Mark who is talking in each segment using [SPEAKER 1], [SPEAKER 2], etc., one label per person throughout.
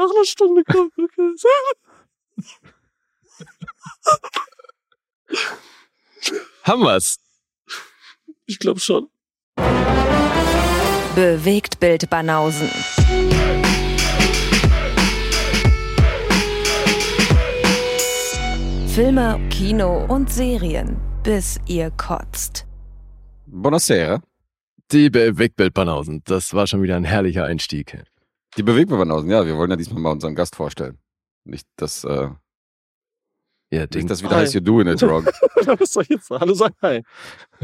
[SPEAKER 1] nach einer Stunde kommen. Okay.
[SPEAKER 2] Haben wir's?
[SPEAKER 1] Ich glaube schon.
[SPEAKER 3] Bewegt Bild Banausen. Filme, Kino und Serien, bis ihr kotzt.
[SPEAKER 4] Buonasera.
[SPEAKER 2] Die Bewegtbildbanausen. Das war schon wieder ein herrlicher Einstieg.
[SPEAKER 4] Die Bewegtbildbanausen, ja, wir wollen ja diesmal mal unseren Gast vorstellen. Nicht, dass, äh,
[SPEAKER 2] Ja, Ding.
[SPEAKER 4] nicht, dass wieder
[SPEAKER 1] Hi.
[SPEAKER 4] heißt, you're doing it wrong.
[SPEAKER 1] Was soll ich jetzt sagen? Hallo, sag hi.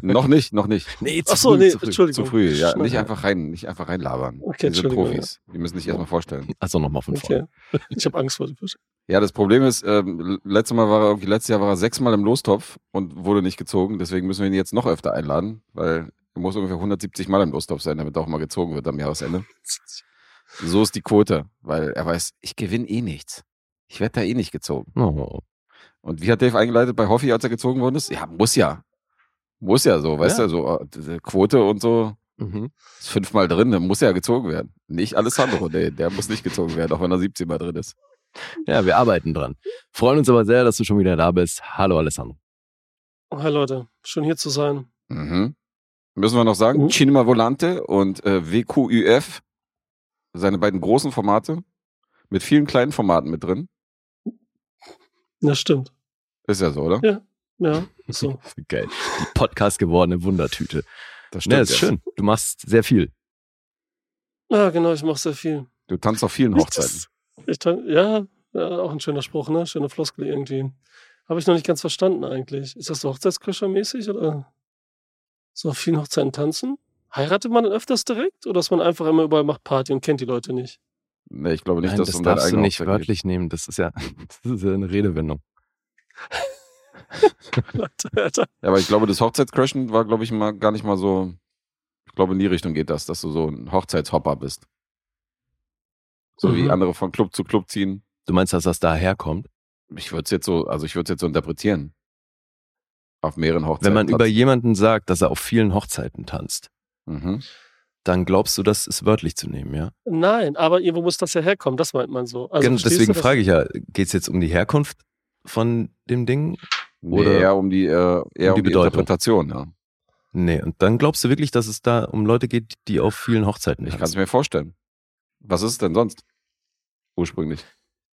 [SPEAKER 4] noch nicht, noch nicht.
[SPEAKER 2] Nee,
[SPEAKER 1] Ach so, nee,
[SPEAKER 2] zu früh.
[SPEAKER 1] Entschuldigung.
[SPEAKER 4] Zu früh, ja. Nicht einfach rein, nicht einfach reinlabern.
[SPEAKER 1] Okay,
[SPEAKER 4] wir sind Profis. Die müssen sich erstmal vorstellen.
[SPEAKER 2] Also nochmal von vorne.
[SPEAKER 1] Okay. Ich habe Angst vor dem Fisch.
[SPEAKER 4] Ja, das Problem ist, ähm, letztes Mal war er irgendwie, letztes Jahr war er sechsmal im Lostopf und wurde nicht gezogen. Deswegen müssen wir ihn jetzt noch öfter einladen, weil er muss ungefähr 170 Mal im Lostopf sein, damit er auch mal gezogen wird am Jahresende. So ist die Quote, weil er weiß, ich gewinne eh nichts. Ich werde da eh nicht gezogen.
[SPEAKER 2] Oh.
[SPEAKER 4] Und wie hat Dave eingeleitet bei Hoffi, als er gezogen worden ist? Ja, muss ja. Muss ja so, weißt
[SPEAKER 2] Ja.
[SPEAKER 4] du, so äh, Quote und so
[SPEAKER 2] Mhm.
[SPEAKER 4] ist fünfmal drin, dann muss ja gezogen werden. Nicht Alessandro, nee, der muss nicht gezogen werden, auch wenn er 17 Mal drin ist.
[SPEAKER 2] Ja, wir arbeiten dran. Freuen uns aber sehr, dass du schon wieder da bist. Hallo Alessandro.
[SPEAKER 1] Hi Leute, schön hier zu sein.
[SPEAKER 4] Mhm. Müssen wir noch sagen,
[SPEAKER 1] Mhm.
[SPEAKER 4] Cinema Volante und äh, WQÜF, seine beiden großen Formate, mit vielen kleinen Formaten mit drin.
[SPEAKER 1] Ja, stimmt.
[SPEAKER 4] Ist ja so, oder?
[SPEAKER 1] Ja, ist so.
[SPEAKER 2] Geil. Die Podcast gewordene Wundertüte.
[SPEAKER 4] Das
[SPEAKER 2] Ja, ist
[SPEAKER 4] ja.
[SPEAKER 2] schön. Du machst sehr viel.
[SPEAKER 1] Ja, genau, ich mache sehr viel.
[SPEAKER 4] Du tanzt auf vielen Hochzeiten.
[SPEAKER 1] Ich tan- ja, ja, auch ein schöner Spruch, ne? Schöne Floskel irgendwie. Habe ich noch nicht ganz verstanden eigentlich. Ist das so Hochzeitsköcher-mäßig oder so auf vielen Hochzeiten tanzen? Heiratet man dann öfters direkt oder ist man einfach immer überall macht Party und kennt die Leute nicht?
[SPEAKER 4] Nee, ich glaube nicht,
[SPEAKER 2] Nein,
[SPEAKER 4] dass
[SPEAKER 2] das
[SPEAKER 4] um
[SPEAKER 2] darfst du nicht
[SPEAKER 4] Hochzeit geht.
[SPEAKER 2] wörtlich nehmen. Das ist ja, das ist ja eine Redewendung.
[SPEAKER 1] Leute, Alter.
[SPEAKER 4] Ja, aber ich glaube, das Hochzeitscrashen war, glaube ich, mal gar nicht mal so. Ich glaube, in die Richtung geht das, dass du so ein Hochzeitshopper bist. So wie
[SPEAKER 1] Mhm.
[SPEAKER 4] andere von Club zu Club ziehen.
[SPEAKER 2] Du meinst, dass das daherkommt?
[SPEAKER 4] Ich würde es jetzt so, also ich würde es jetzt so interpretieren. Auf mehreren Hochzeiten.
[SPEAKER 2] Wenn man über jemanden sagt, dass er auf vielen Hochzeiten tanzt,
[SPEAKER 4] Mhm.
[SPEAKER 2] dann glaubst du, das ist wörtlich zu nehmen, ja?
[SPEAKER 1] Nein, aber irgendwo muss das ja herkommen, das meint man so. Also,
[SPEAKER 2] Genau, deswegen
[SPEAKER 1] du,
[SPEAKER 2] frage ich ja, geht es jetzt um die Herkunft von dem Ding?
[SPEAKER 4] Nee,
[SPEAKER 2] Oder
[SPEAKER 4] eher um die, äh, eher um
[SPEAKER 2] die
[SPEAKER 4] die,
[SPEAKER 2] Bedeutung.
[SPEAKER 4] Interpretation, ja.
[SPEAKER 2] Nee, und dann glaubst du wirklich, dass es da um Leute geht, die auf vielen Hochzeiten
[SPEAKER 4] Ich kann es mir vorstellen. Was ist es denn sonst? Ursprünglich.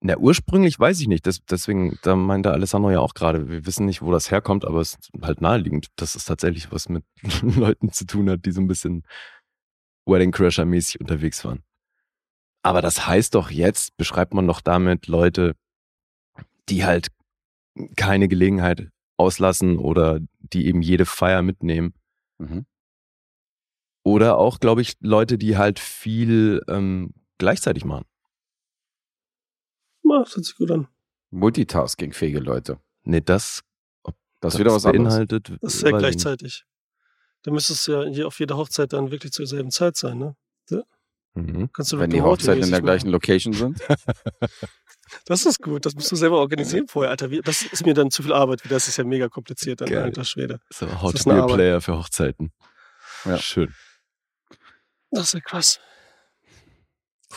[SPEAKER 2] Na, ursprünglich weiß ich nicht. Das, deswegen, da meinte Alessandro ja auch gerade, wir wissen nicht, wo das herkommt, aber es ist halt naheliegend, dass es tatsächlich was mit Leuten zu tun hat, die so ein bisschen Wedding Crasher-mäßig unterwegs waren. Aber das heißt doch jetzt, beschreibt man doch damit Leute, die halt keine Gelegenheit auslassen oder die eben jede Feier mitnehmen.
[SPEAKER 4] Mhm.
[SPEAKER 2] Oder auch, glaube ich, Leute, die halt viel ähm, gleichzeitig machen.
[SPEAKER 1] Ja, das hört sich gut an.
[SPEAKER 4] Multitasking-fähige Leute.
[SPEAKER 2] Nee, das,
[SPEAKER 4] Das ist wieder was anderes.
[SPEAKER 2] beinhaltet.
[SPEAKER 1] Das ist ja gleichzeitig. Da müsste es ja hier auf jeder Hochzeit dann wirklich zur selben Zeit sein, ne?
[SPEAKER 2] nicht. Mhm.
[SPEAKER 1] Kannst du
[SPEAKER 4] Wenn die Hochzeiten in der gleichen
[SPEAKER 1] machen.
[SPEAKER 4] Location sind.
[SPEAKER 1] Das ist gut, das musst du selber organisieren vorher, Alter. Das ist mir dann zu viel Arbeit, das ist ja mega kompliziert dann,
[SPEAKER 2] Geil.
[SPEAKER 1] alter Schwede.
[SPEAKER 2] So,
[SPEAKER 1] Das
[SPEAKER 2] How
[SPEAKER 1] ist
[SPEAKER 2] to. Player für Hochzeiten.
[SPEAKER 4] Ja.
[SPEAKER 2] Schön.
[SPEAKER 1] Das ist ja krass.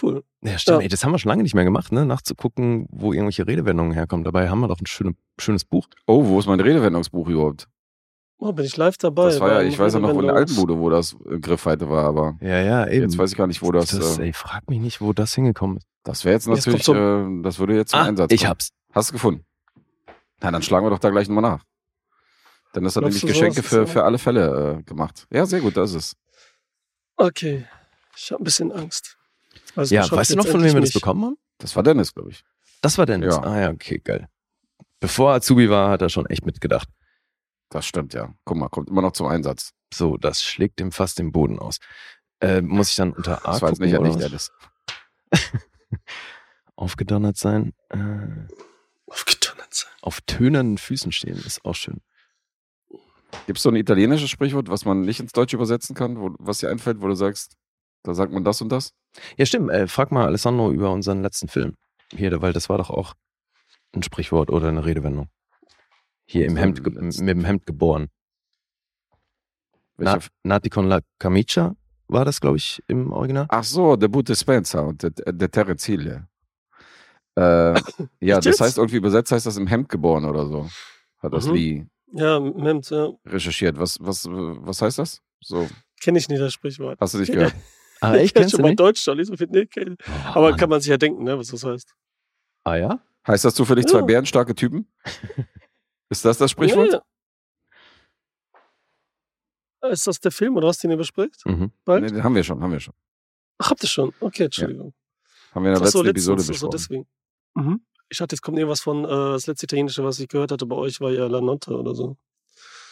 [SPEAKER 1] Cool.
[SPEAKER 2] Ja, stimmt.
[SPEAKER 1] Ja.
[SPEAKER 2] Ey, das haben wir schon lange nicht mehr gemacht, ne? Nachzugucken, wo irgendwelche Redewendungen herkommen. Dabei haben wir doch ein schöne, schönes Buch.
[SPEAKER 4] Oh, wo ist mein Redewendungsbuch überhaupt?
[SPEAKER 1] Oh, bin ich live dabei.
[SPEAKER 4] Das war ja, ich weiß ja noch, wo in der
[SPEAKER 1] Redewendungs-
[SPEAKER 4] alten Bude, wo das in Griffweite war, aber
[SPEAKER 2] Ja, ja, eben.
[SPEAKER 4] jetzt weiß ich gar nicht, wo das.
[SPEAKER 2] das
[SPEAKER 4] äh,
[SPEAKER 2] ey, frag mich nicht, wo das hingekommen ist.
[SPEAKER 4] das wäre jetzt
[SPEAKER 1] Jetzt
[SPEAKER 4] natürlich,
[SPEAKER 1] kommt
[SPEAKER 4] äh, das würde jetzt zum Einsatz
[SPEAKER 2] ich
[SPEAKER 4] kommen.
[SPEAKER 2] hab's.
[SPEAKER 4] Hast du gefunden? Na, dann schlagen wir doch da gleich nochmal nach. Dann ist das
[SPEAKER 1] Glaubst
[SPEAKER 4] nämlich Geschenke
[SPEAKER 1] ist
[SPEAKER 4] für,
[SPEAKER 1] so?
[SPEAKER 4] für alle Fälle äh, gemacht. Ja, sehr gut, das ist es.
[SPEAKER 1] Okay. Ich habe ein bisschen Angst. Also
[SPEAKER 2] Ja, weißt du noch, von wem wir das bekommen haben?
[SPEAKER 4] Das war Dennis, glaube ich.
[SPEAKER 2] Das war Dennis.
[SPEAKER 4] Ja.
[SPEAKER 2] Ah ja, okay, geil. Bevor Azubi war, hat er schon echt mitgedacht.
[SPEAKER 4] Das stimmt, ja. Guck mal, kommt immer noch zum Einsatz.
[SPEAKER 2] So, das schlägt ihm fast den Boden aus. Äh, muss ich dann unter A
[SPEAKER 4] Das
[SPEAKER 2] gucken,
[SPEAKER 4] nicht,
[SPEAKER 2] oder
[SPEAKER 4] nicht? Dennis.
[SPEAKER 2] Aufgedonnert sein. Äh,
[SPEAKER 1] Aufgedonnert sein.
[SPEAKER 2] auf tönernen Füßen stehen ist auch schön.
[SPEAKER 4] Gibt es so ein italienisches Sprichwort, was man nicht ins Deutsche übersetzen kann, wo, was dir einfällt, wo du sagst, da sagt man das und das?
[SPEAKER 2] Ja, stimmt. Äh, frag mal Alessandro über unseren letzten Film. Hier, weil das war doch auch ein Sprichwort oder eine Redewendung. Hier im Hemd, mit dem Hemd geboren. Na, Nati con la camicia war das, glaube ich, im Original.
[SPEAKER 4] Ach so, der Boot Spencer und der, der ja. Äh, ja, das heißt irgendwie übersetzt heißt das im Hemd geboren oder so. Hat das
[SPEAKER 1] Mhm.
[SPEAKER 4] Lee
[SPEAKER 1] Ja, Memt, ja.
[SPEAKER 4] recherchiert. Was, was, was heißt das? So,
[SPEAKER 1] Kenne ich nicht das Sprichwort.
[SPEAKER 4] hast du
[SPEAKER 1] Ja.
[SPEAKER 4] gehört?
[SPEAKER 2] Ah,
[SPEAKER 1] ich
[SPEAKER 2] echt?
[SPEAKER 1] kenn
[SPEAKER 2] Kennst
[SPEAKER 1] schon mal
[SPEAKER 2] nicht?
[SPEAKER 1] Deutsch, nicht so viel. Nee, kenn-
[SPEAKER 2] Oh,
[SPEAKER 1] aber
[SPEAKER 2] Mann.
[SPEAKER 1] kann man sich ja denken, ne, was das heißt.
[SPEAKER 2] Ah ja?
[SPEAKER 4] Heißt das zufällig zwei
[SPEAKER 1] Ja.
[SPEAKER 4] bärenstarke Typen? Ist das das Sprichwort?
[SPEAKER 1] Ja, ja. Ist das der Film oder was, den ihr bespricht?
[SPEAKER 2] Mhm.
[SPEAKER 1] Bald?
[SPEAKER 4] Nee, den haben wir schon, haben wir schon.
[SPEAKER 1] Ach, habt ihr schon? Okay, Entschuldigung.
[SPEAKER 4] Haben wir in der
[SPEAKER 1] Ach so,
[SPEAKER 4] letzten Episode
[SPEAKER 1] letztens, also
[SPEAKER 4] besprochen.
[SPEAKER 1] deswegen. Mhm. Ich dachte, jetzt kommt irgendwas von, äh, das letzte Italienische, was ich gehört hatte bei euch, war ja La Notte oder so.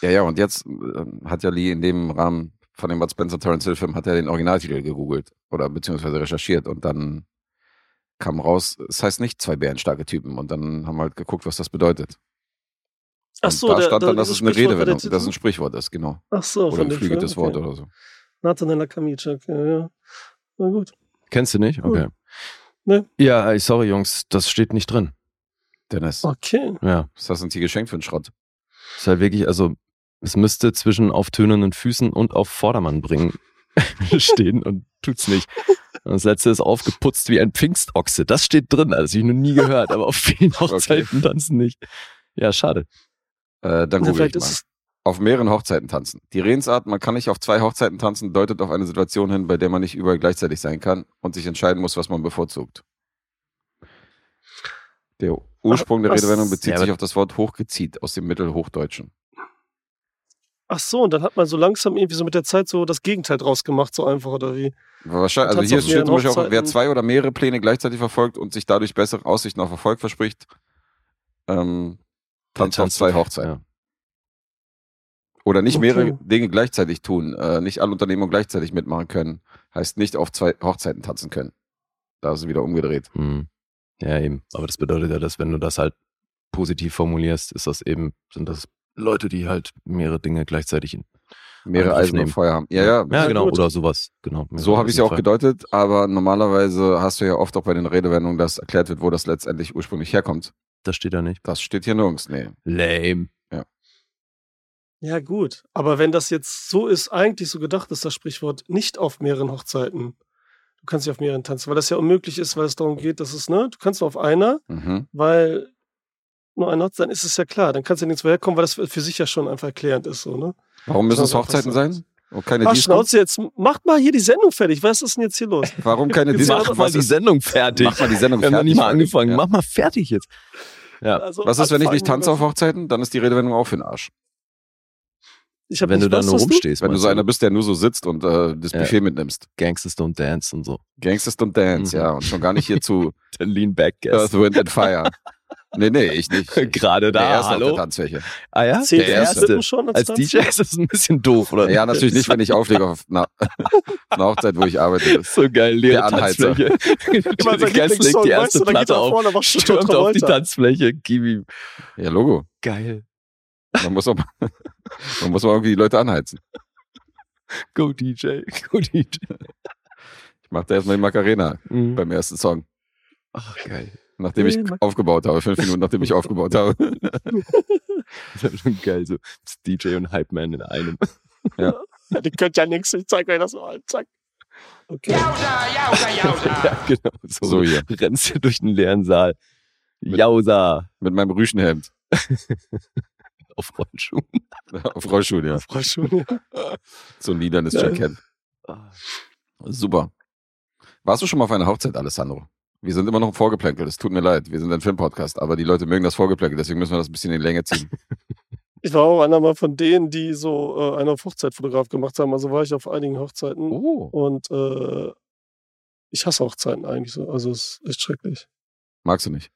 [SPEAKER 4] Ja, ja, und jetzt äh, hat ja Lee in dem Rahmen von dem Bud Spencer Terence Hill Film hat er den Originaltitel gegoogelt oder beziehungsweise recherchiert und dann kam raus, es heißt nicht zwei bärenstarke Typen und dann haben wir halt geguckt, was das bedeutet.
[SPEAKER 1] Ach
[SPEAKER 4] Und
[SPEAKER 1] so,
[SPEAKER 4] da
[SPEAKER 1] der-
[SPEAKER 4] stand dann, dass es eine Redewendung, dass es ein Sprichwort ist, genau.
[SPEAKER 1] Ach so,
[SPEAKER 4] Oder ein geflügeltes
[SPEAKER 1] Film?
[SPEAKER 4] Wort
[SPEAKER 1] Okay.
[SPEAKER 4] oder so.
[SPEAKER 1] Nathanael Kamica, okay, ja. Na gut.
[SPEAKER 2] Kennst du nicht? Okay.
[SPEAKER 1] Nee.
[SPEAKER 2] Ja, sorry, Jungs, das steht nicht drin.
[SPEAKER 4] Dennis,
[SPEAKER 1] Okay.
[SPEAKER 2] Ja.
[SPEAKER 4] was hast du uns hier geschenkt für einen Schrott?
[SPEAKER 2] Ist halt wirklich, also, es müsste zwischen auf tönenden Füßen und auf Vordermann bringen stehen und tut's nicht. Und das letzte ist aufgeputzt wie ein Pfingstochse. Das steht drin, also ich noch nie gehört, aber auf vielen Hochzeiten tanzen nicht. Ja, schade.
[SPEAKER 4] Äh, dann
[SPEAKER 1] Ja,
[SPEAKER 4] google ich mal. Auf mehreren Hochzeiten tanzen. Die Redensart, man kann nicht auf zwei Hochzeiten tanzen, deutet auf eine Situation hin, bei der man nicht überall gleichzeitig sein kann und sich entscheiden muss, was man bevorzugt. Der Ursprung der Redewendung bezieht
[SPEAKER 2] Ja,
[SPEAKER 4] sich auf das Wort hochgezieht aus dem Mittelhochdeutschen.
[SPEAKER 1] Ach so, und dann hat man so langsam irgendwie so mit der Zeit so das Gegenteil draus gemacht, so einfach, oder wie?
[SPEAKER 4] Wahrscheinlich, also hier steht zum Beispiel auch, wer
[SPEAKER 1] Hochzeiten.
[SPEAKER 4] zwei oder mehrere Pläne gleichzeitig verfolgt und sich dadurch bessere Aussichten auf Erfolg verspricht, ähm, tanzt auf zwei Hochzeiten.
[SPEAKER 2] Ja.
[SPEAKER 4] Oder nicht
[SPEAKER 1] Okay.
[SPEAKER 4] mehrere Dinge gleichzeitig tun, äh, nicht alle Unternehmungen gleichzeitig mitmachen können, heißt nicht auf zwei Hochzeiten tanzen können. Da ist es wieder umgedreht.
[SPEAKER 2] Hm. Ja, eben. Aber das bedeutet ja, dass wenn du das halt positiv formulierst, ist das eben, sind das Leute, die halt mehrere Dinge gleichzeitig in.
[SPEAKER 4] Mehrere Eisen im. Feuer haben. Ja, ja.
[SPEAKER 2] Ja,
[SPEAKER 1] Ja,
[SPEAKER 2] genau,
[SPEAKER 1] gut.
[SPEAKER 2] oder sowas. Genau.
[SPEAKER 4] So habe ich es ja auch gedeutet, aber normalerweise hast du ja oft auch bei den Redewendungen, dass erklärt wird, wo das letztendlich ursprünglich herkommt.
[SPEAKER 2] Das steht da nicht.
[SPEAKER 4] Das steht hier nirgends. Nee.
[SPEAKER 2] Lame.
[SPEAKER 1] Ja, gut. Aber wenn das jetzt so ist, eigentlich so gedacht ist, das Sprichwort nicht auf mehreren Hochzeiten. Du kannst nicht auf mehreren tanzen, weil das ja unmöglich ist, weil es darum geht, dass es, ne, du kannst nur auf einer,
[SPEAKER 4] Mhm.
[SPEAKER 1] weil nur eine Hochzeit, dann ist es ja klar, dann kannst du nirgends mehr herkommen, weil das für sich ja schon einfach erklärend ist, so, ne?
[SPEAKER 4] Warum müssen es Hochzeiten sein? Und keine
[SPEAKER 1] Ach,
[SPEAKER 4] Disco?
[SPEAKER 1] Schnauze jetzt, macht mal hier die Sendung fertig. Was ist denn jetzt hier los?
[SPEAKER 4] Warum keine Disco?
[SPEAKER 1] mach
[SPEAKER 2] mal die Sendung fertig.
[SPEAKER 4] mach mal die Sendung
[SPEAKER 2] Wir haben noch
[SPEAKER 4] fertig.
[SPEAKER 2] nicht mal angefangen.
[SPEAKER 4] Ja.
[SPEAKER 2] Mach mal fertig jetzt. Ja.
[SPEAKER 1] Also,
[SPEAKER 4] Was ist, wenn ich nicht tanze auf Hochzeiten? Dann ist die Redewendung auch für den Arsch.
[SPEAKER 1] Ich hab
[SPEAKER 2] Wenn du da nur
[SPEAKER 1] du?
[SPEAKER 2] rumstehst,
[SPEAKER 4] Wenn du so einer bist, der nur so sitzt und äh, das
[SPEAKER 2] Ja.
[SPEAKER 4] Buffet mitnimmst.
[SPEAKER 2] Gangsters don't dance und so.
[SPEAKER 4] Gangsters don't dance,
[SPEAKER 2] Mhm.
[SPEAKER 4] ja. Und schon gar nicht hier zu
[SPEAKER 2] Lean Back
[SPEAKER 4] Earth,
[SPEAKER 2] Guest.
[SPEAKER 4] Wind and Fire. Nee, nee, ich nicht.
[SPEAKER 2] Gerade
[SPEAKER 4] der
[SPEAKER 2] da,
[SPEAKER 4] erste auf der
[SPEAKER 2] hallo.
[SPEAKER 4] Tanzfläche.
[SPEAKER 2] Ah ja?
[SPEAKER 1] Zählt
[SPEAKER 2] Der
[SPEAKER 1] der
[SPEAKER 2] erste.
[SPEAKER 1] Schon als?
[SPEAKER 2] DJ ist das ein bisschen doof, oder?
[SPEAKER 4] Ja, natürlich nicht, wenn ich auflege auf einer, einer Hochzeit, wo ich arbeite.
[SPEAKER 2] So geil, leere
[SPEAKER 4] Der Anheizer.
[SPEAKER 2] Tanzfläche.
[SPEAKER 1] Immer sein
[SPEAKER 2] Gast legt
[SPEAKER 1] Lieblingssong,
[SPEAKER 2] die
[SPEAKER 1] weißt
[SPEAKER 2] erste
[SPEAKER 1] geht
[SPEAKER 2] Platte
[SPEAKER 1] er
[SPEAKER 2] auf,
[SPEAKER 1] vorne,
[SPEAKER 2] stürmt auf die. Tanzfläche, gib ihm.
[SPEAKER 4] Ja, Logo.
[SPEAKER 2] Geil.
[SPEAKER 4] Man muss, auch, man muss mal irgendwie die Leute anheizen.
[SPEAKER 2] Go DJ, go DJ.
[SPEAKER 4] Ich mache da erstmal die Macarena
[SPEAKER 2] Mhm.
[SPEAKER 4] beim ersten Song.
[SPEAKER 2] Ach, geil.
[SPEAKER 4] Nachdem ich aufgebaut habe. Fünf Minuten, nachdem ich aufgebaut habe.
[SPEAKER 2] Das ist schon geil, so DJ und Hype Man in einem.
[SPEAKER 1] Ja, die könnt ja nichts, ich zeig euch das mal. Zack. Okay.
[SPEAKER 2] ja, genau. So,
[SPEAKER 4] So hier.
[SPEAKER 2] rennst du durch den leeren Saal. Jausa.
[SPEAKER 4] Mit meinem Rüschenhemd.
[SPEAKER 2] Auf Rollschuhen.
[SPEAKER 4] Auf Rollschuhen, ja.
[SPEAKER 1] Frau Schuhe.
[SPEAKER 4] So ein
[SPEAKER 1] Ja.
[SPEAKER 4] Jackett. Super. Warst du schon mal auf einer Hochzeit, Alessandro? Wir sind immer noch im Vorgeplänkel. Es tut mir leid. Wir sind ein Filmpodcast, aber die Leute mögen das Vorgeplänkel, deswegen müssen wir das ein bisschen in die Länge ziehen.
[SPEAKER 1] Ich war auch einer mal von denen, die so äh, einen auf Hochzeitfotograf gemacht haben. Also war ich auf einigen Hochzeiten.
[SPEAKER 4] Oh.
[SPEAKER 1] Und äh, ich hasse Hochzeiten eigentlich so. Also es ist echt schrecklich.
[SPEAKER 4] Magst du nicht?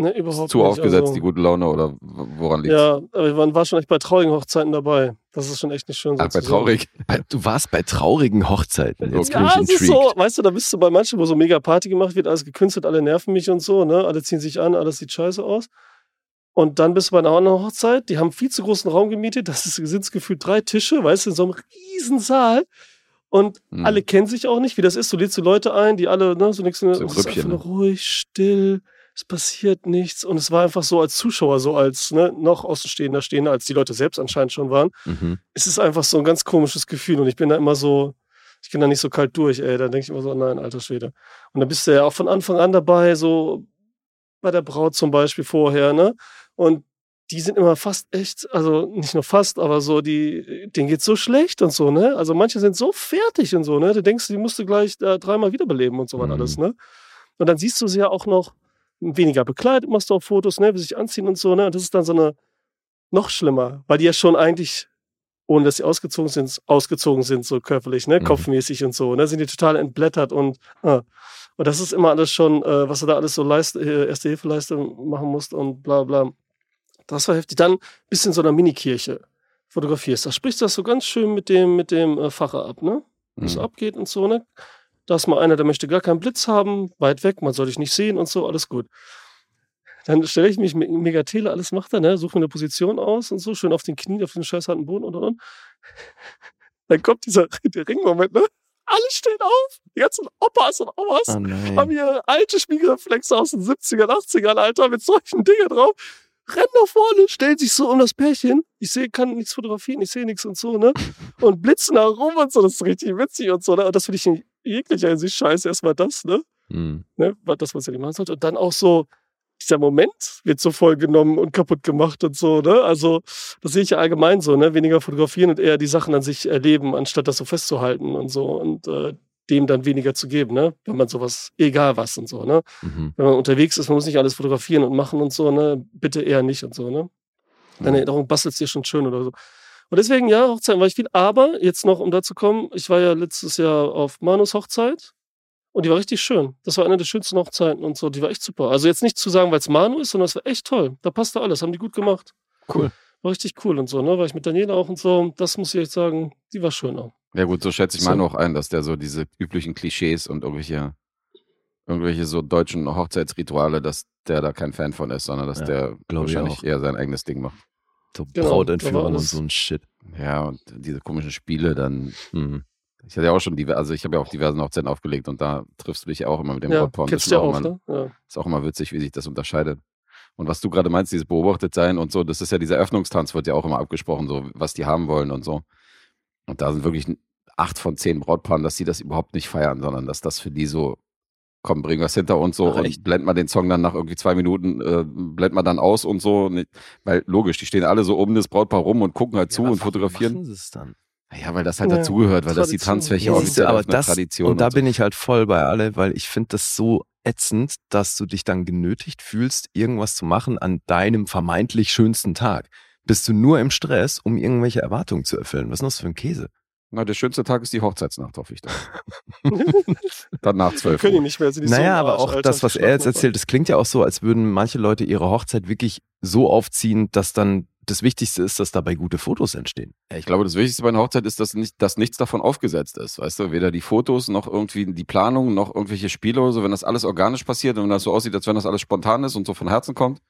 [SPEAKER 1] Ne,
[SPEAKER 4] Ist
[SPEAKER 1] überhaupt
[SPEAKER 4] zu
[SPEAKER 1] nicht.
[SPEAKER 4] aufgesetzt,
[SPEAKER 1] also,
[SPEAKER 4] die gute Laune oder woran liegt's?
[SPEAKER 1] Ja, aber man war schon echt bei traurigen Hochzeiten dabei. Das ist schon echt nicht schön. So
[SPEAKER 4] Ach, bei traurig.
[SPEAKER 2] Bei- Du warst bei traurigen Hochzeiten. Jetzt bin
[SPEAKER 1] ja,
[SPEAKER 2] ich
[SPEAKER 1] es ist so, weißt du, da bist du bei manchen, wo so mega Party gemacht wird, alles gekünstelt, alle nerven mich und so, ne? Alle ziehen sich an, alles sieht scheiße aus. Und dann bist du bei einer anderen Hochzeit, die haben viel zu großen Raum gemietet, das ist, sind gefühlt drei Tische, weißt du, in so einem riesen Saal. Und
[SPEAKER 4] Hm.
[SPEAKER 1] alle kennen sich auch nicht, wie das ist. Du lädst die Leute ein, die alle, ne, so nichts,
[SPEAKER 4] So
[SPEAKER 1] ruhig, still, es passiert nichts. Und es war einfach so als Zuschauer, so als, ne, noch Außenstehender stehender, als die Leute selbst anscheinend schon waren
[SPEAKER 2] Mhm.
[SPEAKER 1] es ist einfach so ein ganz komisches Gefühl und ich bin da immer so, Ich gehe da nicht so kalt durch, ey. Da denke ich immer so, nein, alter Schwede. Und dann bist du ja auch von Anfang an dabei, so bei der Braut zum Beispiel vorher, ne? Und die sind immer fast echt, also nicht nur fast, aber so, die, denen geht's so schlecht und so, ne? Also manche sind so fertig und so, ne? Du denkst, die musst du gleich äh, dreimal wiederbeleben und so was
[SPEAKER 2] Mhm.
[SPEAKER 1] alles, ne? Und dann siehst du sie ja auch noch weniger bekleidet, machst du auch Fotos, ne? Wie sie sich anziehen und so, ne? Und das ist dann so eine, noch schlimmer, weil die ja schon eigentlich, ohne dass sie ausgezogen sind, ausgezogen sind, so körperlich, ne?
[SPEAKER 2] Mhm.
[SPEAKER 1] Kopfmäßig und so, ne? Sind die total entblättert und, äh, und das ist immer alles schon, äh, was du da alles so leist, äh, erste Hilfeleiste machen musst und bla bla. Das war heftig. Dann bist du in so einer Minikirche fotografierst. Da sprichst du das so ganz schön mit dem, mit dem äh, Pfarrer ab, ne? Wie es
[SPEAKER 4] Mhm.
[SPEAKER 1] abgeht und so, ne? Da ist mal einer, der möchte gar keinen Blitz haben, weit weg, man soll dich nicht sehen und so, alles gut. Dann stelle ich mich mit Megatele, alles macht er, ne? Suche mir eine Position aus und so, schön auf den Knien, auf den scheiß harten Boden und und und. Dann kommt dieser der Ringmoment, ne? Alle stehen auf, die ganzen Opas und Omas
[SPEAKER 2] Oh
[SPEAKER 1] haben hier alte Spiegelreflexe aus den 70ern, 80ern, Alter, mit solchen Dingen drauf. Rennen nach vorne, stellen sich so um das Pärchen. Ich sehe, kann nichts fotografieren, ich sehe nichts und so, ne? Und blitzen da rum und so, das ist richtig witzig und so, ne? Und das finde ich in jeglicher Hinsicht scheiße. Erstmal das, ne?
[SPEAKER 2] Hm.
[SPEAKER 1] ne? was- Das, was er nicht machen sollte. Und dann auch so, dieser Moment wird so voll genommen und kaputt gemacht und so, ne? Also, das sehe ich ja allgemein so, ne? Weniger fotografieren und eher die Sachen an sich erleben, anstatt das so festzuhalten und so und äh, dem dann weniger zu geben, ne? Wenn man sowas, egal was und so, ne?
[SPEAKER 2] Mhm.
[SPEAKER 1] Wenn man unterwegs ist, man muss nicht alles fotografieren und machen und so, ne? Bitte eher nicht und so, ne? Deine Erinnerung bastelt dir schon schön oder so. Und deswegen, ja, Hochzeiten war ich viel. Aber jetzt noch, um da zu kommen, ich war ja letztes Jahr auf Manus Hochzeit und die war richtig schön. Das war eine der schönsten Hochzeiten und so. Die war echt super. Also jetzt nicht zu sagen, weil es Manu ist, sondern es war echt toll. Da passte alles, haben die gut gemacht.
[SPEAKER 2] Cool.
[SPEAKER 1] War richtig cool und so, ne? War ich mit Daniela auch und so. Das muss ich echt sagen, die war schön auch.
[SPEAKER 4] Ja gut, so schätze ich
[SPEAKER 1] So.
[SPEAKER 4] mal noch ein, dass der so diese üblichen Klischees und irgendwelche, irgendwelche so deutschen Hochzeitsrituale, dass der da kein Fan von ist, sondern dass
[SPEAKER 2] Ja,
[SPEAKER 4] der wahrscheinlich
[SPEAKER 2] auch.
[SPEAKER 4] eher sein eigenes Ding macht.
[SPEAKER 2] So
[SPEAKER 1] Genau,
[SPEAKER 2] Brautentführung
[SPEAKER 1] war
[SPEAKER 2] und so ein Shit.
[SPEAKER 4] Ja, und diese komischen Spiele dann.
[SPEAKER 2] Mhm.
[SPEAKER 4] Ich hatte ja auch schon, diver- also ich habe ja auch diversen Hochzeiten aufgelegt und da triffst du dich ja auch immer mit dem
[SPEAKER 1] Ja,
[SPEAKER 4] Brautpaar. das ist auch
[SPEAKER 1] auch,
[SPEAKER 4] immer-
[SPEAKER 1] ne? Ja.
[SPEAKER 4] Ist auch immer witzig, wie sich das unterscheidet. Und was du gerade meinst, dieses beobachtet sein und so, das ist ja dieser Öffnungstanz, wird ja auch immer abgesprochen, so was die haben wollen und so. Und da sind wirklich acht von zehn Brautpaaren, dass die das überhaupt nicht feiern, sondern dass das für die so, komm, bring was hinter uns so
[SPEAKER 2] Ach,
[SPEAKER 4] und
[SPEAKER 2] echt?
[SPEAKER 4] blend mal den Song dann nach irgendwie zwei Minuten, äh, blend mal dann aus und so. Weil logisch, die stehen alle so um das Brautpaar rum und gucken halt zu
[SPEAKER 2] Ja,
[SPEAKER 4] und
[SPEAKER 2] warum
[SPEAKER 4] fotografieren.
[SPEAKER 2] Machen sie es dann?
[SPEAKER 4] Ja, weil das halt
[SPEAKER 1] Ja,
[SPEAKER 4] dazugehört, weil das die
[SPEAKER 1] Tradition.
[SPEAKER 4] Tanzfläche
[SPEAKER 2] Ja,
[SPEAKER 4] auch
[SPEAKER 2] siehst du, aber das,
[SPEAKER 4] Tradition
[SPEAKER 2] und da
[SPEAKER 4] so.
[SPEAKER 2] bin ich halt voll bei alle, weil ich finde das so ätzend, dass du dich dann genötigt fühlst, irgendwas zu machen an deinem vermeintlich schönsten Tag. Bist du nur im Stress, um irgendwelche Erwartungen zu erfüllen? Was ist denn das für ein Käse?
[SPEAKER 4] Na, der schönste Tag ist die Hochzeitsnacht, hoffe ich dann. dann nach zwölf
[SPEAKER 1] Können die nicht mehr. Sind die
[SPEAKER 2] Naja, aber auch
[SPEAKER 1] Alter,
[SPEAKER 2] das, was er jetzt erzählt, das klingt ja auch so, als würden manche Leute ihre Hochzeit wirklich so aufziehen, dass dann das Wichtigste ist, dass dabei gute Fotos entstehen.
[SPEAKER 4] Ich glaube, das Wichtigste bei einer Hochzeit ist, dass, nicht, dass nichts davon aufgesetzt ist. Weißt du, weder die Fotos noch irgendwie die Planung noch irgendwelche Spiele oder so. Wenn das alles organisch passiert und wenn das so aussieht, als wenn das alles spontan ist und so von Herzen kommt,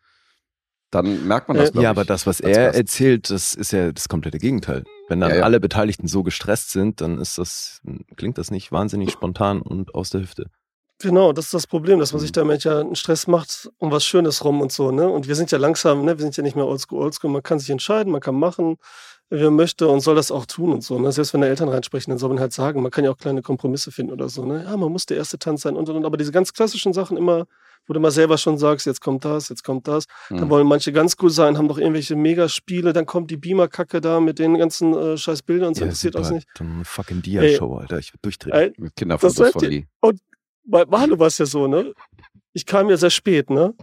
[SPEAKER 4] dann merkt man das.
[SPEAKER 1] Äh,
[SPEAKER 2] ja,
[SPEAKER 4] ich,
[SPEAKER 2] aber das, was er
[SPEAKER 4] Gast.
[SPEAKER 2] erzählt, das ist ja das komplette Gegenteil. Wenn dann
[SPEAKER 4] Ja, ja.
[SPEAKER 2] alle Beteiligten so gestresst sind, dann ist das, klingt das nicht wahnsinnig spontan und aus der Hüfte.
[SPEAKER 1] Genau, das ist das Problem, dass man
[SPEAKER 2] Mhm.
[SPEAKER 1] sich damit ja einen Stress macht um was Schönes rum und so, ne? Und wir sind ja langsam, ne? Wir sind ja nicht mehr oldschool, oldschool. Man kann sich entscheiden, man kann machen, wie man möchte und soll das auch tun und so, ne? Selbst wenn da Eltern reinsprechen, dann soll man halt sagen, man kann ja auch kleine Kompromisse finden oder so, ne? Ja, man muss der erste Tanz sein und und und. Aber diese ganz klassischen Sachen immer, wo du mal selber schon sagst, jetzt kommt das, jetzt kommt das. Dann
[SPEAKER 4] Hm.
[SPEAKER 1] wollen manche ganz cool sein, haben doch irgendwelche Megaspiele, dann kommt die Beamer-Kacke da mit den ganzen äh, scheiß Bildern und so, interessiert
[SPEAKER 2] super.
[SPEAKER 1] uns nicht.
[SPEAKER 2] Dann eine fucking Dia-Show, Alter. Ich würde durchdrehen.
[SPEAKER 1] Ey,
[SPEAKER 4] Mit Kinderfotos von
[SPEAKER 1] wird
[SPEAKER 4] Lee.
[SPEAKER 1] bei Manu war es ja so, ne? Ich kam ja sehr spät, ne?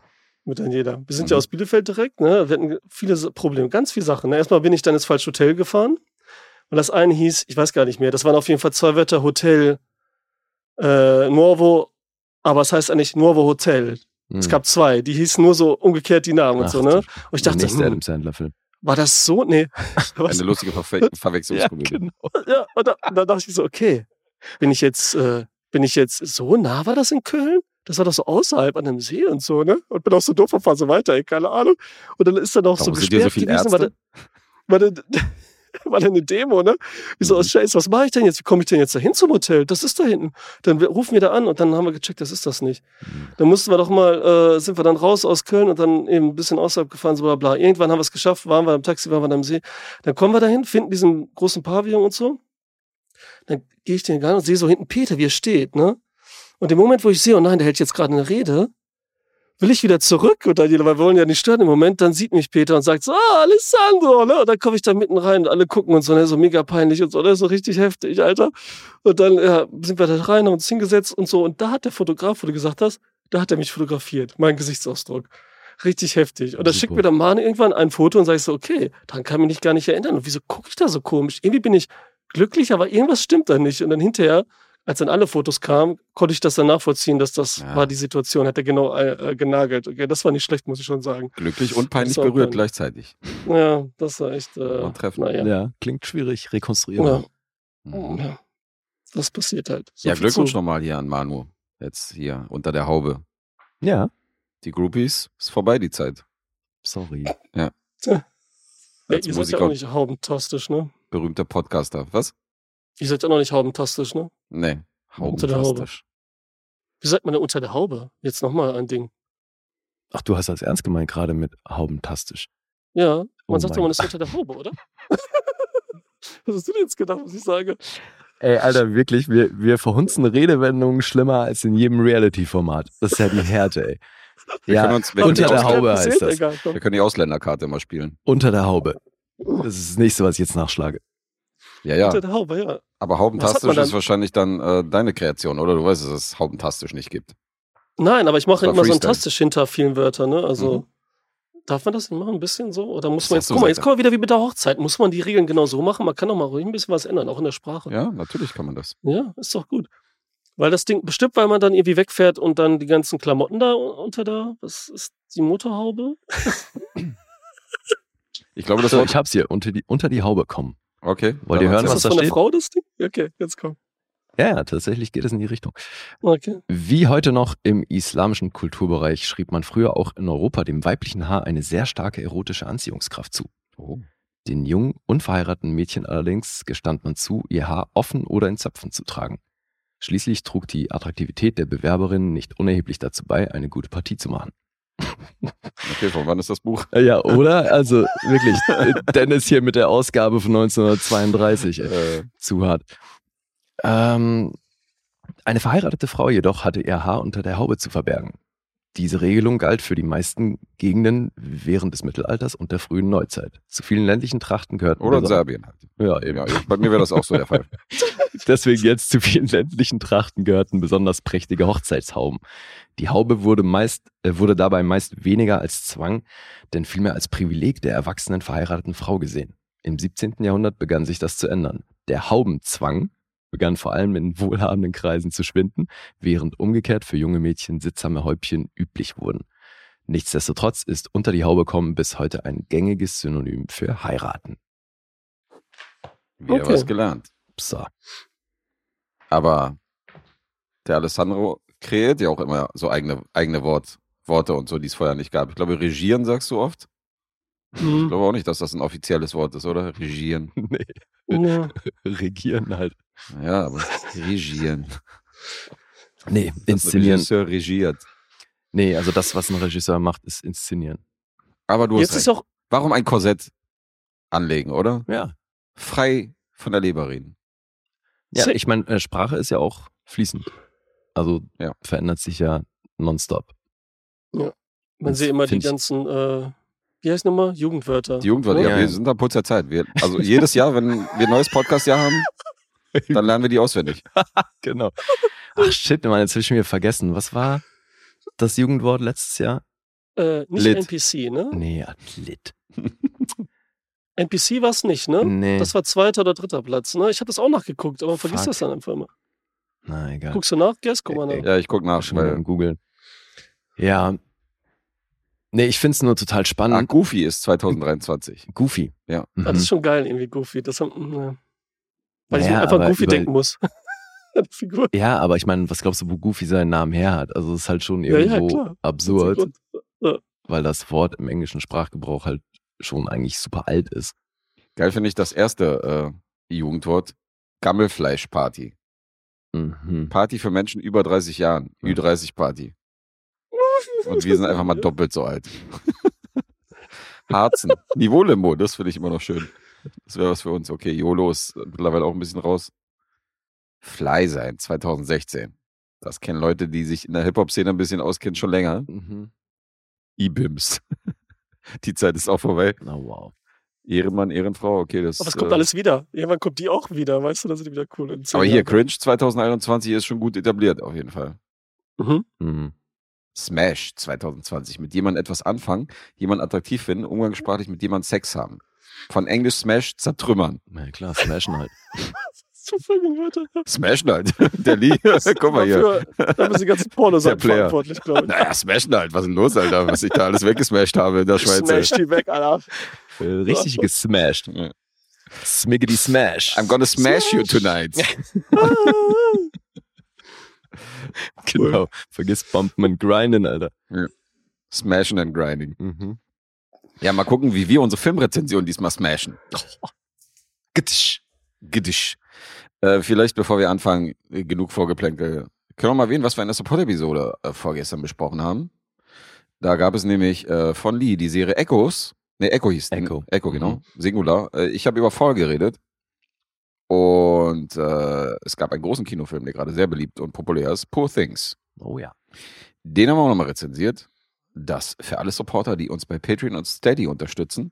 [SPEAKER 1] Mit Daniela. Wir sind ja
[SPEAKER 4] Mhm.
[SPEAKER 1] aus Bielefeld direkt, ne? Wir hatten viele Probleme, ganz viele Sachen. Ne? Erstmal bin ich dann ins falsche Hotel gefahren. Und das eine hieß, ich weiß gar nicht mehr, das waren auf jeden Fall zwei Wörter Hotel äh, Nuovo, aber es heißt eigentlich Nuovo Hotel. Es
[SPEAKER 2] Hm.
[SPEAKER 1] gab zwei, die hießen nur so umgekehrt die Namen und
[SPEAKER 2] Ach,
[SPEAKER 1] so, ne? Und ich dachte,
[SPEAKER 2] nächste
[SPEAKER 1] hm,
[SPEAKER 2] Adam Sandler-Film.
[SPEAKER 1] war das so? Nee.
[SPEAKER 4] Eine lustige Verwe Verwechslungskomödie.
[SPEAKER 2] genau.
[SPEAKER 1] ja, und da, und da dachte ich so, okay, bin ich jetzt, äh, bin ich jetzt so nah war das in Köln? Das war doch so außerhalb an einem See und so, ne? Und bin auch so doof und fahr so weiter, ey, keine Ahnung. Und dann ist dann auch so
[SPEAKER 4] Warum so
[SPEAKER 1] gesperrt
[SPEAKER 4] viele
[SPEAKER 1] gewesen,
[SPEAKER 4] Ärzte?
[SPEAKER 1] war, da, war da eine Demo, ne? Ich so,
[SPEAKER 4] Mhm.
[SPEAKER 1] oh Scheiße, was mache ich denn jetzt? Wie komme ich denn jetzt dahin zum Hotel? Das ist da hinten. Dann rufen wir da an und dann haben wir gecheckt, das ist das nicht.
[SPEAKER 2] Mhm.
[SPEAKER 1] Dann mussten wir doch mal, äh, sind wir dann raus aus Köln und dann eben ein bisschen außerhalb gefahren, so bla bla. Irgendwann haben wir es geschafft, waren wir am Taxi, waren wir am See. Dann kommen wir dahin, finden diesen großen Pavillon und so. Dann gehe ich den Gang und sehe so hinten Peter, wie er steht, ne? Und im Moment, wo ich sehe, oh nein, der hält jetzt gerade eine Rede, will ich wieder zurück und dann, weil wir wollen ja nicht stören im Moment, dann sieht mich Peter und sagt so, ah, Alessandro, ne? Und dann komme ich da mitten rein und alle gucken und so, ne, so mega peinlich und so, ne, so richtig heftig, Alter. Und dann ja, sind wir da rein, haben uns hingesetzt und so. Und da hat der Fotograf, wo du gesagt hast, da hat er mich fotografiert, mein Gesichtsausdruck. Richtig heftig. Und da
[SPEAKER 2] Super.
[SPEAKER 1] schickt mir der Mann irgendwann ein Foto und sag ich so, okay, daran kann ich mich gar nicht erinnern. Und wieso gucke ich da so komisch? Irgendwie bin ich glücklich, aber irgendwas stimmt da nicht. Und dann hinterher, als dann alle Fotos kamen, konnte ich das dann nachvollziehen, dass das
[SPEAKER 4] Ja.
[SPEAKER 1] war die Situation, hat er genau äh, äh, genagelt. Okay, das war nicht schlecht, muss ich schon sagen.
[SPEAKER 4] Glücklich und peinlich berührt
[SPEAKER 1] peinlich.
[SPEAKER 4] gleichzeitig.
[SPEAKER 1] Ja, das war echt, äh,
[SPEAKER 4] treffen.
[SPEAKER 1] naja.
[SPEAKER 2] Ja, klingt schwierig, rekonstruierbar.
[SPEAKER 1] Ja,
[SPEAKER 4] Mhm.
[SPEAKER 1] ja. Das passiert halt. So
[SPEAKER 4] Ja, Glückwunsch nochmal hier an Manu. Jetzt hier unter der Haube.
[SPEAKER 2] Ja,
[SPEAKER 4] Die Groupies, ist vorbei die Zeit.
[SPEAKER 2] sorry.
[SPEAKER 1] Ja,
[SPEAKER 4] Als
[SPEAKER 1] ihr seid ja
[SPEAKER 4] Musiker
[SPEAKER 1] auch
[SPEAKER 4] und
[SPEAKER 1] nicht haubentastisch, ne?
[SPEAKER 4] berühmter Podcaster. Was?
[SPEAKER 1] Ihr seid ja noch nicht haubentastisch, ne?
[SPEAKER 4] Nee.
[SPEAKER 1] Unter der Haube.
[SPEAKER 4] Haubentastisch.
[SPEAKER 1] Wie sagt man denn unter der Haube? Jetzt nochmal ein Ding.
[SPEAKER 2] Ach, du hast das ernst gemeint gerade mit haubentastisch.
[SPEAKER 1] Ja, man
[SPEAKER 2] Oh
[SPEAKER 1] sagt doch, man ist unter der Haube, oder? Was hast du denn jetzt gedacht, was ich sage?
[SPEAKER 2] Ey, Alter, wirklich, wir, wir verhunzen Redewendungen schlimmer als in jedem Reality-Format. Das ist ja die Härte, ey.
[SPEAKER 4] Wir
[SPEAKER 2] Ja,
[SPEAKER 4] können uns, wir
[SPEAKER 2] unter der Haube heißt das.
[SPEAKER 1] Egal.
[SPEAKER 4] Wir können die Ausländerkarte mal spielen.
[SPEAKER 2] unter der Haube. Das ist das nächste, was ich jetzt nachschlage.
[SPEAKER 4] Ja, ja.
[SPEAKER 1] Unter der Haube, ja.
[SPEAKER 4] Aber haubentastisch ist wahrscheinlich dann äh, deine Kreation, oder? Du weißt, dass es haubentastisch nicht gibt.
[SPEAKER 1] Nein, aber ich mache immer so ein. Tastisch hinter vielen Wörtern, ne? Also,
[SPEAKER 4] Mhm.
[SPEAKER 1] darf man das nicht machen, ein bisschen so? Oder muss
[SPEAKER 4] Das
[SPEAKER 1] man jetzt, guck mal, jetzt kommen wir wieder wie mit der Hochzeit. Muss man die Regeln genau so machen? Man kann doch mal ruhig ein bisschen was ändern, auch in der Sprache.
[SPEAKER 4] Ja, natürlich kann man das.
[SPEAKER 1] Ja, ist doch gut. Weil das Ding, bestimmt, weil man dann irgendwie wegfährt und dann die ganzen Klamotten da unter da, was ist die Motorhaube?
[SPEAKER 4] Ich glaube, das
[SPEAKER 2] So,
[SPEAKER 4] war.
[SPEAKER 2] ich hab's hier, unter die, unter die Haube kommen.
[SPEAKER 4] Okay.
[SPEAKER 2] Wollt ihr hören,
[SPEAKER 1] ist
[SPEAKER 4] erzähl.
[SPEAKER 2] was
[SPEAKER 1] das
[SPEAKER 2] da
[SPEAKER 1] von der
[SPEAKER 2] steht?
[SPEAKER 1] Frau, das Ding? Okay, jetzt komm.
[SPEAKER 2] Ja, ja, tatsächlich geht es in die Richtung.
[SPEAKER 1] Okay.
[SPEAKER 2] Wie heute noch im islamischen Kulturbereich schrieb man früher auch in Europa dem weiblichen Haar eine sehr starke erotische Anziehungskraft zu.
[SPEAKER 4] Oh.
[SPEAKER 2] Den jungen, unverheirateten Mädchen allerdings gestand man zu, ihr Haar offen oder in Zöpfen zu tragen. Schließlich trug die Attraktivität der Bewerberin nicht unerheblich dazu bei, eine gute Partie zu machen.
[SPEAKER 4] Okay, von wann ist das Buch?
[SPEAKER 2] Äh, Ja, oder? Also wirklich, äh, Dennis hier mit der Ausgabe von 1932, ey,
[SPEAKER 4] Äh,
[SPEAKER 2] zu hart. Ähm, eine verheiratete Frau jedoch hatte ihr Haar unter der Haube zu verbergen. Diese Regelung galt für die meisten Gegenden während des Mittelalters und der frühen Neuzeit. Zu vielen ländlichen Trachten gehörten
[SPEAKER 4] oder in Serbien halt.
[SPEAKER 2] Ja, eben.
[SPEAKER 4] Ja, bei mir wäre das auch so der Fall.
[SPEAKER 2] Deswegen jetzt zu vielen ländlichen Trachten gehörten besonders prächtige Hochzeitshauben. Die Haube wurde meist, äh, wurde dabei meist weniger als Zwang, denn vielmehr als Privileg der erwachsenen verheirateten Frau gesehen. Im 17. Jahrhundert begann sich das zu ändern. Der Haubenzwang begann vor allem in wohlhabenden Kreisen zu schwinden, während umgekehrt für junge Mädchen sittsame Häubchen üblich wurden. Nichtsdestotrotz ist unter die Haube kommen bis heute ein gängiges Synonym für heiraten.
[SPEAKER 4] Wieder
[SPEAKER 1] Okay.
[SPEAKER 4] was gelernt.
[SPEAKER 2] So.
[SPEAKER 4] Aber der Alessandro kreiert ja auch immer so eigene, eigene Wort, Worte und so, die es vorher nicht gab. Ich glaube, regieren sagst du oft. Ich
[SPEAKER 1] Hm.
[SPEAKER 4] glaube auch nicht, dass das ein offizielles Wort ist, oder? Regieren.
[SPEAKER 2] Nee,
[SPEAKER 1] Ja.
[SPEAKER 2] regieren halt.
[SPEAKER 4] Ja, aber regieren.
[SPEAKER 2] Nee,
[SPEAKER 4] Dass ein
[SPEAKER 2] inszenieren.
[SPEAKER 4] Regisseur regiert.
[SPEAKER 2] Nee, also das, was ein Regisseur macht, ist inszenieren.
[SPEAKER 4] Aber du hast
[SPEAKER 1] Jetzt
[SPEAKER 4] recht.
[SPEAKER 1] ist auch,
[SPEAKER 4] Warum ein Korsett anlegen, oder?
[SPEAKER 2] Ja.
[SPEAKER 4] Frei von der Leber reden.
[SPEAKER 2] Ja, ich meine, äh, Sprache ist ja auch fließend. Also
[SPEAKER 4] Ja.
[SPEAKER 2] verändert sich ja nonstop.
[SPEAKER 1] man
[SPEAKER 2] Das
[SPEAKER 1] sieht immer die ganzen, äh, wie heißt nochmal? Jugendwörter.
[SPEAKER 4] Die Jugendwörter, ja,
[SPEAKER 2] Ja,
[SPEAKER 4] wir
[SPEAKER 2] ja.
[SPEAKER 4] sind am Puls der Zeit. Wir, also jedes Jahr, wenn wir ein neues Podcast-Jahr haben, dann lernen wir die auswendig.
[SPEAKER 2] Genau. Ach shit, Mann, jetzt habe ich schon wieder vergessen. Was war das Jugendwort letztes Jahr?
[SPEAKER 1] Äh, nicht
[SPEAKER 4] Lit.
[SPEAKER 1] NPC, ne?
[SPEAKER 2] Nee, Athlet.
[SPEAKER 1] NPC war es nicht, ne?
[SPEAKER 2] Nee.
[SPEAKER 1] Das war zweiter oder dritter Platz, ne? Ich habe das auch nachgeguckt, aber vergiss
[SPEAKER 2] Fuck.
[SPEAKER 1] das dann einfach mal.
[SPEAKER 2] Na, egal.
[SPEAKER 1] Guckst du nach? Guess, guck mal nach.
[SPEAKER 4] Ja, ich guck nach, weil
[SPEAKER 2] im Googeln. Ja. Nee, ich find's nur total
[SPEAKER 4] ah,
[SPEAKER 2] spannend.
[SPEAKER 4] Goofy ist 2023.
[SPEAKER 2] Goofy.
[SPEAKER 4] Ja.
[SPEAKER 2] Mhm.
[SPEAKER 1] Ah, Das ist schon geil, irgendwie Goofy. Das haben, ja. Weil ich
[SPEAKER 2] Ja,
[SPEAKER 1] mir einfach
[SPEAKER 2] aber
[SPEAKER 1] Goofy
[SPEAKER 2] über-
[SPEAKER 1] denken muss.
[SPEAKER 2] Ja, aber ich meine, was glaubst du, wo Goofy seinen Namen her hat? Also es ist halt schon
[SPEAKER 1] Ja, ja,
[SPEAKER 2] irgendwo
[SPEAKER 1] klar.
[SPEAKER 2] absurd,
[SPEAKER 1] Grund.
[SPEAKER 2] weil das Wort im englischen Sprachgebrauch halt schon eigentlich super alt ist.
[SPEAKER 4] Geil finde ich das erste äh, Jugendwort. Gammelfleischparty.
[SPEAKER 2] Mhm.
[SPEAKER 4] Party für Menschen über 30 Jahren.
[SPEAKER 2] Ja.
[SPEAKER 4] Ü30-Party. Und wir sind einfach mal doppelt so alt. Harzen. Niveau-Limo, das finde ich immer noch schön. Das wäre was für uns. Okay, YOLO ist mittlerweile auch ein bisschen raus. Fly sein, 2016. Das kennen Leute, die sich in der Hip-Hop-Szene ein bisschen auskennen, schon länger.
[SPEAKER 2] Mhm.
[SPEAKER 4] E-Bims. Die Zeit ist auch vorbei.
[SPEAKER 2] Na wow.
[SPEAKER 4] Ehrenmann, Ehrenfrau, okay, das.
[SPEAKER 1] Aber es kommt
[SPEAKER 4] äh,
[SPEAKER 1] alles wieder. Irgendwann kommt die auch wieder, weißt du, dann sind wieder cool. in
[SPEAKER 4] aber hier,
[SPEAKER 1] Jahren.
[SPEAKER 4] Cringe 2021 ist schon gut etabliert, auf jeden Fall.
[SPEAKER 1] Mhm.
[SPEAKER 2] Mhm.
[SPEAKER 4] Smash 2020. Mit jemandem etwas anfangen, jemanden attraktiv finden, umgangssprachlich mit jemandem Sex haben. Von Englisch Smash zertrümmern.
[SPEAKER 2] Ja klar, smashen halt.
[SPEAKER 1] So folgende Wörter.
[SPEAKER 4] Smashen halt. Der Lee, guck mal hier.
[SPEAKER 1] Dafür sind die ganzen Pornos verantwortlich, glaube ich.
[SPEAKER 4] Naja, smashen halt. Was ist denn los, Alter? Was ich da alles weggesmashed habe in der Schweiz.
[SPEAKER 1] Smash die weg, Alter.
[SPEAKER 2] Äh, Richtig gesmashed.
[SPEAKER 4] Ja.
[SPEAKER 2] Smiggity smash.
[SPEAKER 4] I'm gonna smash you tonight.
[SPEAKER 2] Genau. Vergiss Bumpen und Grinden, Alter.
[SPEAKER 4] Smashen and grinding.
[SPEAKER 2] Mhm.
[SPEAKER 4] Ja, mal gucken, wie wir unsere Filmrezension diesmal smashen.
[SPEAKER 2] Gitsch.
[SPEAKER 4] Giddisch. Äh, vielleicht, bevor wir anfangen, genug Vorgeplänkel. Können wir mal erwähnen, was wir in der Support-Episode äh, vorgestern besprochen haben? Da gab es nämlich äh, von Lee die Serie Echos. Ne, Echo hieß die, ne?
[SPEAKER 2] Echo.
[SPEAKER 4] Echo, genau.
[SPEAKER 2] Mhm.
[SPEAKER 4] Singular. Äh, ich habe über Fall geredet. Und äh, es gab einen großen Kinofilm, der gerade sehr beliebt und populär ist. Poor Things.
[SPEAKER 2] Oh ja.
[SPEAKER 4] Den haben wir auch nochmal rezensiert. Das für alle Supporter, die uns bei Patreon und Steady unterstützen.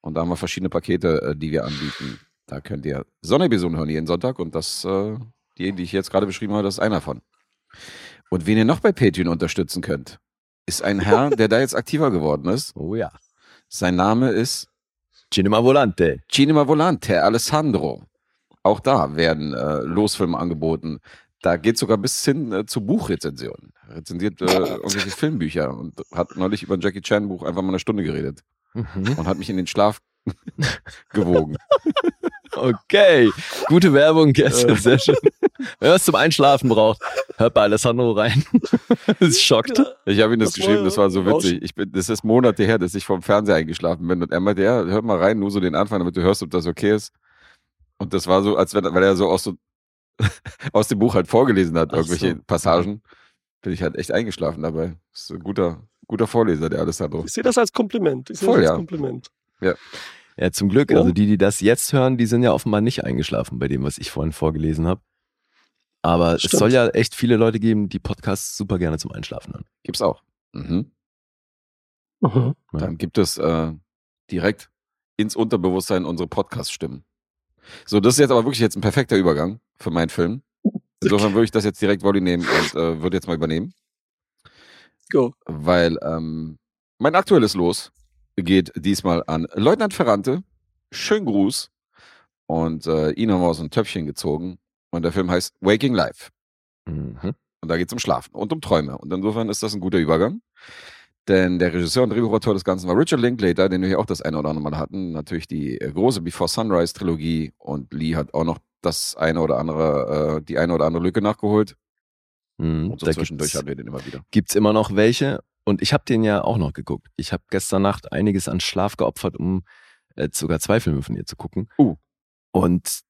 [SPEAKER 4] Und da haben wir verschiedene Pakete, äh, die wir anbieten. Da könnt ihr Sonnenepisoden hören jeden Sonntag. Und das, äh, die, die ich jetzt gerade beschrieben habe, das ist einer davon. Und wen ihr noch bei Patreon unterstützen könnt, ist ein Herr, der da jetzt aktiver geworden ist.
[SPEAKER 2] Oh ja.
[SPEAKER 4] Sein Name ist
[SPEAKER 2] Cinema Volante.
[SPEAKER 4] Cinema Volante, Alessandro. Auch da werden äh, Losfilme angeboten. Da geht sogar bis hin äh, zu Buchrezensionen. Er rezensiert äh, irgendwelche Filmbücher und hat neulich über ein Jackie Chan Buch einfach mal eine Stunde geredet
[SPEAKER 2] Mhm.
[SPEAKER 4] und hat mich in den Schlaf gewogen.
[SPEAKER 2] Okay. Gute Werbung gestern. Sehr schön. Wer was zum Einschlafen braucht, hört bei Alessandro rein. Es schockt.
[SPEAKER 4] Ich habe ihm das,
[SPEAKER 1] Das
[SPEAKER 4] geschrieben,
[SPEAKER 1] war
[SPEAKER 4] das war so witzig. Ich bin, das ist Monate her, dass ich vom Fernseher eingeschlafen bin und er meinte, ja, hör mal rein, nur so den Anfang, damit du hörst, ob das okay ist. Und das war so, als wenn, weil er so aus, so aus dem Buch halt vorgelesen hat,
[SPEAKER 2] Ach
[SPEAKER 4] irgendwelche
[SPEAKER 2] so.
[SPEAKER 4] Passagen, bin ich halt echt eingeschlafen dabei. Das ist ein guter, guter Vorleser, der Alessandro.
[SPEAKER 1] Ich sehe das als Kompliment. Ich sehe
[SPEAKER 4] Voll,
[SPEAKER 1] das als
[SPEAKER 4] ja.
[SPEAKER 1] Kompliment.
[SPEAKER 2] Ja, zum Glück.
[SPEAKER 1] Oh.
[SPEAKER 2] Also die, die das jetzt hören, die sind ja offenbar nicht eingeschlafen bei dem, was ich vorhin vorgelesen habe. Aber es
[SPEAKER 1] Stimmt.
[SPEAKER 2] soll ja echt viele Leute geben, die Podcasts super gerne zum Einschlafen hören.
[SPEAKER 4] Gibt's auch. Mhm.
[SPEAKER 1] Mhm.
[SPEAKER 2] Ja.
[SPEAKER 4] Dann gibt es äh, direkt ins Unterbewusstsein unsere Podcast-Stimmen. So, das ist jetzt aber wirklich jetzt ein perfekter Übergang für meinen Film. Insofern würde ich das jetzt direkt Volley nehmen und äh, würde jetzt mal übernehmen.
[SPEAKER 1] Go.
[SPEAKER 4] weil ähm, mein aktuelles Los geht diesmal an Leutnant Ferrante. Schönen Gruß. Und äh, ihn haben wir aus einem Töpfchen gezogen. Und der Film heißt Waking Life.
[SPEAKER 2] Mhm.
[SPEAKER 4] Und da geht es um Schlafen und um Träume. Und insofern ist das ein guter Übergang. Denn der Regisseur und Drehbuchautor des Ganzen war Richard Linklater, den wir hier auch das eine oder andere Mal hatten. Natürlich die äh, große Before Sunrise Trilogie. Und Lee hat auch noch das eine oder andere, äh, die eine oder andere Lücke nachgeholt.
[SPEAKER 2] Mhm.
[SPEAKER 4] Und so
[SPEAKER 2] Da
[SPEAKER 4] zwischendurch hatten wir den immer wieder.
[SPEAKER 2] gibt's immer noch welche. Und ich habe den ja auch noch geguckt. Ich habe gestern Nacht einiges an Schlaf geopfert, um äh, sogar zwei Filme von ihr zu gucken.
[SPEAKER 4] Uh.
[SPEAKER 2] Und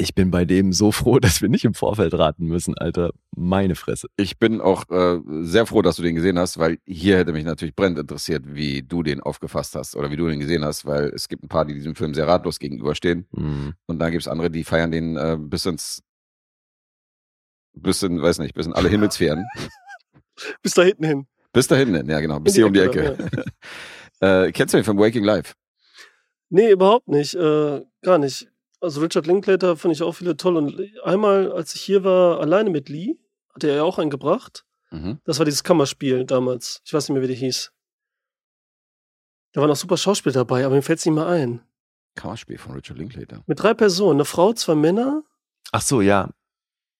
[SPEAKER 2] ich bin bei dem so froh, dass wir nicht im Vorfeld raten müssen, Alter. Meine Fresse.
[SPEAKER 4] Ich bin auch äh, sehr froh, dass du den gesehen hast, weil hier hätte mich natürlich brennend interessiert, wie du den aufgefasst hast oder wie du den gesehen hast, weil es gibt ein paar, die diesem Film sehr ratlos gegenüberstehen
[SPEAKER 2] Mhm.
[SPEAKER 4] und dann gibt es andere, die feiern den äh, bis ins bis in, weiß nicht, bis in alle Himmelsphären.
[SPEAKER 1] Bis da hinten hin.
[SPEAKER 4] bis da hinten, ja genau, bis hier um die
[SPEAKER 1] Ecke,
[SPEAKER 4] Ecke. äh, kennst du den Film Waking Life?
[SPEAKER 1] Nee, überhaupt nicht. Äh, gar nicht. Also Richard Linklater finde ich auch viele toll. Und einmal, als ich hier war, alleine mit Lee, hat er ja auch einen gebracht.
[SPEAKER 4] Mhm.
[SPEAKER 1] Das war dieses Kammerspiel damals. Ich weiß nicht mehr, wie der hieß. Da waren auch super Schauspieler dabei, aber mir fällt es nicht mehr ein.
[SPEAKER 4] Kammerspiel von Richard Linklater.
[SPEAKER 1] Mit drei Personen, eine Frau, zwei Männer.
[SPEAKER 2] Ach so, ja.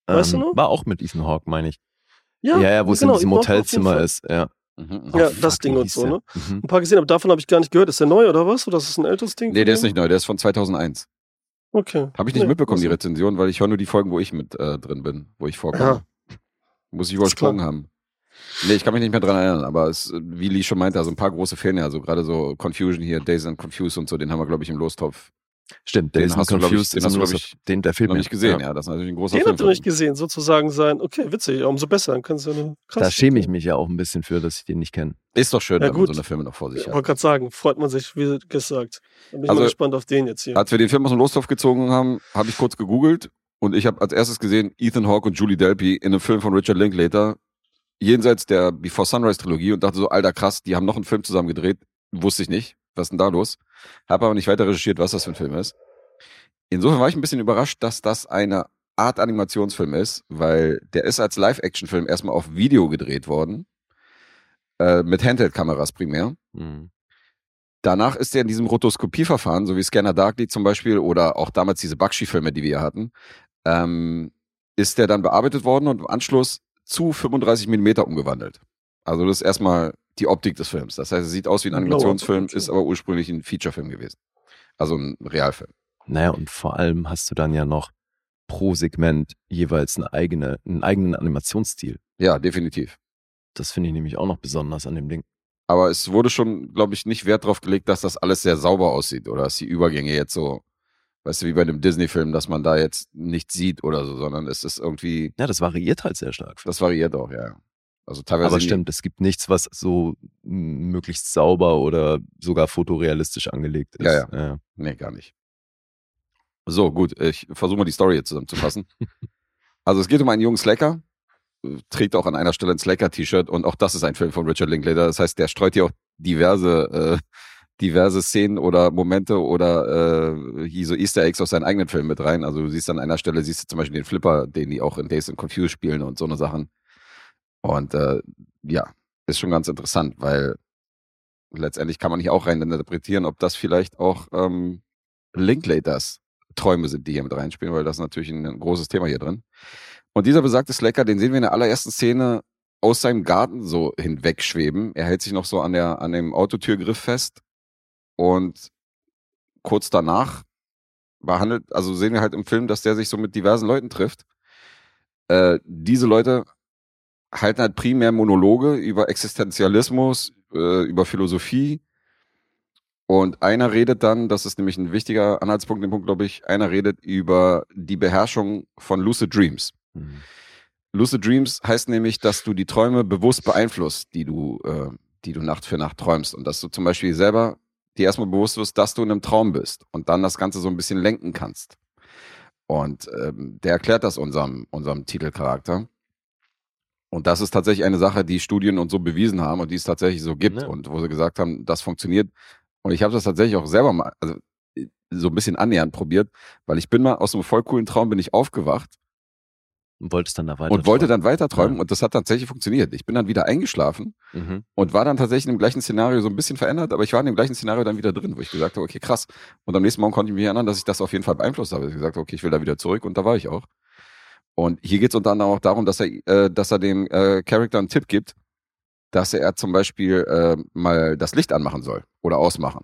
[SPEAKER 1] Weißt du noch?
[SPEAKER 2] War auch mit Ethan Hawke, meine ich.
[SPEAKER 1] Ja,
[SPEAKER 2] Ja, ja, wo es
[SPEAKER 1] genau,
[SPEAKER 2] in diesem
[SPEAKER 1] auf jeden
[SPEAKER 2] Hotelzimmer ist. Ja.
[SPEAKER 4] Mhm.
[SPEAKER 1] Ja,
[SPEAKER 2] Oh,
[SPEAKER 1] das
[SPEAKER 2] fuck,
[SPEAKER 1] Ding
[SPEAKER 2] wie
[SPEAKER 1] und so, ne?
[SPEAKER 2] Mhm.
[SPEAKER 1] Ein paar gesehen, aber davon habe ich gar nicht gehört. Ist der neu oder was? Oder ist das ein älteres Ding?
[SPEAKER 4] Nee, der ist nicht neu, der ist von 2001.
[SPEAKER 1] Okay.
[SPEAKER 4] Habe ich nicht
[SPEAKER 1] Nee,
[SPEAKER 4] mitbekommen, die Rezension, weil ich höre nur die Folgen, wo ich mit äh, drin bin, wo ich vorkomme. Muss ich übersprungen haben. Nee, ich kann mich nicht mehr dran erinnern, aber es, wie Lee schon meinte, also ein paar große Filme, also gerade so Confusion hier, Days and Confused und so, den haben wir, glaube ich, im Lostopf
[SPEAKER 2] Stimmt, der
[SPEAKER 4] Den
[SPEAKER 2] ist
[SPEAKER 4] hast du, glaub ich-
[SPEAKER 2] confused.
[SPEAKER 4] den
[SPEAKER 2] ist
[SPEAKER 4] hast du, ich,
[SPEAKER 2] den, der fehlt
[SPEAKER 4] noch nicht gesehen.
[SPEAKER 2] Ja.
[SPEAKER 4] Ja, das ist natürlich ein großer
[SPEAKER 1] Den
[SPEAKER 4] Film.
[SPEAKER 1] habt ihr noch nicht gesehen, sozusagen sein. Okay, witzig, umso besser. Dann kannst du eine krass.
[SPEAKER 2] Da schäme ich mich ja auch ein bisschen für, dass ich den nicht kenne.
[SPEAKER 4] Ist doch schön,
[SPEAKER 1] Ja,
[SPEAKER 4] wenn man
[SPEAKER 1] gut.
[SPEAKER 4] so eine Filme noch vor sich
[SPEAKER 1] Ich
[SPEAKER 4] hat.
[SPEAKER 1] wollte gerade sagen, freut man sich, wie gesagt. Bin ich
[SPEAKER 4] Also-
[SPEAKER 1] mal gespannt auf den jetzt hier.
[SPEAKER 4] Als wir den Film aus dem Lostopf gezogen haben, habe ich kurz gegoogelt Und ich habe als erstes gesehen Ethan Hawke und Julie Delpy in einem Film von Richard Linklater, jenseits der Before Sunrise Trilogie und dachte so, alter krass, die haben noch einen Film zusammen gedreht. Wusste ich nicht. Was ist denn da los? Habe aber nicht weiter recherchiert, was das für ein Film ist. Insofern war ich ein bisschen überrascht, dass das eine Art Animationsfilm ist, weil der ist als Live-Action-Film erstmal auf Video gedreht worden. Äh, mit Handheld-Kameras primär.
[SPEAKER 2] Mhm.
[SPEAKER 4] Danach ist er in diesem Rotoskopieverfahren, so wie Scanner Darkly zum Beispiel oder auch damals diese Bakshi-Filme, die wir hier hatten, ähm, ist der dann bearbeitet worden und im Anschluss zu 35 Millimeter umgewandelt. Also das ist erstmal die Optik des Films. Das heißt, es sieht aus wie ein
[SPEAKER 1] Lower
[SPEAKER 4] Animationsfilm, ist aber ursprünglich ein Featurefilm gewesen. Also ein Realfilm.
[SPEAKER 2] Naja, und vor allem hast du dann ja noch pro Segment jeweils eine eigene, einen eigenen Animationsstil.
[SPEAKER 4] Ja, definitiv.
[SPEAKER 2] Das finde ich nämlich auch noch besonders an dem Ding.
[SPEAKER 4] Aber es wurde schon, glaube ich, nicht Wert drauf gelegt, dass das alles sehr sauber aussieht oder dass die Übergänge jetzt so, weißt du, wie bei einem Disney-Film, dass man da jetzt nichts sieht oder so, sondern es ist irgendwie,
[SPEAKER 2] Ja, das variiert halt sehr stark.
[SPEAKER 4] das variiert auch, ja. Also teilweise.
[SPEAKER 2] Aber stimmt, es gibt nichts, was so möglichst sauber oder sogar fotorealistisch angelegt ist.
[SPEAKER 4] Ja,
[SPEAKER 2] ja.
[SPEAKER 4] Nee, gar nicht. So, gut, ich versuche mal die Story jetzt zusammenzufassen. also es geht um einen jungen Slacker, äh, trägt auch an einer Stelle ein Slacker-T-Shirt und auch das ist ein Film von Richard Linklater. Das heißt, der streut hier auch diverse, äh, diverse Szenen oder Momente oder äh, hier so Easter Eggs aus seinen eigenen Filmen mit rein. Also du siehst an einer Stelle, siehst du zum Beispiel den Flipper, den die auch in Days and Confused spielen und so eine Sachen. Und äh, ja, ist schon ganz interessant, weil letztendlich kann man hier auch rein interpretieren, ob das vielleicht auch ähm, Linklaters Träume sind, die hier mit reinspielen, weil das ist natürlich ein, großes Thema hier drin. Und dieser besagte Slacker, den sehen wir in der allerersten Szene aus seinem Garten so hinwegschweben. Er hält sich noch so an, der, an dem Autotürgriff fest und kurz danach behandelt, also sehen wir halt im Film, dass der sich so mit diversen Leuten trifft. Äh, diese Leute halten halt primär Monologe über Existenzialismus, äh, über Philosophie. Und einer redet dann, das ist nämlich ein wichtiger Anhaltspunkt, den Punkt, glaube ich, einer redet über die Beherrschung von Lucid Dreams.
[SPEAKER 2] Mhm.
[SPEAKER 4] Lucid Dreams heißt nämlich, dass du die Träume bewusst beeinflusst, die du, äh, die du Nacht für Nacht träumst. Und dass du zum Beispiel selber dir erstmal bewusst wirst, dass du in einem Traum bist und dann das Ganze so ein bisschen lenken kannst. Und ähm, der erklärt das unserem, unserem Titelcharakter. Und das ist tatsächlich eine Sache, die Studien und so bewiesen haben und die es tatsächlich so gibt
[SPEAKER 2] Ja.
[SPEAKER 4] und wo sie gesagt haben, das funktioniert. Und ich habe das tatsächlich auch selber mal, also äh, so ein bisschen annähernd probiert, weil ich bin mal aus einem voll coolen Traum bin ich aufgewacht
[SPEAKER 2] Und wolltest dann da weiter
[SPEAKER 4] und wollte
[SPEAKER 2] träumen.
[SPEAKER 4] dann weiter träumen
[SPEAKER 2] Ja.
[SPEAKER 4] und das hat tatsächlich funktioniert. Ich bin dann wieder eingeschlafen
[SPEAKER 2] Mhm.
[SPEAKER 4] und war dann tatsächlich in dem gleichen Szenario so ein bisschen verändert, aber ich war in dem gleichen Szenario dann wieder drin, wo ich gesagt habe, okay, krass. Und am nächsten Morgen konnte ich mich erinnern, dass ich das auf jeden Fall beeinflusst habe. Ich gesagt, habe, okay, ich will da wieder zurück und da war ich auch. Und hier geht es unter anderem auch darum, dass er, äh, dass er dem äh, Charakter einen Tipp gibt, dass er zum Beispiel äh, mal das Licht anmachen soll oder ausmachen.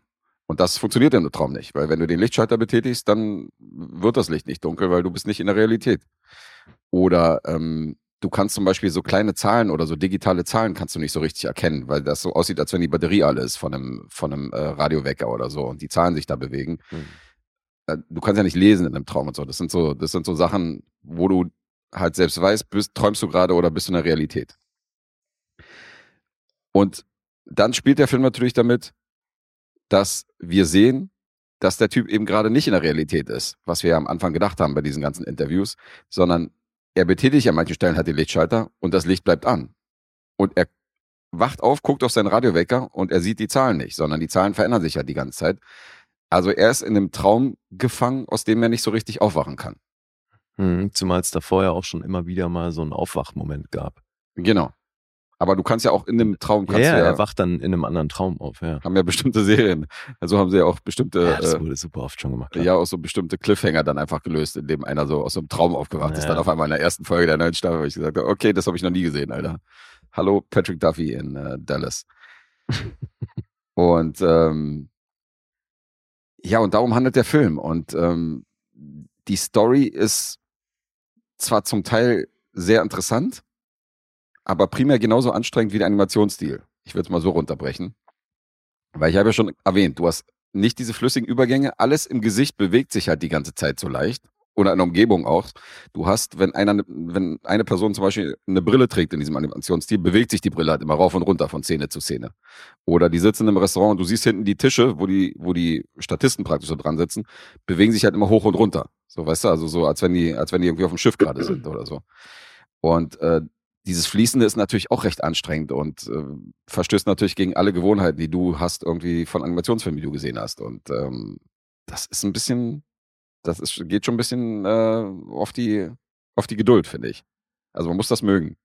[SPEAKER 4] Und das funktioniert im Traum nicht, weil wenn du den Lichtschalter betätigst, dann wird das Licht nicht dunkel, weil du bist nicht in der Realität. Oder ähm, du kannst zum Beispiel so kleine Zahlen oder so digitale Zahlen kannst du nicht so richtig erkennen, weil das so aussieht, als wenn die Batterie alle ist von einem, von einem äh, Radiowecker oder so und die Zahlen sich da bewegen.
[SPEAKER 2] Mhm.
[SPEAKER 4] Du kannst ja nicht lesen in einem Traum und so. Das sind so, das sind so Sachen, wo du halt selbst weißt, bist, träumst du gerade oder bist du in der Realität. Und dann spielt der Film natürlich damit, dass wir sehen, dass der Typ eben gerade nicht in der Realität ist, was wir ja am Anfang gedacht haben bei diesen ganzen Interviews, sondern er betätigt an manchen Stellen halt den Lichtschalter und das Licht bleibt an. Und er wacht auf, guckt auf seinen Radiowecker und er sieht die Zahlen nicht, sondern die Zahlen verändern sich ja die ganze Zeit. Also er ist in einem Traum gefangen, aus dem er nicht so richtig aufwachen kann.
[SPEAKER 2] Mhm. Zumal es davor ja auch schon immer wieder mal so einen Aufwachmoment gab.
[SPEAKER 4] Genau. Aber du kannst ja auch in dem Traum,
[SPEAKER 2] Ja,
[SPEAKER 4] kannst
[SPEAKER 2] ja,
[SPEAKER 4] ja,
[SPEAKER 2] er wacht dann in einem anderen Traum auf, ja.
[SPEAKER 4] haben ja bestimmte Serien. Also haben sie ja auch bestimmte,
[SPEAKER 2] ja das
[SPEAKER 4] äh,
[SPEAKER 2] wurde super oft schon gemacht. klar.
[SPEAKER 4] ja, auch so bestimmte Cliffhanger dann einfach gelöst, indem einer so aus so einem Traum aufgewacht ist.
[SPEAKER 2] Ja.
[SPEAKER 4] Dann auf einmal in der ersten Folge der neuen Staffel, wo ich gesagt habe, okay, das habe ich noch nie gesehen, Alter. Hallo, Patrick Duffy in äh, Dallas. und ähm, ja, und darum handelt der Film. Und ähm, die Story ist zwar zum Teil sehr interessant, aber primär genauso anstrengend wie der Animationsstil. Ich würde es mal so runterbrechen. Weil ich habe ja schon erwähnt, du hast nicht diese flüssigen Übergänge, alles im Gesicht bewegt sich halt die ganze Zeit so leicht. Oder in der Umgebung auch. Du hast, wenn einer, wenn eine Person zum Beispiel eine Brille trägt in diesem Animationsstil, bewegt sich die Brille halt immer rauf und runter von Szene zu Szene. Oder die sitzen im Restaurant und du siehst hinten die Tische, wo die, wo die Statisten praktisch so dran sitzen, bewegen sich halt immer hoch und runter. So, weißt du, also so, als wenn die, als wenn die irgendwie auf dem Schiff gerade sind oder so. Und äh, dieses Fließende ist natürlich auch recht anstrengend und äh, verstößt natürlich gegen alle Gewohnheiten, die du hast, irgendwie von Animationsfilmen, die du gesehen hast. Und ähm, das ist ein bisschen, das ist, geht schon ein bisschen äh, auf die, auf die Geduld, finde ich. Also man muss das mögen.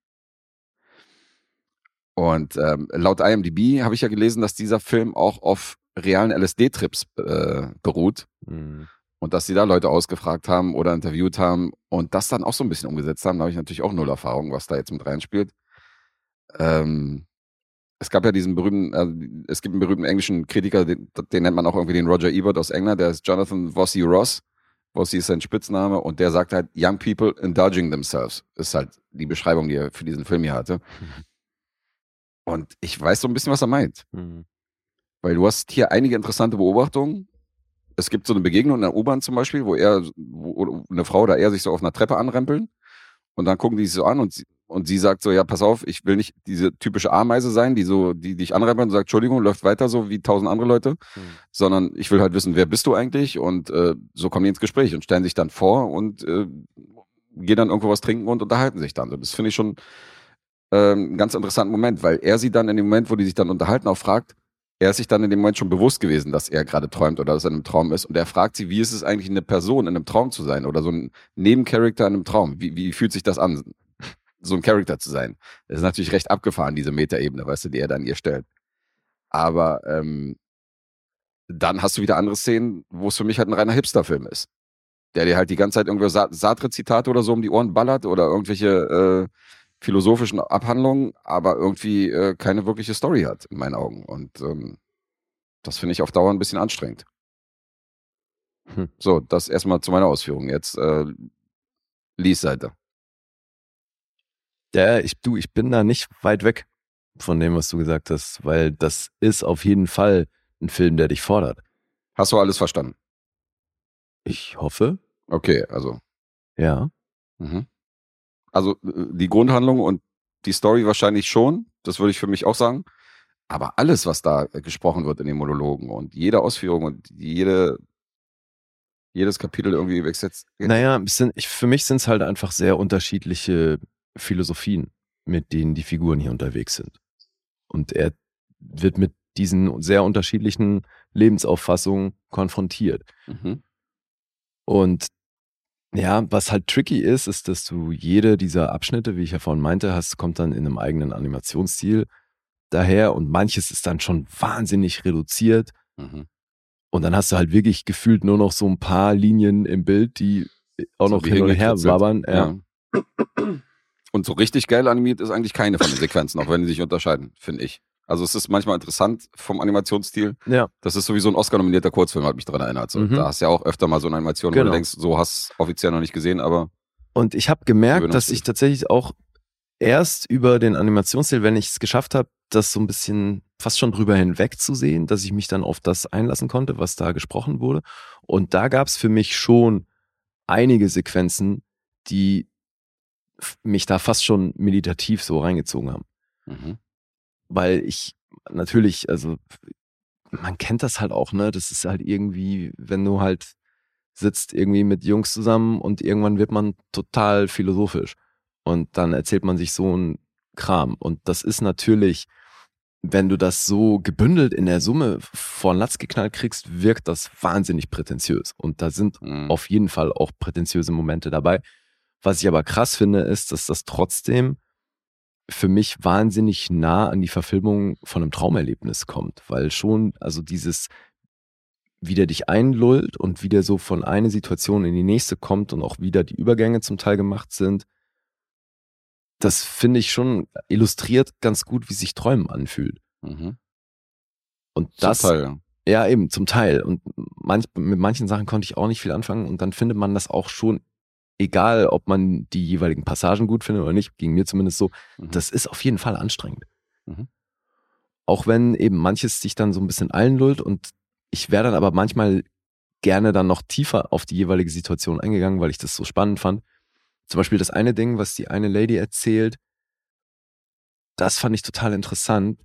[SPEAKER 4] Und ähm, laut IMDb habe ich ja gelesen, dass dieser Film auch auf realen LSD-Trips äh, beruht.
[SPEAKER 2] Mhm.
[SPEAKER 4] Und dass sie da Leute ausgefragt haben oder interviewt haben und das dann auch so ein bisschen umgesetzt haben. Da habe ich natürlich auch null Erfahrung, was da jetzt mit reinspielt. Ähm, es gab ja diesen berühmten, äh, es gibt einen berühmten englischen Kritiker, den, den, nennt man auch irgendwie den Roger Ebert aus England, der ist Jonathan Vossi Ross. Vossi ist sein Spitzname und der sagt halt, Young people indulging themselves, ist halt die Beschreibung, die er für diesen Film hier hatte. Und ich weiß so ein bisschen, was er meint.
[SPEAKER 2] Mhm.
[SPEAKER 4] Weil du hast hier einige interessante Beobachtungen. Es gibt so eine Begegnung in der U-Bahn zum Beispiel, wo er, wo eine Frau oder er sich so auf einer Treppe anrempeln. Und dann gucken die sich so an und sie, und sie sagt so, ja, pass auf, ich will nicht diese typische Ameise sein, die so, die dich anrempelt und sagt, Entschuldigung, läuft weiter so wie tausend andere Leute,
[SPEAKER 2] Mhm.
[SPEAKER 4] sondern ich will halt wissen, wer bist du eigentlich? Und äh, so kommen die ins Gespräch und stellen sich dann vor und äh, gehen dann irgendwo was trinken und unterhalten sich dann. So, das finde ich schon ähm, einen ganz interessanten Moment, weil er sie dann in dem Moment, wo die sich dann unterhalten, auch fragt, er ist sich dann in dem Moment schon bewusst gewesen, dass er gerade träumt oder dass er in einem Traum ist. Und er fragt sie, wie ist es eigentlich, eine Person in einem Traum zu sein oder so ein Nebencharakter in einem Traum? Wie, wie fühlt sich das an, so ein Charakter zu sein? Das ist natürlich recht abgefahren, diese Metaebene, weißt du, die er dann ihr stellt. Aber ähm, dann hast du wieder andere Szenen, wo es für mich halt ein reiner Hipster-Film ist. Der dir halt die ganze Zeit irgendwelche Sa- Sartre-Zitate oder so um die Ohren ballert oder irgendwelche äh, philosophischen Abhandlungen, aber irgendwie äh, keine wirkliche Story hat, in meinen Augen. Und ähm, das finde ich auf Dauer ein bisschen anstrengend.
[SPEAKER 2] Hm.
[SPEAKER 4] So, das erstmal zu meiner Ausführung. Jetzt äh, Lies Seite.
[SPEAKER 2] Ja, ich, du, ich bin da nicht weit weg von dem, was du gesagt hast, weil das ist auf jeden Fall ein Film, der dich fordert.
[SPEAKER 4] Hast du alles verstanden?
[SPEAKER 2] Ich hoffe,
[SPEAKER 4] Okay, also.
[SPEAKER 2] ja.
[SPEAKER 4] Mhm. Also äh, die Grundhandlung und die Story wahrscheinlich schon, das würde ich für mich auch sagen. Aber alles, was da äh, gesprochen wird in den Monologen und jede Ausführung und jede, jedes Kapitel irgendwie wechselt.
[SPEAKER 2] Naja, sind, ich, für mich sind es halt einfach sehr unterschiedliche Philosophien, mit denen die Figuren hier unterwegs sind. Und er wird mit diesen sehr unterschiedlichen Lebensauffassungen konfrontiert.
[SPEAKER 4] Mhm.
[SPEAKER 2] Und ja, was halt tricky ist, ist, dass du jede dieser Abschnitte, wie ich ja vorhin meinte, hast, kommt dann in einem eigenen Animationsstil daher und manches ist dann schon wahnsinnig reduziert
[SPEAKER 4] Mhm.
[SPEAKER 2] und dann hast du halt wirklich gefühlt nur noch so ein paar Linien im Bild, die auch
[SPEAKER 4] So
[SPEAKER 2] noch hin und her wabbern. Ja.
[SPEAKER 4] Ja. Und so richtig geil animiert ist eigentlich keine von den Sequenzen, auch wenn die sich unterscheiden, finde ich. Also es ist manchmal interessant vom Animationsstil.
[SPEAKER 2] ja.
[SPEAKER 4] Das ist sowieso ein Oscar-nominierter Kurzfilm, hat mich daran erinnert. So,
[SPEAKER 2] Mhm.
[SPEAKER 4] Da hast du ja auch öfter mal so eine Animation, wo
[SPEAKER 2] Genau.
[SPEAKER 4] du denkst, so hast du offiziell noch nicht gesehen, aber
[SPEAKER 2] Und ich habe gemerkt, dass ich tatsächlich auch erst über den Animationsstil, wenn ich es geschafft habe, das so ein bisschen fast schon drüber hinweg zu sehen, dass ich mich dann auf das einlassen konnte, was da gesprochen wurde. Und da gab es für mich schon einige Sequenzen, die mich da fast schon meditativ so reingezogen haben.
[SPEAKER 4] mhm.
[SPEAKER 2] Weil ich natürlich, also man kennt das halt auch, ne? Das ist halt irgendwie, wenn du halt sitzt irgendwie mit Jungs zusammen und irgendwann wird man total philosophisch. Und dann erzählt man sich so ein Kram. Und das ist natürlich, wenn du das so gebündelt in der Summe vor den Latz geknallt kriegst, wirkt das wahnsinnig prätentiös. Und da sind
[SPEAKER 4] Mhm.
[SPEAKER 2] auf jeden Fall auch prätentiöse Momente dabei. Was ich aber krass finde, ist, dass das trotzdem für mich wahnsinnig nah an die Verfilmung von einem Traumerlebnis kommt, weil schon, also dieses, wie der dich einlullt und wie der so von einer Situation in die nächste kommt und auch wieder die Übergänge zum Teil gemacht sind, das finde ich schon illustriert ganz gut, wie sich Träumen anfühlt.
[SPEAKER 4] Mhm.
[SPEAKER 2] Und
[SPEAKER 4] Zum
[SPEAKER 2] das,
[SPEAKER 4] Teil, ja.
[SPEAKER 2] ja, eben, zum Teil. Und manch, mit manchen Sachen konnte ich auch nicht viel anfangen. Und dann findet man das auch schon, egal ob man die jeweiligen Passagen gut findet oder nicht, ging mir zumindest so,
[SPEAKER 4] Mhm.
[SPEAKER 2] das ist auf jeden Fall anstrengend.
[SPEAKER 4] Mhm.
[SPEAKER 2] Auch wenn eben manches sich dann so ein bisschen einlullt und ich wäre dann aber manchmal gerne dann noch tiefer auf die jeweilige Situation eingegangen, weil ich das so spannend fand. Zum Beispiel das eine Ding, was die eine Lady erzählt, das fand ich total interessant,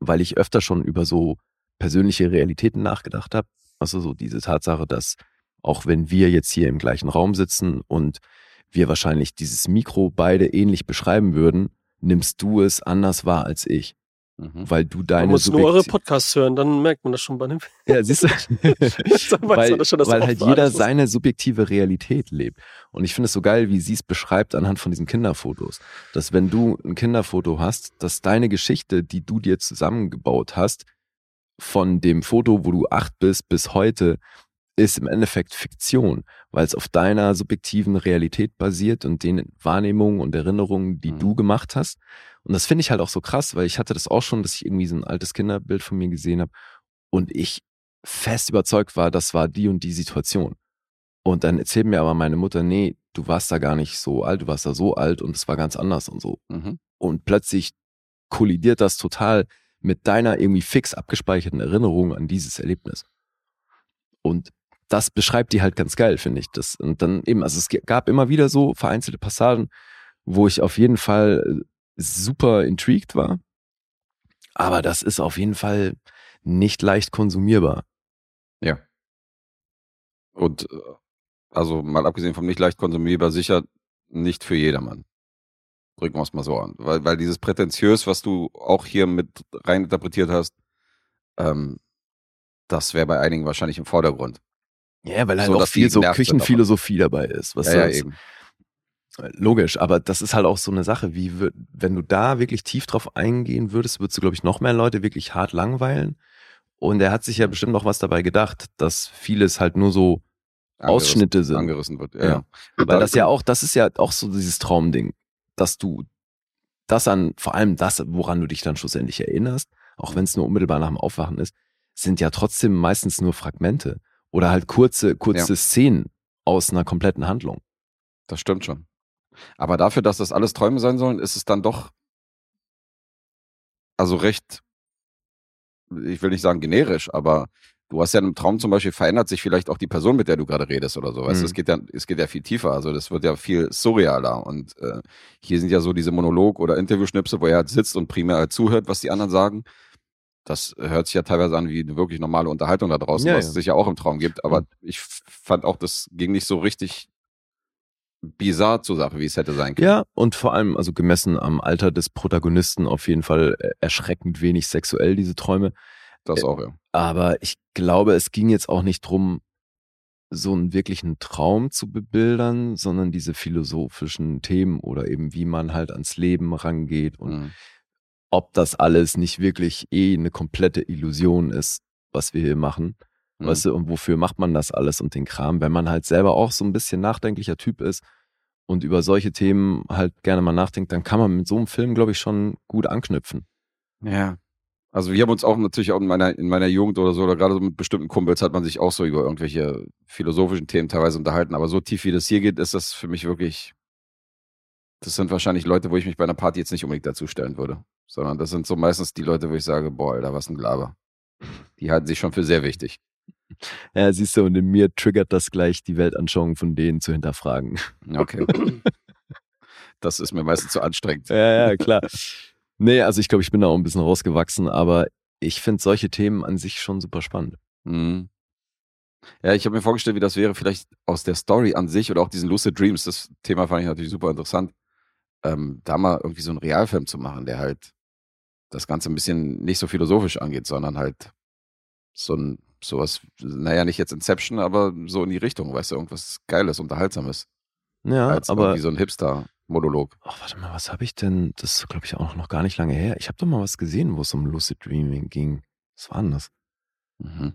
[SPEAKER 2] weil ich öfter schon über so persönliche Realitäten nachgedacht habe. Also so diese Tatsache, dass Auch wenn wir jetzt hier im gleichen Raum sitzen und wir wahrscheinlich dieses Mikro beide ähnlich beschreiben würden, nimmst du es anders wahr als ich.
[SPEAKER 4] Mhm.
[SPEAKER 2] Weil du deine
[SPEAKER 1] Man muss nur eure Podcasts hören, dann merkt man das schon bei dem
[SPEAKER 2] Ja, siehst du? Weil
[SPEAKER 1] das schon, dass
[SPEAKER 2] weil halt jeder seine subjektive Realität lebt. Und ich finde es so geil, wie sie es beschreibt anhand von diesen Kinderfotos. Dass wenn du ein Kinderfoto hast, dass deine Geschichte, die du dir zusammengebaut hast, von dem Foto, wo du acht bist, bis heute, ist im Endeffekt Fiktion, weil es auf deiner subjektiven Realität basiert und den Wahrnehmungen und Erinnerungen, die
[SPEAKER 4] Mhm.
[SPEAKER 2] du gemacht hast. Und das finde ich halt auch so krass, weil ich hatte das auch schon, dass ich irgendwie so ein altes Kinderbild von mir gesehen habe und ich fest überzeugt war, das war die und die Situation. Und dann erzählt mir aber meine Mutter, nee, du warst da gar nicht so alt, du warst da so alt und es war ganz anders und so.
[SPEAKER 4] Mhm.
[SPEAKER 2] Und plötzlich kollidiert das total mit deiner irgendwie fix abgespeicherten Erinnerung an dieses Erlebnis. Und das beschreibt die halt ganz geil, finde ich. Das, und dann eben, also es gab immer wieder so vereinzelte Passagen, wo ich auf jeden Fall äh, super intrigued war. Aber das ist auf jeden Fall nicht leicht konsumierbar.
[SPEAKER 4] Ja. Und äh, also mal abgesehen vom nicht leicht konsumierbar, sicher nicht für jedermann. Drücken wir es mal so an. Weil, weil dieses prätentiös, was du auch hier mit rein interpretiert hast, ähm, das wäre bei einigen wahrscheinlich im Vordergrund.
[SPEAKER 2] Ja, weil halt
[SPEAKER 4] So,
[SPEAKER 2] auch viel so Küchenphilosophie dabei ist. Was
[SPEAKER 4] ja, ja, eben.
[SPEAKER 2] Logisch, aber das ist halt auch so eine Sache, wie wenn du da wirklich tief drauf eingehen würdest, würdest du, glaube ich, noch mehr Leute wirklich hart langweilen. Und er hat sich ja bestimmt noch was dabei gedacht, dass vieles halt nur so Ausschnitte sind.
[SPEAKER 4] Angerissen wird. Ja.
[SPEAKER 2] ja. Weil das ja auch, das ist ja auch so dieses Traumding, dass du das an, vor allem das, woran du dich dann schlussendlich erinnerst, auch wenn es nur unmittelbar nach dem Aufwachen ist, sind ja trotzdem meistens nur Fragmente oder halt kurze, kurze
[SPEAKER 4] Ja.
[SPEAKER 2] Szenen aus einer kompletten Handlung.
[SPEAKER 4] Das stimmt schon. Aber dafür, dass das alles Träume sein sollen, ist es dann doch also recht, ich will nicht sagen generisch, aber du hast ja im Traum zum Beispiel verändert sich vielleicht auch die Person, mit der du gerade redest oder so. Weißt
[SPEAKER 2] Mhm.
[SPEAKER 4] es geht ja, es geht ja viel tiefer. Also das wird ja viel surrealer. Und äh, hier sind ja so diese Monolog- oder Interviewschnipsel, wo er halt sitzt und primär halt zuhört, was die anderen sagen. Das hört sich ja teilweise an wie eine wirklich normale Unterhaltung da draußen,
[SPEAKER 2] Ja,
[SPEAKER 4] was
[SPEAKER 2] ja.
[SPEAKER 4] es sicher auch im Traum gibt. Aber
[SPEAKER 2] Mhm.
[SPEAKER 4] ich fand auch, das ging nicht so richtig bizarr zur Sache, wie es hätte sein können.
[SPEAKER 2] Ja, und vor allem, also gemessen am Alter des Protagonisten auf jeden Fall äh, erschreckend wenig sexuell, diese Träume.
[SPEAKER 4] Das
[SPEAKER 2] Äh,
[SPEAKER 4] auch, ja.
[SPEAKER 2] Aber ich glaube, es ging jetzt auch nicht drum, so einen wirklichen Traum zu bebildern, sondern diese philosophischen Themen oder eben wie man halt ans Leben rangeht und
[SPEAKER 4] Mhm.
[SPEAKER 2] Ob das alles nicht wirklich eh eine komplette Illusion ist, was wir hier machen.
[SPEAKER 4] Mhm.
[SPEAKER 2] Weißt du, und wofür macht man das alles und den Kram, wenn man halt selber auch so ein bisschen nachdenklicher Typ ist und über solche Themen halt gerne mal nachdenkt, dann kann man mit so einem Film, glaube ich, schon gut anknüpfen.
[SPEAKER 4] Ja. Also wir haben uns auch natürlich auch in meiner, in meiner Jugend oder so, oder gerade so mit bestimmten Kumpels hat man sich auch so über irgendwelche philosophischen Themen teilweise unterhalten. Aber so tief wie das hier geht, ist das für mich wirklich, das sind wahrscheinlich Leute, wo ich mich bei einer Party jetzt nicht unbedingt dazu stellen würde. Sondern das sind so meistens die Leute, wo ich sage, boah, Alter, was ein Glaber. Die halten sich schon für sehr wichtig.
[SPEAKER 2] Ja, siehst du, und in mir triggert das gleich, die Weltanschauung von denen zu hinterfragen.
[SPEAKER 4] Okay. das ist mir meistens zu anstrengend.
[SPEAKER 2] Ja, ja, klar. Nee, also ich glaube, ich bin da auch ein bisschen rausgewachsen, aber ich finde solche Themen an sich schon super spannend.
[SPEAKER 4] Mhm. Ja, ich habe mir vorgestellt, wie das wäre, vielleicht aus der Story an sich oder auch diesen Lucid Dreams, das Thema fand ich natürlich super interessant, ähm, da mal irgendwie so einen Realfilm zu machen, der halt das Ganze ein bisschen nicht so philosophisch angeht, sondern halt so ein, sowas, naja, nicht jetzt Inception, aber so in die Richtung, weißt du, irgendwas Geiles, Unterhaltsames.
[SPEAKER 2] Ja,
[SPEAKER 4] als
[SPEAKER 2] aber
[SPEAKER 4] irgendwie so ein Hipster-Monolog.
[SPEAKER 2] Ach, warte mal, was habe ich denn? Das ist, glaube ich, auch noch gar nicht lange her. Ich habe doch mal was gesehen, wo es um Lucid Dreaming ging. Was war denn das?
[SPEAKER 4] Mhm.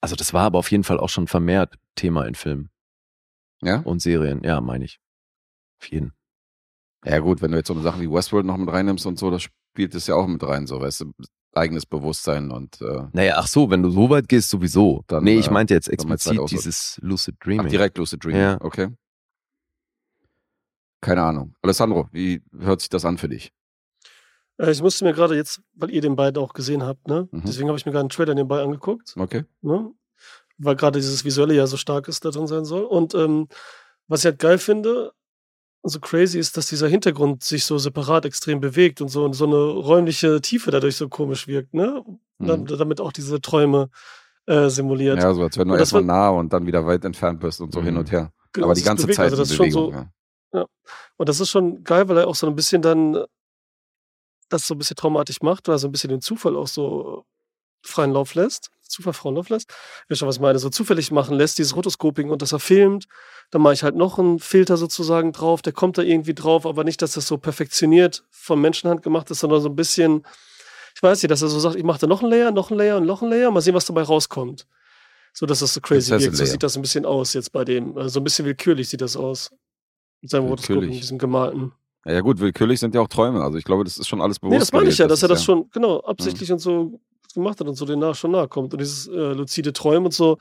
[SPEAKER 2] Also das war aber auf jeden Fall auch schon vermehrt Thema in Filmen
[SPEAKER 4] Ja?
[SPEAKER 2] und Serien. Ja, meine ich. Auf jeden.
[SPEAKER 4] Ja, gut, wenn du jetzt so eine Sache wie Westworld noch mit reinnimmst und so, das spielt es ja auch mit rein, so, weißt du, eigenes Bewusstsein und äh,
[SPEAKER 2] Naja, ach so, wenn du so weit gehst, sowieso.
[SPEAKER 4] Dann,
[SPEAKER 2] nee, ich
[SPEAKER 4] äh,
[SPEAKER 2] meinte jetzt
[SPEAKER 4] du
[SPEAKER 2] explizit
[SPEAKER 4] halt
[SPEAKER 2] dieses Lucid Dreaming.
[SPEAKER 4] Ach, direkt Lucid Dreaming.
[SPEAKER 2] Ja.
[SPEAKER 4] Okay. Keine Ahnung. Alessandro, wie hört sich das an für dich?
[SPEAKER 1] Äh, ich musste mir gerade jetzt, weil ihr den beiden auch gesehen habt, ne?
[SPEAKER 4] Mhm.
[SPEAKER 1] Deswegen habe ich mir gerade einen Trailer nebenbei angeguckt,
[SPEAKER 4] Okay.
[SPEAKER 1] ne? Weil gerade dieses Visuelle ja so stark ist, da drin sein soll. Und ähm, was ich halt geil finde, so crazy ist, dass dieser Hintergrund sich so separat extrem bewegt und so, und so eine räumliche Tiefe dadurch so komisch wirkt, ne?
[SPEAKER 4] Mhm.
[SPEAKER 1] Dam- Damit auch diese Träume äh, simuliert.
[SPEAKER 4] Ja, so als wenn du erstmal nah und dann wieder weit entfernt bist und so
[SPEAKER 2] Mhm.
[SPEAKER 4] hin und her.
[SPEAKER 1] Genau,
[SPEAKER 4] Aber die ganze
[SPEAKER 1] bewegt.
[SPEAKER 4] Zeit
[SPEAKER 1] Also das ist schon so,
[SPEAKER 4] ja.
[SPEAKER 1] Und das ist schon geil, weil er auch so ein bisschen dann äh, das so ein bisschen traumatisch macht, weil er so ein bisschen den Zufall auch so freien Lauf lässt. Zufall Lauf lässt. Ja, schon was ich meine, so zufällig machen lässt, dieses Rotoscoping und dass er filmt. Dann mache ich halt noch einen Filter sozusagen drauf, der kommt da irgendwie drauf, aber nicht, dass das so perfektioniert von Menschenhand gemacht ist, sondern so ein bisschen, ich weiß nicht, dass er so sagt, ich mache da noch ein Layer, noch ein Layer und noch ein Layer, mal sehen, was dabei rauskommt. So dass das so crazy
[SPEAKER 4] Prinzessin
[SPEAKER 1] wirkt. So sieht das ein bisschen aus jetzt bei dem. Also so ein bisschen willkürlich sieht das aus. Mit seinem Rotoscoping, diesem gemalten.
[SPEAKER 4] Ja, ja, gut, willkürlich sind ja auch Träume. Also ich glaube, das ist schon alles bewusst.
[SPEAKER 1] Nee, das meine ich ja, dass er das
[SPEAKER 4] ist
[SPEAKER 1] schon, genau, absichtlich und so gemacht hat und so den nach schon nahe kommt. Und dieses äh, luzide Träumen und so,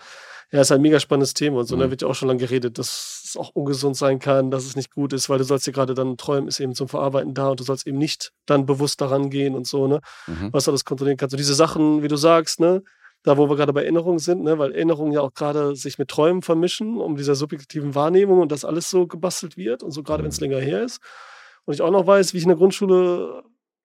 [SPEAKER 1] ja, ist ein mega spannendes Thema und so. Und da
[SPEAKER 4] Mhm.
[SPEAKER 1] wird ja auch schon lange geredet, dass es auch ungesund sein kann, dass es nicht gut ist, weil du sollst ja gerade dann träumen, ist eben zum Verarbeiten da und du sollst eben nicht dann bewusst daran gehen und so, ne?
[SPEAKER 4] Mhm.
[SPEAKER 1] Was du alles kontrollieren kannst. Und diese Sachen, wie du sagst, ne? Da, wo wir gerade bei Erinnerungen sind, ne? weil Erinnerungen ja auch gerade sich mit Träumen vermischen, um dieser subjektiven Wahrnehmung und das alles so gebastelt wird und so gerade wenn es länger her ist. Und ich auch noch weiß, wie ich in der Grundschule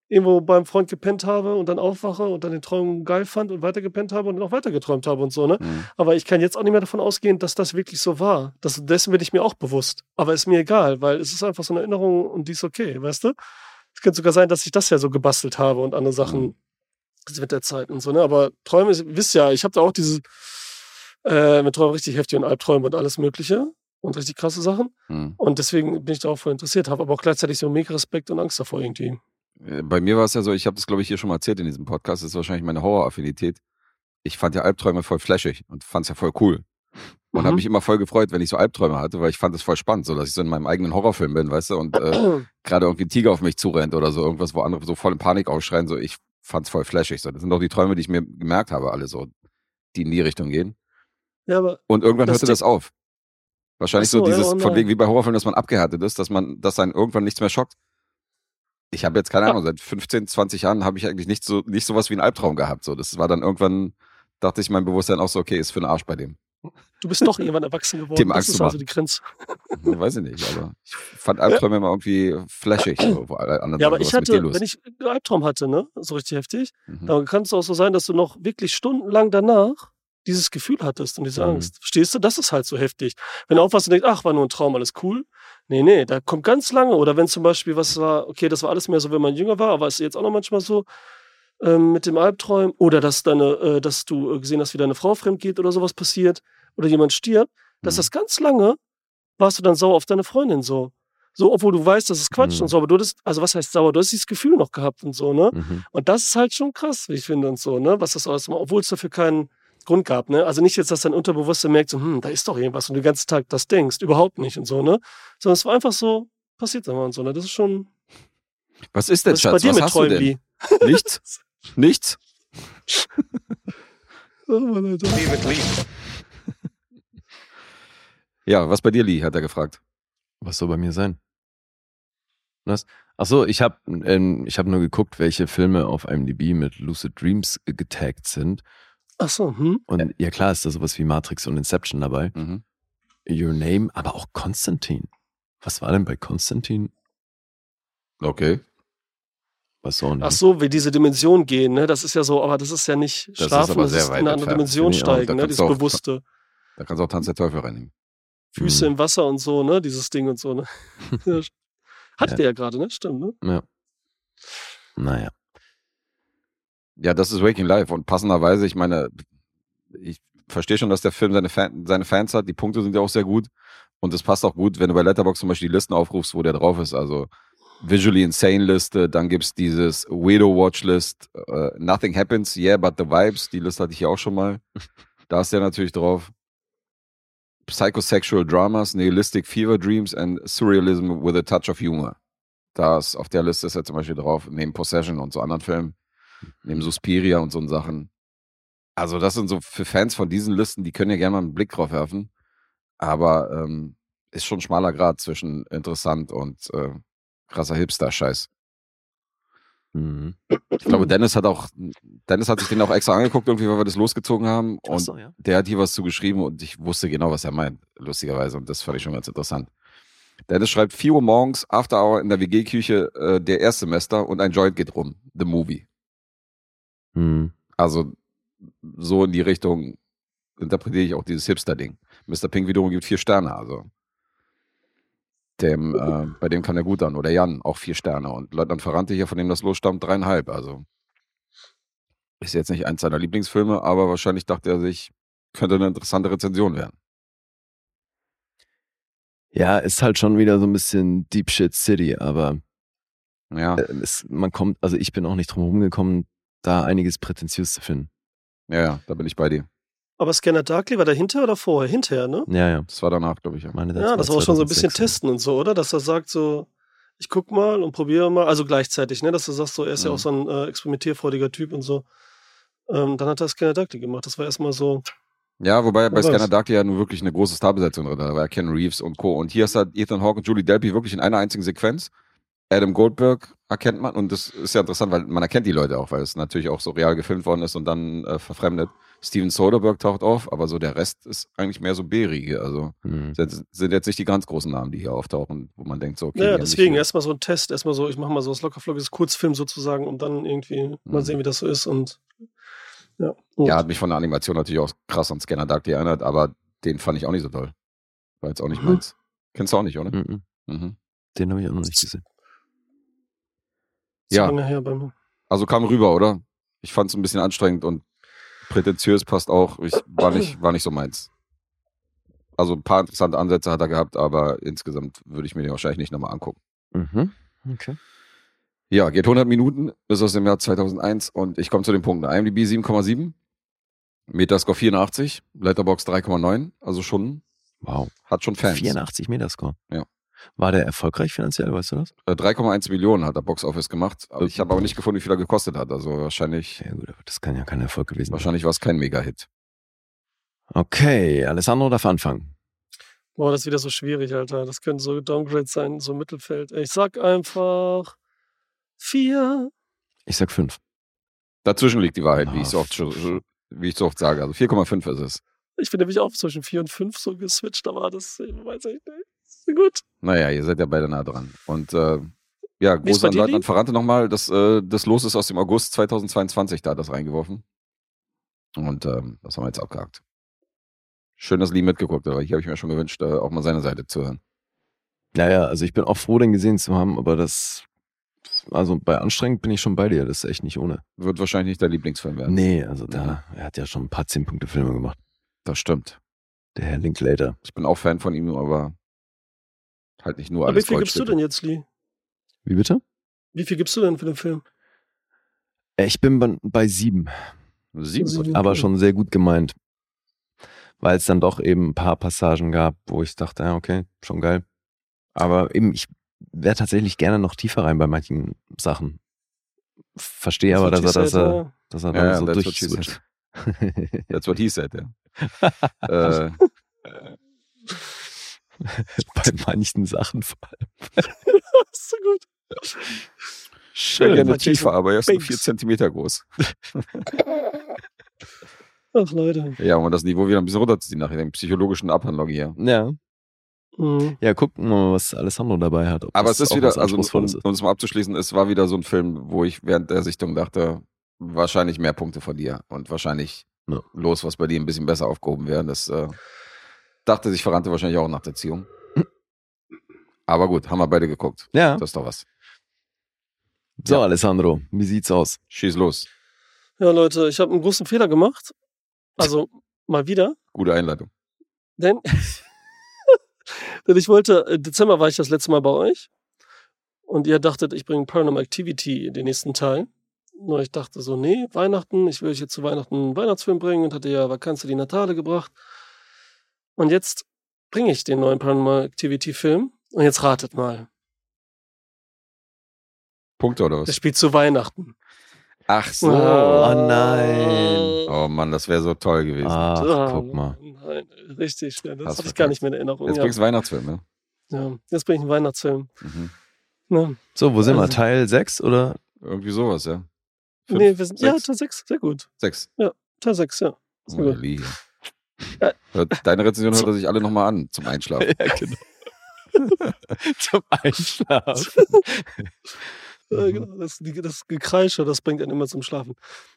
[SPEAKER 1] irgendwo beim Freund gepennt habe und dann aufwache und dann den Traum geil fand und weiter gepennt habe und dann auch weiter geträumt habe und so, ne?
[SPEAKER 4] Mhm.
[SPEAKER 1] Aber ich kann jetzt auch nicht mehr davon ausgehen, dass das wirklich so war. Das, dessen bin ich mir auch bewusst. Aber ist mir egal, weil es ist einfach so eine Erinnerung und die ist okay, weißt du? Es könnte sogar sein, dass ich das ja so gebastelt habe und andere Sachen
[SPEAKER 4] Mhm.
[SPEAKER 1] mit der Zeit und so, ne? Aber Träume, wisst ja, ich habe da auch diese äh, mit Träumen richtig heftig und Albträume und alles Mögliche und richtig krasse Sachen.
[SPEAKER 4] Mhm.
[SPEAKER 1] Und deswegen bin ich da auch voll interessiert, habe aber auch gleichzeitig so mega Respekt und Angst davor irgendwie.
[SPEAKER 4] Äh, Bei mir war es ja so, ich habe das, glaube ich, hier schon mal erzählt in diesem Podcast, das ist wahrscheinlich meine Horroraffinität. Ich fand ja Albträume voll flashig und fand es ja voll cool. Und
[SPEAKER 1] Mhm.
[SPEAKER 4] habe mich immer voll gefreut, wenn ich so Albträume hatte, weil ich fand es voll spannend, so dass ich so in meinem eigenen Horrorfilm bin, weißt du, und äh, gerade irgendwie ein Tiger auf mich zurennt oder so, irgendwas, wo andere so voll in Panik ausschreien, so ich fand's voll flashig. So. Das sind auch die Träume, die ich mir gemerkt habe, alle so, die in die Richtung gehen.
[SPEAKER 1] Ja, aber
[SPEAKER 4] Und irgendwann hörte das auf. Wahrscheinlich
[SPEAKER 1] so,
[SPEAKER 4] so dieses,
[SPEAKER 1] ja,
[SPEAKER 4] von wegen wie bei Horrorfilmen, dass man abgehärtet ist, dass man, dass einen irgendwann nichts mehr schockt. Ich habe jetzt keine
[SPEAKER 1] Ja.
[SPEAKER 4] Ahnung, seit 15, 20 Jahren habe ich eigentlich nicht so, nicht sowas wie einen Albtraum gehabt. So, das war dann irgendwann, dachte ich mein Bewusstsein auch so, okay, ist für den Arsch bei dem.
[SPEAKER 1] du bist doch irgendwann erwachsen geworden.
[SPEAKER 4] Dem
[SPEAKER 1] das
[SPEAKER 4] Angst
[SPEAKER 1] ist also die Grenze.
[SPEAKER 4] Hm, Weiß ich nicht, aber ich fand Albträume immer irgendwie flashig. So, wo alle anderen
[SPEAKER 1] Ja, aber ich hatte, wenn ich einen Albtraum hatte, ne, so richtig heftig,
[SPEAKER 4] Mhm.
[SPEAKER 1] dann kann es auch so sein, dass du noch wirklich stundenlang danach dieses Gefühl hattest und diese
[SPEAKER 2] Mhm.
[SPEAKER 1] Angst. Verstehst du? Das ist halt so heftig. Wenn du aufwachst und denkst, ach, war nur ein Traum, alles cool. Nee, nee, da kommt ganz lange. Oder wenn zum Beispiel was war, okay, das war alles mehr so, wenn man jünger war, aber ist jetzt auch noch manchmal so ähm, mit dem Albträumen. Oder dass deine, äh, dass du äh, gesehen hast, wie deine Frau fremd geht oder sowas passiert. Oder jemand stirbt. Dass
[SPEAKER 4] Mhm.
[SPEAKER 1] das ganz lange warst du dann sauer auf deine Freundin so. So, obwohl du weißt, das ist Quatsch
[SPEAKER 2] Mhm.
[SPEAKER 1] und so, aber du hattest, also was heißt sauer? Du hast dieses Gefühl noch gehabt und so, ne?
[SPEAKER 2] Mhm.
[SPEAKER 1] Und das ist halt schon krass, wie ich finde und so, ne? Was das alles macht, obwohl es dafür keinen Grund gab, ne? Also nicht jetzt, dass dein Unterbewusstsein merkt, so, hm, da ist doch irgendwas und du den ganzen Tag das denkst, überhaupt nicht und so, ne? Sondern es war einfach so, passiert immer und so, ne? Das ist schon,
[SPEAKER 4] Was ist denn,
[SPEAKER 1] was ist bei
[SPEAKER 4] Schatz?
[SPEAKER 1] dir
[SPEAKER 4] Was
[SPEAKER 1] mit
[SPEAKER 4] hast du
[SPEAKER 1] Träumen,
[SPEAKER 4] denn?
[SPEAKER 1] Lee?
[SPEAKER 4] Nichts? Nichts?
[SPEAKER 1] Oh, Mann, Alter.
[SPEAKER 4] Ja, was bei dir, Lee, hat er gefragt.
[SPEAKER 2] Was soll bei mir sein? Was? Ach so, ich habe ähm, ich hab nur geguckt, welche Filme auf IMDb mit Lucid Dreams äh, getaggt sind.
[SPEAKER 1] Ach so, hm?
[SPEAKER 2] Und ja klar ist da sowas wie Matrix und Inception dabei.
[SPEAKER 4] Mhm.
[SPEAKER 2] Your Name, aber auch Konstantin. Was war denn bei Konstantin?
[SPEAKER 4] Okay.
[SPEAKER 2] Was so nicht.
[SPEAKER 1] Ach so, wie diese Dimension gehen, ne? Das ist ja so, aber das ist ja nicht
[SPEAKER 4] Das ist
[SPEAKER 1] schlafen,
[SPEAKER 4] aber
[SPEAKER 1] das ist in eine andere Dimension steigen, ne? Dieses
[SPEAKER 4] auch-
[SPEAKER 1] Bewusste.
[SPEAKER 4] Da kannst du auch Tanz der Teufel reinnehmen.
[SPEAKER 1] Füße
[SPEAKER 2] Mhm.
[SPEAKER 1] im Wasser und so, ne? Dieses Ding und so, ne? Ja. Hattet
[SPEAKER 2] Ja.
[SPEAKER 1] ihr ja gerade, ne? Stimmt, ne?
[SPEAKER 2] Ja. Naja.
[SPEAKER 4] Ja, das ist Waking Life. Und passenderweise, ich meine, ich verstehe schon, dass der Film seine, Fan, seine Fans hat. Die Punkte sind ja auch sehr gut. Und es passt auch gut, wenn du bei Letterboxd zum Beispiel die Listen aufrufst, wo der drauf ist. Also Visually Insane Liste, dann gibt's dieses Weirdo Watch List, äh, Nothing Happens, Yeah, but the Vibes. Die Liste hatte ich ja auch schon mal. Da ist der natürlich drauf. Psychosexual Dramas, Nihilistic Fever Dreams and Surrealism with a Touch of Humor. Da ist auf der Liste ist er zum Beispiel drauf, neben Possession und so anderen Filmen, neben Suspiria und so Sachen. Also das sind so für Fans von diesen Listen, die können ja gerne mal einen Blick drauf werfen. Aber ähm, ist schon ein schmaler Grad zwischen interessant und äh, krasser Hipster-Scheiß.
[SPEAKER 2] Mhm.
[SPEAKER 4] Ich glaube, Dennis hat auch, Dennis hat sich den auch extra angeguckt, irgendwie, weil wir das losgezogen haben. Und
[SPEAKER 2] so, ja.
[SPEAKER 4] der hat hier was zugeschrieben und ich wusste genau, was er meint, lustigerweise. Und das fand ich schon ganz interessant. Dennis schreibt 4 Uhr morgens, After Hour in der WG-Küche, äh, der Erstsemester und ein Joint geht rum. The Movie.
[SPEAKER 2] Mhm.
[SPEAKER 4] Also so in die Richtung interpretiere ich auch dieses Hipster-Ding. Mr. Pink wiederum gibt vier Sterne, also. Dem, äh, bei dem kann er gut an. Oder Jan, auch vier Sterne. Und Leutnant Ferrante hier, von dem das losstammt, dreieinhalb. Also ist jetzt nicht eins seiner Lieblingsfilme, aber wahrscheinlich dachte er sich, könnte eine interessante Rezension werden.
[SPEAKER 2] Ja, ist halt schon wieder so ein bisschen Deep Shit City, aber
[SPEAKER 4] Ja,
[SPEAKER 2] äh, es, man kommt, also ich bin auch nicht drum herum gekommen, da einiges prätentiös zu finden.
[SPEAKER 4] ja, ja, da bin ich bei dir.
[SPEAKER 1] Aber Scanner Darkly war dahinter oder vorher? Hinterher, ne?
[SPEAKER 2] Ja, ja.
[SPEAKER 4] Das war danach, glaube ich. Ja.
[SPEAKER 2] Meine,
[SPEAKER 1] Ja, das war auch schon so ein bisschen
[SPEAKER 2] 2006.
[SPEAKER 1] testen und so, oder? Dass er sagt so, ich guck mal und probiere mal, also gleichzeitig, ne? Dass du sagst so, er ist ja
[SPEAKER 4] Mhm.
[SPEAKER 1] auch so ein äh, experimentierfreudiger Typ und so. Ähm, dann hat er Scanner Darkly gemacht. Das war erstmal so,
[SPEAKER 4] Ja, wobei bei. Scanner Darkly ja nun wirklich eine große Starbesetzung drin. Da war ja Ken Reeves und Co. Und hier ist halt Ethan Hawke und Julie Delpy wirklich in einer einzigen Sequenz. Adam Goldberg erkennt man und das ist ja interessant, weil man erkennt die Leute auch, weil es natürlich auch so real gefilmt worden ist und dann äh, verfremdet. Steven Soderbergh taucht auf, aber so der Rest ist eigentlich mehr so B-Riege. Also
[SPEAKER 2] Mhm.
[SPEAKER 4] sind jetzt nicht die ganz großen Namen, die hier auftauchen, wo man denkt so, okay.
[SPEAKER 1] ja, deswegen erstmal so ein Test, erstmal so, ich mache mal so was lockerflockiges Kurzfilm sozusagen, um dann irgendwie mal
[SPEAKER 4] Mhm.
[SPEAKER 1] sehen, wie das so ist und ja. Und
[SPEAKER 4] Ja, hat mich von der Animation natürlich auch krass an Scanner Darkly erinnert, aber den fand ich auch nicht so toll. War jetzt auch nicht
[SPEAKER 1] Mhm.
[SPEAKER 4] meins. Kennst du auch nicht, oder?
[SPEAKER 2] Mhm.
[SPEAKER 4] Mhm.
[SPEAKER 2] Den habe ich auch noch nicht gesehen.
[SPEAKER 4] Ja.
[SPEAKER 1] lange her bei mir.
[SPEAKER 4] Also kam rüber, oder? Ich fand es ein bisschen anstrengend und prätentiös passt auch. Ich war nicht, war nicht so meins. Also ein paar interessante Ansätze hat er gehabt, aber insgesamt würde ich mir den wahrscheinlich nicht nochmal angucken.
[SPEAKER 2] Mhm. Okay.
[SPEAKER 4] Ja, geht 100 Minuten, ist aus dem Jahr 2001 und ich komme zu den Punkten. IMDb 7,7, Metascore 84, Letterbox 3,9, also schon,
[SPEAKER 2] Wow.
[SPEAKER 4] hat schon Fans.
[SPEAKER 2] 84 Metascore.
[SPEAKER 4] Ja.
[SPEAKER 2] War der erfolgreich finanziell, weißt du das?
[SPEAKER 4] Äh, 3,1 Millionen hat er Box Office gemacht, aber ich habe aber nicht gefunden, wie viel er gekostet hat. Also wahrscheinlich,
[SPEAKER 2] Ja gut, aber das kann ja kein Erfolg gewesen sein.
[SPEAKER 4] wahrscheinlich war es kein Mega-Hit.
[SPEAKER 2] Okay, Alessandro darf anfangen.
[SPEAKER 1] Boah, das ist wieder so schwierig, Alter. Das können so Downgrades sein, so Mittelfeld. Ich sag einfach vier.
[SPEAKER 2] Ich sag fünf.
[SPEAKER 4] Dazwischen liegt die Wahrheit, wie
[SPEAKER 2] Ah,
[SPEAKER 4] ich so oft, schon- wie ich so oft sage. Also 4,5 ist es.
[SPEAKER 1] Ich bin nämlich auch zwischen vier und fünf so geswitcht, aber das äh, weiß ich nicht. Gut.
[SPEAKER 4] Naja, ihr seid ja beide nah dran. Und äh, ja,
[SPEAKER 1] bei
[SPEAKER 4] an Leutnant
[SPEAKER 1] Lee?
[SPEAKER 4] Verrante nochmal. Das, äh, das Los ist aus dem August 2022, da hat das reingeworfen. Und ähm, das haben wir jetzt abgehakt. Schön, dass Lee mitgeguckt hat, aber hier habe ich mir schon gewünscht, äh, auch mal seine Seite zu hören.
[SPEAKER 2] Naja, also ich bin auch froh, den gesehen zu haben, aber das, also bei anstrengend bin ich schon bei dir, das ist echt nicht ohne.
[SPEAKER 4] Wird wahrscheinlich nicht dein Lieblingsfilm werden.
[SPEAKER 2] Nee, also da, er hat ja schon ein paar 10-Punkte-Filme gemacht.
[SPEAKER 4] Das stimmt.
[SPEAKER 2] Der Herr Linklater.
[SPEAKER 4] Ich bin auch Fan von ihm, aber halt nicht nur
[SPEAKER 1] Aber wie
[SPEAKER 4] alles
[SPEAKER 1] viel gibst du denn jetzt, Lee?
[SPEAKER 2] Wie bitte?
[SPEAKER 1] Wie viel gibst du denn für den Film?
[SPEAKER 2] Ich bin bei, bei sieben,
[SPEAKER 4] Sieben.
[SPEAKER 1] Sieben.
[SPEAKER 2] aber
[SPEAKER 1] Okay.
[SPEAKER 2] schon sehr gut gemeint. Weil es dann doch eben ein paar Passagen gab, wo ich dachte, ja, okay, schon geil. Aber eben, ich wäre tatsächlich gerne noch tiefer rein bei manchen Sachen. Verstehe aber, dass er, dass er, dass er
[SPEAKER 4] Ja, ja,
[SPEAKER 2] dann so
[SPEAKER 4] what she
[SPEAKER 2] durchswitcht.
[SPEAKER 4] That's what he said, ja. äh,
[SPEAKER 2] bei manchen Sachen vor allem.
[SPEAKER 1] Das ist so gut.
[SPEAKER 4] ich wäre gerne tiefer, aber er ist nur vier Zentimeter groß.
[SPEAKER 1] Ach, Leute.
[SPEAKER 4] Ja, um das Niveau wieder ein bisschen runterzuziehen nach der psychologischen Abhandlung hier.
[SPEAKER 2] Ja.
[SPEAKER 1] Mhm.
[SPEAKER 2] Ja, gucken wir mal, was Alessandro dabei hat. ob
[SPEAKER 4] Aber es ist wieder, also um um es mal abzuschließen, es war wieder so ein Film, wo ich während der Sichtung dachte, wahrscheinlich mehr Punkte von dir und wahrscheinlich
[SPEAKER 2] Ja.
[SPEAKER 4] los, was bei dir ein bisschen besser aufgehoben wäre. Das äh, dachte sich Verrannte wahrscheinlich auch nach der Ziehung. Aber gut, haben wir beide geguckt.
[SPEAKER 2] Ja.
[SPEAKER 4] Das ist doch was.
[SPEAKER 2] So,
[SPEAKER 4] Ja.
[SPEAKER 2] Alessandro, wie sieht's aus?
[SPEAKER 4] Schieß los.
[SPEAKER 1] Ja, Leute, ich habe einen großen Fehler gemacht. Also mal wieder.
[SPEAKER 4] Gute Einleitung.
[SPEAKER 1] Denn, denn ich wollte, im Dezember war ich das letzte Mal bei euch. Und ihr dachtet, ich bringe Paranormal Activity den nächsten Teil. Nur ich dachte so, nee, Weihnachten, ich will euch jetzt zu Weihnachten einen Weihnachtsfilm bringen und hatte ja Vakanze die Natale gebracht. Und jetzt bringe ich den neuen Paranormal Activity Film. Und jetzt ratet mal.
[SPEAKER 4] Punkte oder
[SPEAKER 1] Der
[SPEAKER 4] was?
[SPEAKER 1] spielt zu Weihnachten.
[SPEAKER 4] Ach so.
[SPEAKER 2] Oh nein.
[SPEAKER 4] Oh Mann, das wäre so toll gewesen.
[SPEAKER 2] Ach,
[SPEAKER 1] Ah,
[SPEAKER 2] guck mal.
[SPEAKER 1] Nein, richtig schnell. Das habe ich gar nicht mehr in Erinnerung.
[SPEAKER 4] Jetzt
[SPEAKER 1] Ja.
[SPEAKER 4] bringst du Weihnachtsfilm, ne?
[SPEAKER 1] ja, jetzt bringe ich einen Weihnachtsfilm.
[SPEAKER 4] Mhm.
[SPEAKER 1] Ja.
[SPEAKER 2] So, wo sind wir?
[SPEAKER 1] Also-
[SPEAKER 2] Teil 6 oder?
[SPEAKER 4] Irgendwie sowas, ja. Fünf,
[SPEAKER 1] nee, wir sind, ja,
[SPEAKER 4] sechs,
[SPEAKER 1] Teil 6, sehr gut.
[SPEAKER 4] sechs.
[SPEAKER 1] Teil 6, ja. Sehr
[SPEAKER 4] Oh,
[SPEAKER 1] gut.
[SPEAKER 4] Hört- Deine Rezension hört er sich alle nochmal an zum Einschlafen.
[SPEAKER 2] ja, genau. Zum Einschlafen.
[SPEAKER 1] Äh, genau, das, das Gekreische, das bringt einen immer zum Schlafen.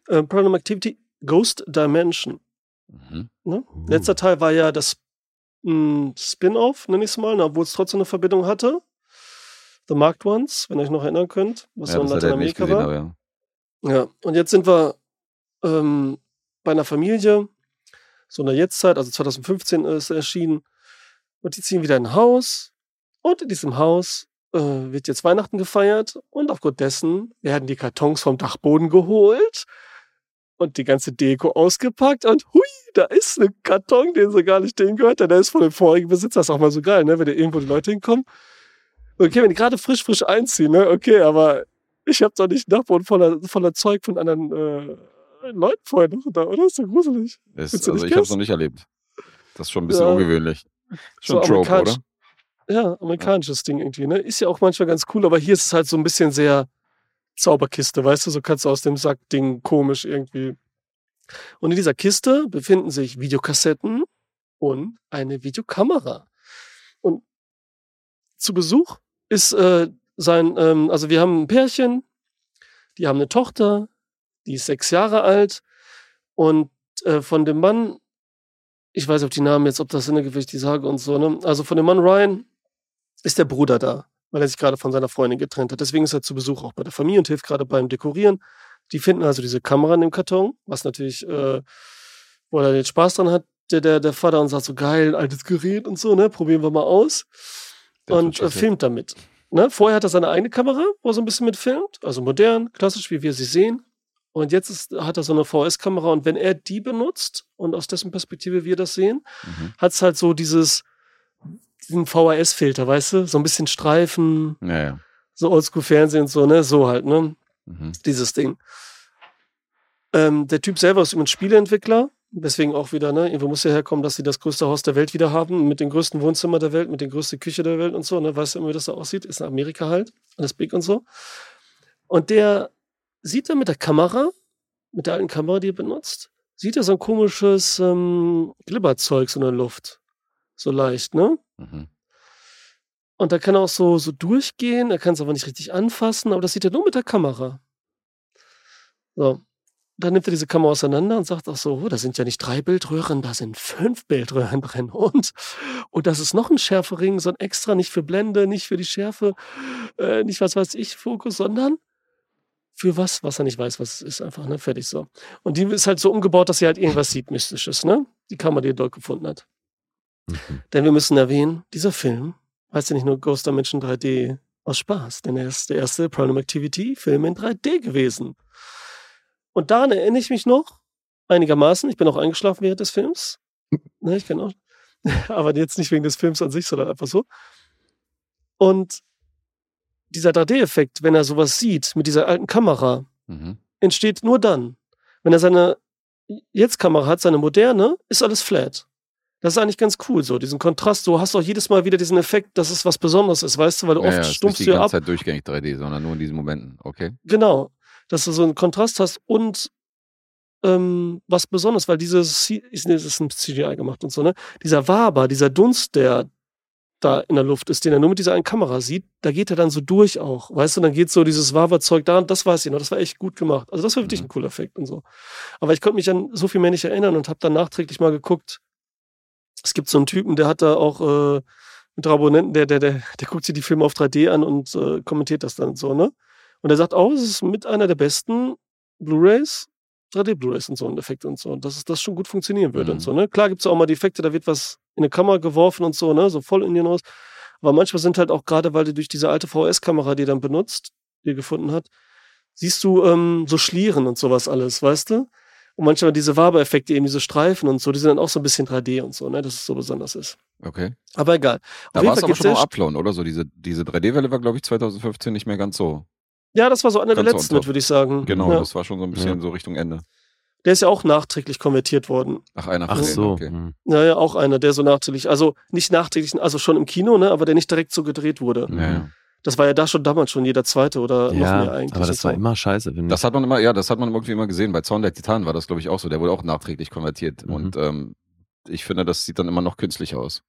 [SPEAKER 1] Äh, Paranormal Activity Ghost Dimension.
[SPEAKER 4] Mhm.
[SPEAKER 1] Ne?
[SPEAKER 2] Uh.
[SPEAKER 1] Letzter Teil war ja das mh, Spin-off, nenne ich es mal, ne, obwohl es trotzdem eine Verbindung hatte. The Marked Ones, wenn ihr euch noch erinnern könnt, was
[SPEAKER 4] Ja,
[SPEAKER 1] so in
[SPEAKER 4] er
[SPEAKER 1] Lateinamerika
[SPEAKER 4] gesehen,
[SPEAKER 1] war.
[SPEAKER 4] aber ja.
[SPEAKER 1] Ja, und jetzt sind wir ähm, bei einer Familie, so in der Jetztzeit, also 2015 ist er erschienen, und die ziehen wieder in ein Haus. Und in diesem Haus äh, wird jetzt Weihnachten gefeiert und aufgrund dessen werden die Kartons vom Dachboden geholt und die ganze Deko ausgepackt und hui, da ist ein Karton, den so gar nicht denen gehört, der ist von dem vorigen Besitzer. Das ist auch mal so geil, ne? wenn da irgendwo die Leute hinkommen. Okay, wenn die gerade frisch, frisch einziehen, ne? okay, aber ich habe doch nicht einen Dachboden voller, voller Zeug von anderen äh, Leuten vorher noch da, oder? Ist doch gruselig.
[SPEAKER 4] Ist, also ich habe es noch nicht erlebt. Das ist schon ein bisschen
[SPEAKER 1] Ja.
[SPEAKER 4] ungewöhnlich. Schon
[SPEAKER 1] So
[SPEAKER 4] Trope, oder?
[SPEAKER 1] Ja, amerikanisches Ding irgendwie, ne? Ist ja auch manchmal ganz cool, aber hier ist es halt so ein bisschen sehr Zauberkiste, weißt du? So kannst du aus dem Sack-Ding komisch irgendwie. Und in dieser Kiste befinden sich Videokassetten und eine Videokamera. Und zu Besuch ist äh, sein, ähm, also wir haben ein Pärchen, die haben eine Tochter, die ist sechs Jahre alt und äh, von dem Mann, ich weiß nicht, ob die Namen jetzt, ob das Sinn ergibt, die sage und so, ne? Also von dem Mann Ryan ist der Bruder da, weil er sich gerade von seiner Freundin getrennt hat. Deswegen ist er zu Besuch auch bei der Familie und hilft gerade beim Dekorieren. Die finden also diese Kamera in dem Karton, was natürlich, äh, wo er den Spaß dran hat, der, der, der Vater und sagt so, geil, altes Gerät und so, ne? Probieren wir mal aus.
[SPEAKER 4] Das
[SPEAKER 1] und äh, filmt damit. Ne? Vorher hat er seine eigene Kamera, wo er so ein bisschen mit filmt, also modern, klassisch, wie wir sie sehen. Und jetzt ist, hat er so eine VS-Kamera und wenn er die benutzt und aus dessen Perspektive wir das sehen,
[SPEAKER 4] Mhm.
[SPEAKER 1] hat es halt so dieses, diesen VHS-Filter, weißt du? So ein bisschen Streifen,
[SPEAKER 4] Ja, ja.
[SPEAKER 1] so Oldschool-Fernsehen und so, ne? So halt, ne?
[SPEAKER 4] Mhm.
[SPEAKER 1] Dieses Ding. Ähm, der Typ selber ist übrigens Spieleentwickler, deswegen auch wieder, ne? Irgendwo muss ja herkommen, dass sie das größte Haus der Welt wieder haben, mit dem größten Wohnzimmer der Welt, mit der größten Küche der Welt und so, ne? Weißt du immer, wie das da aussieht? Ist in Amerika halt, alles big und so. Und der sieht dann mit der Kamera, mit der alten Kamera, die er benutzt, sieht er so ein komisches ähm, Glibberzeug so in der Luft. So leicht, ne?
[SPEAKER 4] Mhm.
[SPEAKER 1] Und da kann er auch so, so durchgehen, er kann es aber nicht richtig anfassen, aber das sieht er nur mit der Kamera. So. Dann nimmt er diese Kamera auseinander und sagt auch so, oh, da sind ja nicht drei Bildröhren, da sind fünf Bildröhren drin. Und, und das ist noch ein Schärfering, so ein extra, nicht für Blende, nicht für die Schärfe, äh, nicht was weiß ich, Fokus, sondern für was, was er nicht weiß, was es ist, einfach, ne? Fertig so. Und die ist halt so umgebaut, dass sie halt irgendwas sieht, Mystisches, ne? Die Kamera, die er dort gefunden hat.
[SPEAKER 2] Mhm.
[SPEAKER 1] Denn wir müssen erwähnen, dieser Film heißt ja nicht nur Ghost Dimension 3D aus Spaß, denn er ist der erste Paranormal Activity Film in 3D gewesen. Und daran erinnere ich mich noch einigermaßen. Ich bin auch eingeschlafen während des Films. Ne, ich kann auch. Aber jetzt nicht wegen des Films an sich, sondern einfach so. Und dieser 3D-Effekt, wenn er sowas sieht mit dieser alten Kamera,
[SPEAKER 4] Mhm.
[SPEAKER 1] entsteht nur dann. Wenn er seine Jetzt-Kamera hat, seine moderne, ist alles flat. Das ist eigentlich ganz cool so, diesen Kontrast. Du hast auch jedes Mal wieder diesen Effekt, dass es was Besonderes ist, weißt du, weil du
[SPEAKER 4] Ja,
[SPEAKER 1] oft
[SPEAKER 4] ja, ist nicht
[SPEAKER 1] stumpfst
[SPEAKER 4] die
[SPEAKER 1] du ja
[SPEAKER 4] ganze
[SPEAKER 1] ab.
[SPEAKER 4] Zeit durchgängig 3D, sondern nur in diesen Momenten. Okay.
[SPEAKER 1] Genau. Dass du so einen Kontrast hast und ähm, was Besonderes, weil dieses, ist ein CGI gemacht und so, ne? Dieser Waber, dieser Dunst, der da in der Luft ist, den er nur mit dieser einen Kamera sieht, da geht er dann so durch auch. Weißt du, dann geht so dieses Waberzeug da, das weiß ich noch, das war echt gut gemacht. Also das war wirklich
[SPEAKER 4] Mhm.
[SPEAKER 1] ein cooler Effekt und so. Aber ich konnte mich an so viel mehr nicht erinnern und habe dann nachträglich mal geguckt. Es gibt so einen Typen, der hat da auch äh, mit Abonnenten, der, der, der, der guckt sich die Filme auf 3D an und äh, kommentiert das dann so, ne? Und er sagt auch, es ist mit einer der besten Blu-Rays, 3D-Blu-Rays und so ein Effekt und so. Dass es das schon gut funktionieren würde
[SPEAKER 4] Mhm.
[SPEAKER 1] und so, ne? Klar gibt's auch mal die Effekte, da wird was in eine Kamera geworfen und so, ne? So voll in den aus. Aber manchmal sind halt auch gerade, weil du durch diese alte VS-Kamera, die dann benutzt, die gefunden hat, siehst du ähm, so Schlieren und sowas alles, weißt du? Und manchmal diese Waber-Effekte, eben diese Streifen und so, die sind dann auch so ein bisschen 3D und so, ne? Dass es so besonders ist.
[SPEAKER 4] Okay.
[SPEAKER 1] Aber egal.
[SPEAKER 4] Da
[SPEAKER 1] jeden
[SPEAKER 4] war es aber schon
[SPEAKER 1] sch-
[SPEAKER 4] Upload, oder? So diese, diese 3D-Welle war, glaube ich, 2015 nicht mehr ganz so.
[SPEAKER 1] Ja, das war so einer der letzten mit, würde ich sagen.
[SPEAKER 4] Genau,
[SPEAKER 1] Ja.
[SPEAKER 4] das war schon so ein bisschen so Richtung Ende.
[SPEAKER 1] Der ist ja auch nachträglich konvertiert worden.
[SPEAKER 4] Ach, einer
[SPEAKER 2] Ach
[SPEAKER 4] von denen,
[SPEAKER 2] so.
[SPEAKER 4] okay.
[SPEAKER 2] hm.
[SPEAKER 1] Ja, ja, auch einer, der so nachträglich, also nicht nachträglich, also schon im Kino, ne, aber der nicht direkt so gedreht wurde.
[SPEAKER 4] Ja, ja.
[SPEAKER 1] Das war ja da schon damals schon jeder zweite oder noch
[SPEAKER 2] Ja,
[SPEAKER 1] mehr eigentlich.
[SPEAKER 2] aber das war
[SPEAKER 1] so.
[SPEAKER 2] immer scheiße. Wenn
[SPEAKER 4] Das hat man immer, ja, das hat man irgendwie immer gesehen. Bei Zorn der Titan war das, glaube ich, auch so. Der wurde auch nachträglich konvertiert.
[SPEAKER 2] Mhm.
[SPEAKER 4] Und ähm, ich finde, das sieht dann immer noch künstlich aus.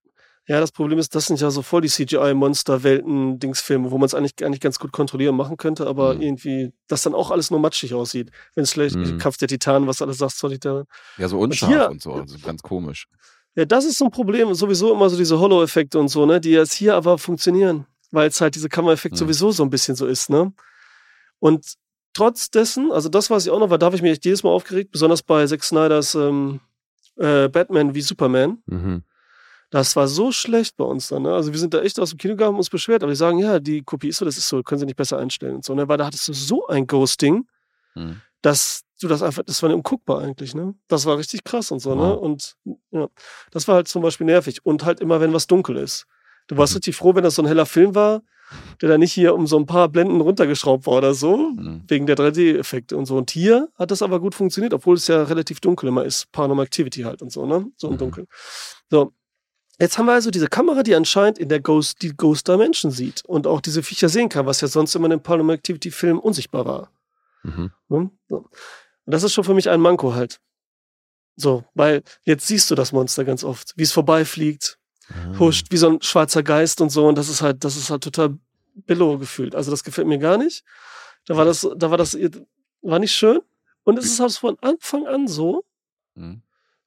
[SPEAKER 1] Ja, das Problem ist, das sind ja so voll die CGI-Monster-Welten-Dingsfilme, wo man es eigentlich, eigentlich ganz gut kontrollieren machen könnte, aber
[SPEAKER 4] Mhm.
[SPEAKER 1] irgendwie, dass dann auch alles nur matschig aussieht. Wenn es vielleicht
[SPEAKER 2] Mhm.
[SPEAKER 1] Kampf der Titanen, was alles sagt, zwar Titan.
[SPEAKER 4] Ja, so unscharf
[SPEAKER 1] hier-
[SPEAKER 4] und so. Also ganz komisch.
[SPEAKER 1] Ja, das ist so ein Problem. Sowieso immer so diese Hollow-Effekte und so, ne, die jetzt hier aber funktionieren, weil es halt dieser Kameraeffekt
[SPEAKER 4] Mhm.
[SPEAKER 1] sowieso so ein bisschen so ist, ne? Und trotz dessen, also das weiß ich auch noch, weil da habe ich mich echt jedes Mal aufgeregt, besonders bei Zack Snyders ähm, äh, Batman wie Superman.
[SPEAKER 2] Mhm.
[SPEAKER 1] Das war so schlecht bei uns dann, ne? Also wir sind da echt aus dem Kino gegangen und uns beschwert, aber die sagen, ja, die Kopie ist so, das ist so, können sie nicht besser einstellen und so, ne? Weil da hattest du so ein Ghosting,
[SPEAKER 4] Hm.
[SPEAKER 1] dass du das einfach, das war unguckbar eigentlich, ne? Das war richtig krass und so, ne?
[SPEAKER 2] Wow.
[SPEAKER 1] Und ja, das war halt zum Beispiel nervig. Und halt immer, wenn was dunkel ist. Du warst
[SPEAKER 2] Mhm.
[SPEAKER 1] richtig froh, wenn das so ein heller Film war, der da nicht hier um so ein paar Blenden runtergeschraubt war oder so,
[SPEAKER 4] Hm.
[SPEAKER 1] wegen der 3D-Effekte und so. Und hier hat das aber gut funktioniert, obwohl es ja relativ dunkel immer ist. Paranormal Activity halt und so, ne? So im
[SPEAKER 2] Mhm.
[SPEAKER 1] Dunkeln. So. Jetzt haben wir also diese Kamera, die anscheinend in der Ghost, die Ghost Dimension sieht und auch diese Viecher sehen kann, was ja sonst immer in den Paranormal Activity Filmen unsichtbar war.
[SPEAKER 2] Mhm.
[SPEAKER 1] Ne? So. Und das ist schon für mich ein Manko halt. So, weil jetzt siehst du das Monster ganz oft, wie es vorbeifliegt,
[SPEAKER 2] Ah.
[SPEAKER 1] huscht, wie so ein schwarzer Geist und so. Und das ist halt, das ist halt total billow gefühlt. Also das gefällt mir gar nicht. Da war das, da war das, war nicht schön. Und es ist halt von Anfang an so,
[SPEAKER 4] Hm.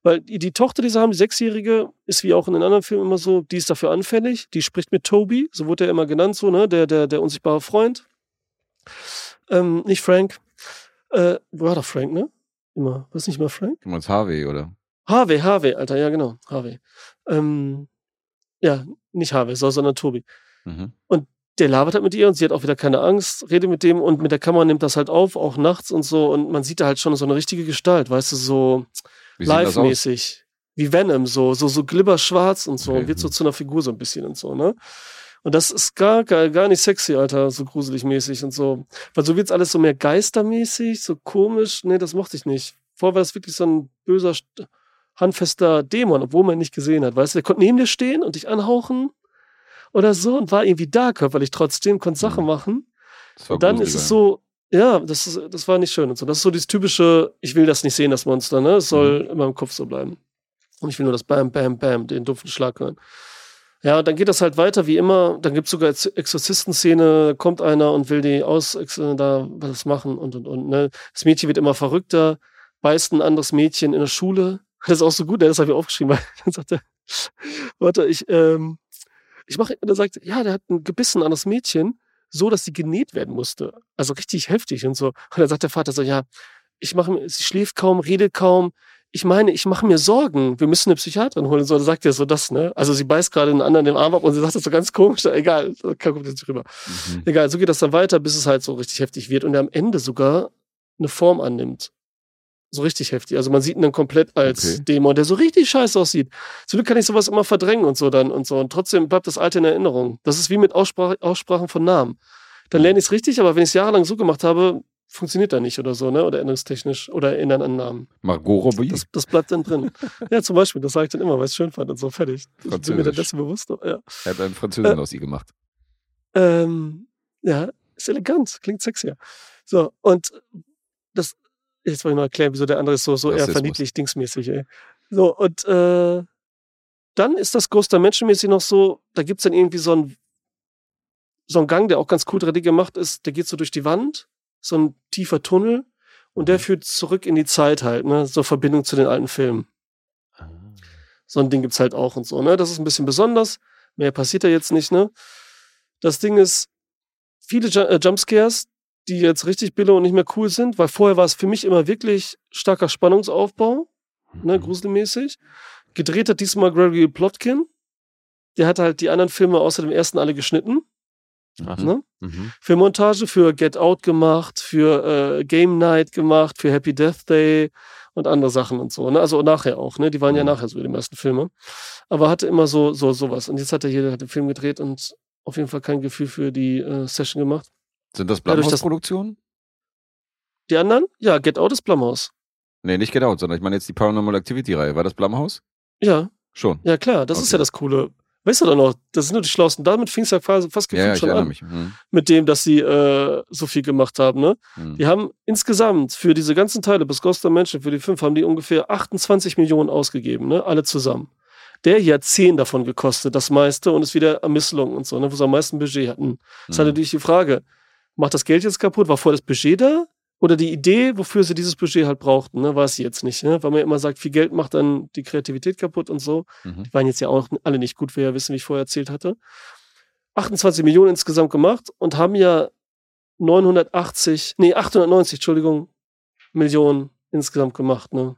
[SPEAKER 1] Weil die, Tochter, die sie haben, die Sechsjährige, ist wie auch in den anderen Filmen immer so, die ist dafür anfällig, die spricht mit Toby, so wurde er immer genannt, so, ne, der, der, der unsichtbare Freund. Ähm, nicht Frank. Äh, war doch Frank, ne? Immer. Was nicht immer Frank?
[SPEAKER 4] Du meinst Harvey, oder?
[SPEAKER 1] Harvey, Harvey, Alter, ja, genau, Harvey. Ähm, ja, nicht Harvey, so- sondern Tobi.
[SPEAKER 4] Mhm.
[SPEAKER 1] Der labert halt mit ihr und sie hat auch wieder keine Angst, redet mit dem und mit der Kamera nimmt das halt auf, auch nachts und so. Und man sieht da halt schon so eine richtige Gestalt, weißt du, so Live-mäßig. Wie Venom, so, so, so glibberschwarz und so.
[SPEAKER 4] Okay.
[SPEAKER 1] Und wird so zu einer Figur so ein bisschen und so, ne? Und das ist gar, gar, gar nicht sexy, Alter, so gruselig mäßig und so. Weil so wird's alles so mehr geistermäßig, so komisch. Nee, das mochte ich nicht. Vorher war das wirklich so ein böser, st- handfester Dämon, obwohl man ihn nicht gesehen hat. Weißt du, der konnte neben dir stehen und dich anhauchen oder so und war irgendwie da körperlich trotzdem, konnte Sachen
[SPEAKER 4] Mhm.
[SPEAKER 1] machen.
[SPEAKER 4] Das war
[SPEAKER 1] Und dann
[SPEAKER 4] gruseliger.
[SPEAKER 1] ist es so, ja, das, ist, das war nicht schön und so. Das ist so dieses typische, ich will das nicht sehen, das Monster, ne? Es soll
[SPEAKER 4] Mhm.
[SPEAKER 1] in meinem Kopf so bleiben. Und ich will nur das Bam, Bam, Bam, den dumpfen Schlag hören. Ja, dann geht das halt weiter wie immer. Dann gibt's sogar Ex- Exorzistenszene, kommt einer und will die aus da was machen und und und. Ne? Das Mädchen wird immer verrückter, beißt ein anderes Mädchen in der Schule. Das ist auch so gut, ne? das habe ich aufgeschrieben, weil dann sagt er, warte, ich, ähm, ich mache, und er sagt, ja, der hat ein gebissen an das Mädchen, so dass sie genäht werden musste. Also richtig heftig und so. Und dann sagt der Vater so, ja, ich mache mir, sie schläft kaum, redet kaum. Ich meine, ich mache mir Sorgen. Wir müssen eine Psychiaterin holen. Und so, da sagt er so das, ne? Also sie beißt gerade einen anderen den Arm ab und sie sagt das so ganz komisch. Egal, da kommt jetzt nicht rüber.
[SPEAKER 4] Mhm.
[SPEAKER 1] Egal, so geht das dann weiter, bis es halt so richtig heftig wird und er am Ende sogar eine Form annimmt. So richtig heftig. Also man sieht ihn dann komplett als
[SPEAKER 4] Okay.
[SPEAKER 1] Dämon, der so richtig scheiße aussieht. Zum Glück kann ich sowas immer verdrängen und so dann und so. Und trotzdem bleibt das Alte in Erinnerung. Das ist wie mit Aussprach Aussprachen von Namen. Dann lerne ich es richtig, aber wenn ich es jahrelang so gemacht habe, funktioniert da nicht oder so, ne? Oder erinnerungstechnisch oder erinnern an Namen.
[SPEAKER 4] Margot Robbie?
[SPEAKER 1] Das, das bleibt dann drin. ja, zum Beispiel, das sage ich dann immer, weil ich es schön fand und so, fertig. Ich bin mir dann dessen bewusst. Ja.
[SPEAKER 4] er hat einen Französin
[SPEAKER 1] Äh.
[SPEAKER 4] aus ihr gemacht.
[SPEAKER 1] Ähm, ja, ist elegant, klingt sexier. So, und das, jetzt wollte ich mal erklären, wieso der andere ist so, so eher verniedlich dingsmäßig, ey. So, und äh, dann ist das Ghost Dimension-mäßig noch so, da gibt's dann irgendwie so ein so ein Gang, der auch ganz cool 3D gemacht ist, der geht so durch die Wand, so ein tiefer Tunnel und der führt zurück in die Zeit halt, ne, so Verbindung zu den alten Filmen.
[SPEAKER 2] Ah.
[SPEAKER 1] So ein Ding gibt's halt auch und so, ne? Das ist ein bisschen besonders. Mehr passiert da jetzt nicht, ne? Das Ding ist, viele äh, Jumpscares, die jetzt richtig billig und nicht mehr cool sind, weil vorher war es für mich immer wirklich starker Spannungsaufbau, ne,
[SPEAKER 2] Mhm.
[SPEAKER 1] gruselmäßig. Gedreht hat diesmal Gregory Plotkin. Der hat halt die anderen Filme außer dem ersten alle geschnitten.
[SPEAKER 2] Ach,
[SPEAKER 1] Ne?
[SPEAKER 2] mhm.
[SPEAKER 1] Filmmontage für Get Out gemacht, für äh, Game Night gemacht, für Happy Death Day und andere Sachen und so. Ne? Also nachher auch, ne? Die waren ja
[SPEAKER 2] Mhm.
[SPEAKER 1] nachher so die meisten Filme. Aber hatte immer so, so sowas. Und jetzt hat er hier hat den Film gedreht und auf jeden Fall kein Gefühl für die äh, Session gemacht.
[SPEAKER 4] Sind das Blumhouse-Produktionen?
[SPEAKER 1] Die anderen? Ja, Get Out ist Blumhouse.
[SPEAKER 4] Nee, nicht Get Out, sondern ich meine jetzt die Paranormal Activity-Reihe. War das Blumhouse?
[SPEAKER 1] Ja,
[SPEAKER 4] Schon.
[SPEAKER 1] ja klar, das ist
[SPEAKER 4] Okay.
[SPEAKER 1] ja das Coole. Weißt du doch noch, das sind nur die Schlausten. Damit fing es ja quasi fast gefühlt
[SPEAKER 4] ja,
[SPEAKER 1] schon an,
[SPEAKER 4] mich. Mhm.
[SPEAKER 1] mit dem, dass sie äh, so viel gemacht haben, ne?
[SPEAKER 4] Mhm.
[SPEAKER 1] Die haben insgesamt für diese ganzen Teile bis Ghost of Menschen, für die fünf, haben die ungefähr 28 Millionen ausgegeben, ne? Alle zusammen. Der hier hat 10 davon gekostet, das meiste, und ist wieder Ermisselung und so, ne, wo sie am meisten Budget hatten. Das ist halt
[SPEAKER 4] Mhm.
[SPEAKER 1] natürlich die Frage, macht das Geld jetzt kaputt? War vorher das Budget da? Oder die Idee, wofür sie dieses Budget halt brauchten, ne, weiß ich jetzt nicht, ne? Weil man ja immer sagt, viel Geld macht dann die Kreativität kaputt und so.
[SPEAKER 4] Mhm.
[SPEAKER 1] Die waren jetzt ja auch alle nicht gut, wie wir ja wissen, wie ich vorher erzählt hatte. 28 Millionen insgesamt gemacht und haben ja 980, nee, 890, Entschuldigung, Millionen insgesamt gemacht, ne?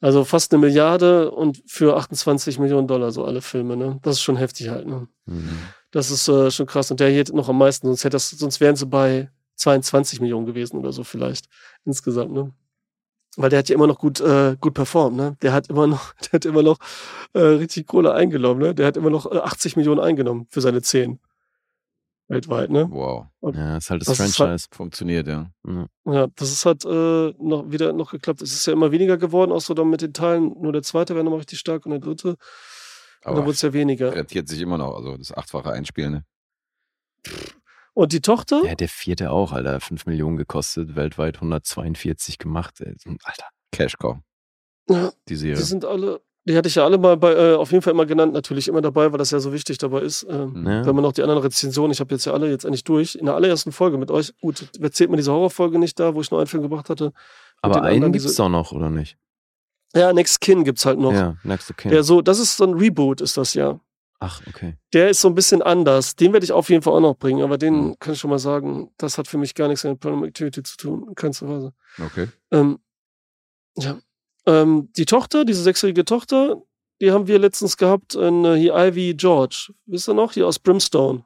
[SPEAKER 1] Also fast eine Milliarde und für 28 Millionen Dollar so alle Filme, ne? Das ist schon heftig halt, ne?
[SPEAKER 2] Mhm.
[SPEAKER 1] Das ist äh, schon krass. Und der hier noch am meisten, sonst hätte das, sonst wären sie bei 22 Millionen gewesen oder so vielleicht insgesamt, ne? Weil der hat ja immer noch gut, äh, gut performt, ne? Der hat immer noch, der hat immer noch äh, richtig Kohle eingenommen, ne? Der hat immer noch äh, 80 Millionen eingenommen für seine 10. Weltweit, ne?
[SPEAKER 4] Wow.
[SPEAKER 2] Ja, ist halt das,
[SPEAKER 1] Das halt-
[SPEAKER 2] Franchise.
[SPEAKER 4] Funktioniert, ja.
[SPEAKER 2] Ja.
[SPEAKER 1] Ja, das ist halt äh, noch wieder noch geklappt. Es ist ja immer weniger geworden, auch so dann mit den Teilen. Nur der zweite wäre nochmal richtig stark und der dritte.
[SPEAKER 4] Aber
[SPEAKER 1] wurde es ja weniger.
[SPEAKER 4] rentiert sich immer noch, also das achtfache Einspielen. Ne?
[SPEAKER 1] Und die Tochter?
[SPEAKER 2] ja, der vierte auch, Alter. 5 Millionen gekostet, weltweit 142 gemacht. Alter.
[SPEAKER 4] Cash Cow,
[SPEAKER 1] Ja,
[SPEAKER 4] die
[SPEAKER 1] die
[SPEAKER 4] Serie.
[SPEAKER 1] sind alle, die hatte ich ja alle mal bei, äh, auf jeden Fall immer genannt, natürlich immer dabei, weil das ja so wichtig dabei ist. Ähm,
[SPEAKER 2] Ja.
[SPEAKER 1] Wenn man noch die anderen Rezensionen, ich habe jetzt ja alle jetzt endlich durch, in der allerersten Folge mit euch, gut, erzählt mir diese Horrorfolge nicht da, wo ich nur einen Film gebracht hatte.
[SPEAKER 2] Aber einen gibt's
[SPEAKER 1] diese-
[SPEAKER 2] doch noch, oder nicht?
[SPEAKER 1] Ja, Next Kin gibt's halt noch.
[SPEAKER 2] Ja, Next Kin.
[SPEAKER 1] Der so, das ist so ein Reboot, ist das ja.
[SPEAKER 2] Ach, okay.
[SPEAKER 1] Der ist so ein bisschen anders. Den werde ich auf jeden Fall auch noch bringen, aber den
[SPEAKER 4] Mhm.
[SPEAKER 1] kann ich schon mal sagen, das hat für mich gar nichts mit Paranormal Activity zu tun, in keinster Weise.
[SPEAKER 4] Okay.
[SPEAKER 1] Ähm, ja. Ähm, die Tochter, diese sechsjährige Tochter, die haben wir letztens gehabt in äh, hier Ivy George. Wisst ihr noch? Hier aus Brimstone.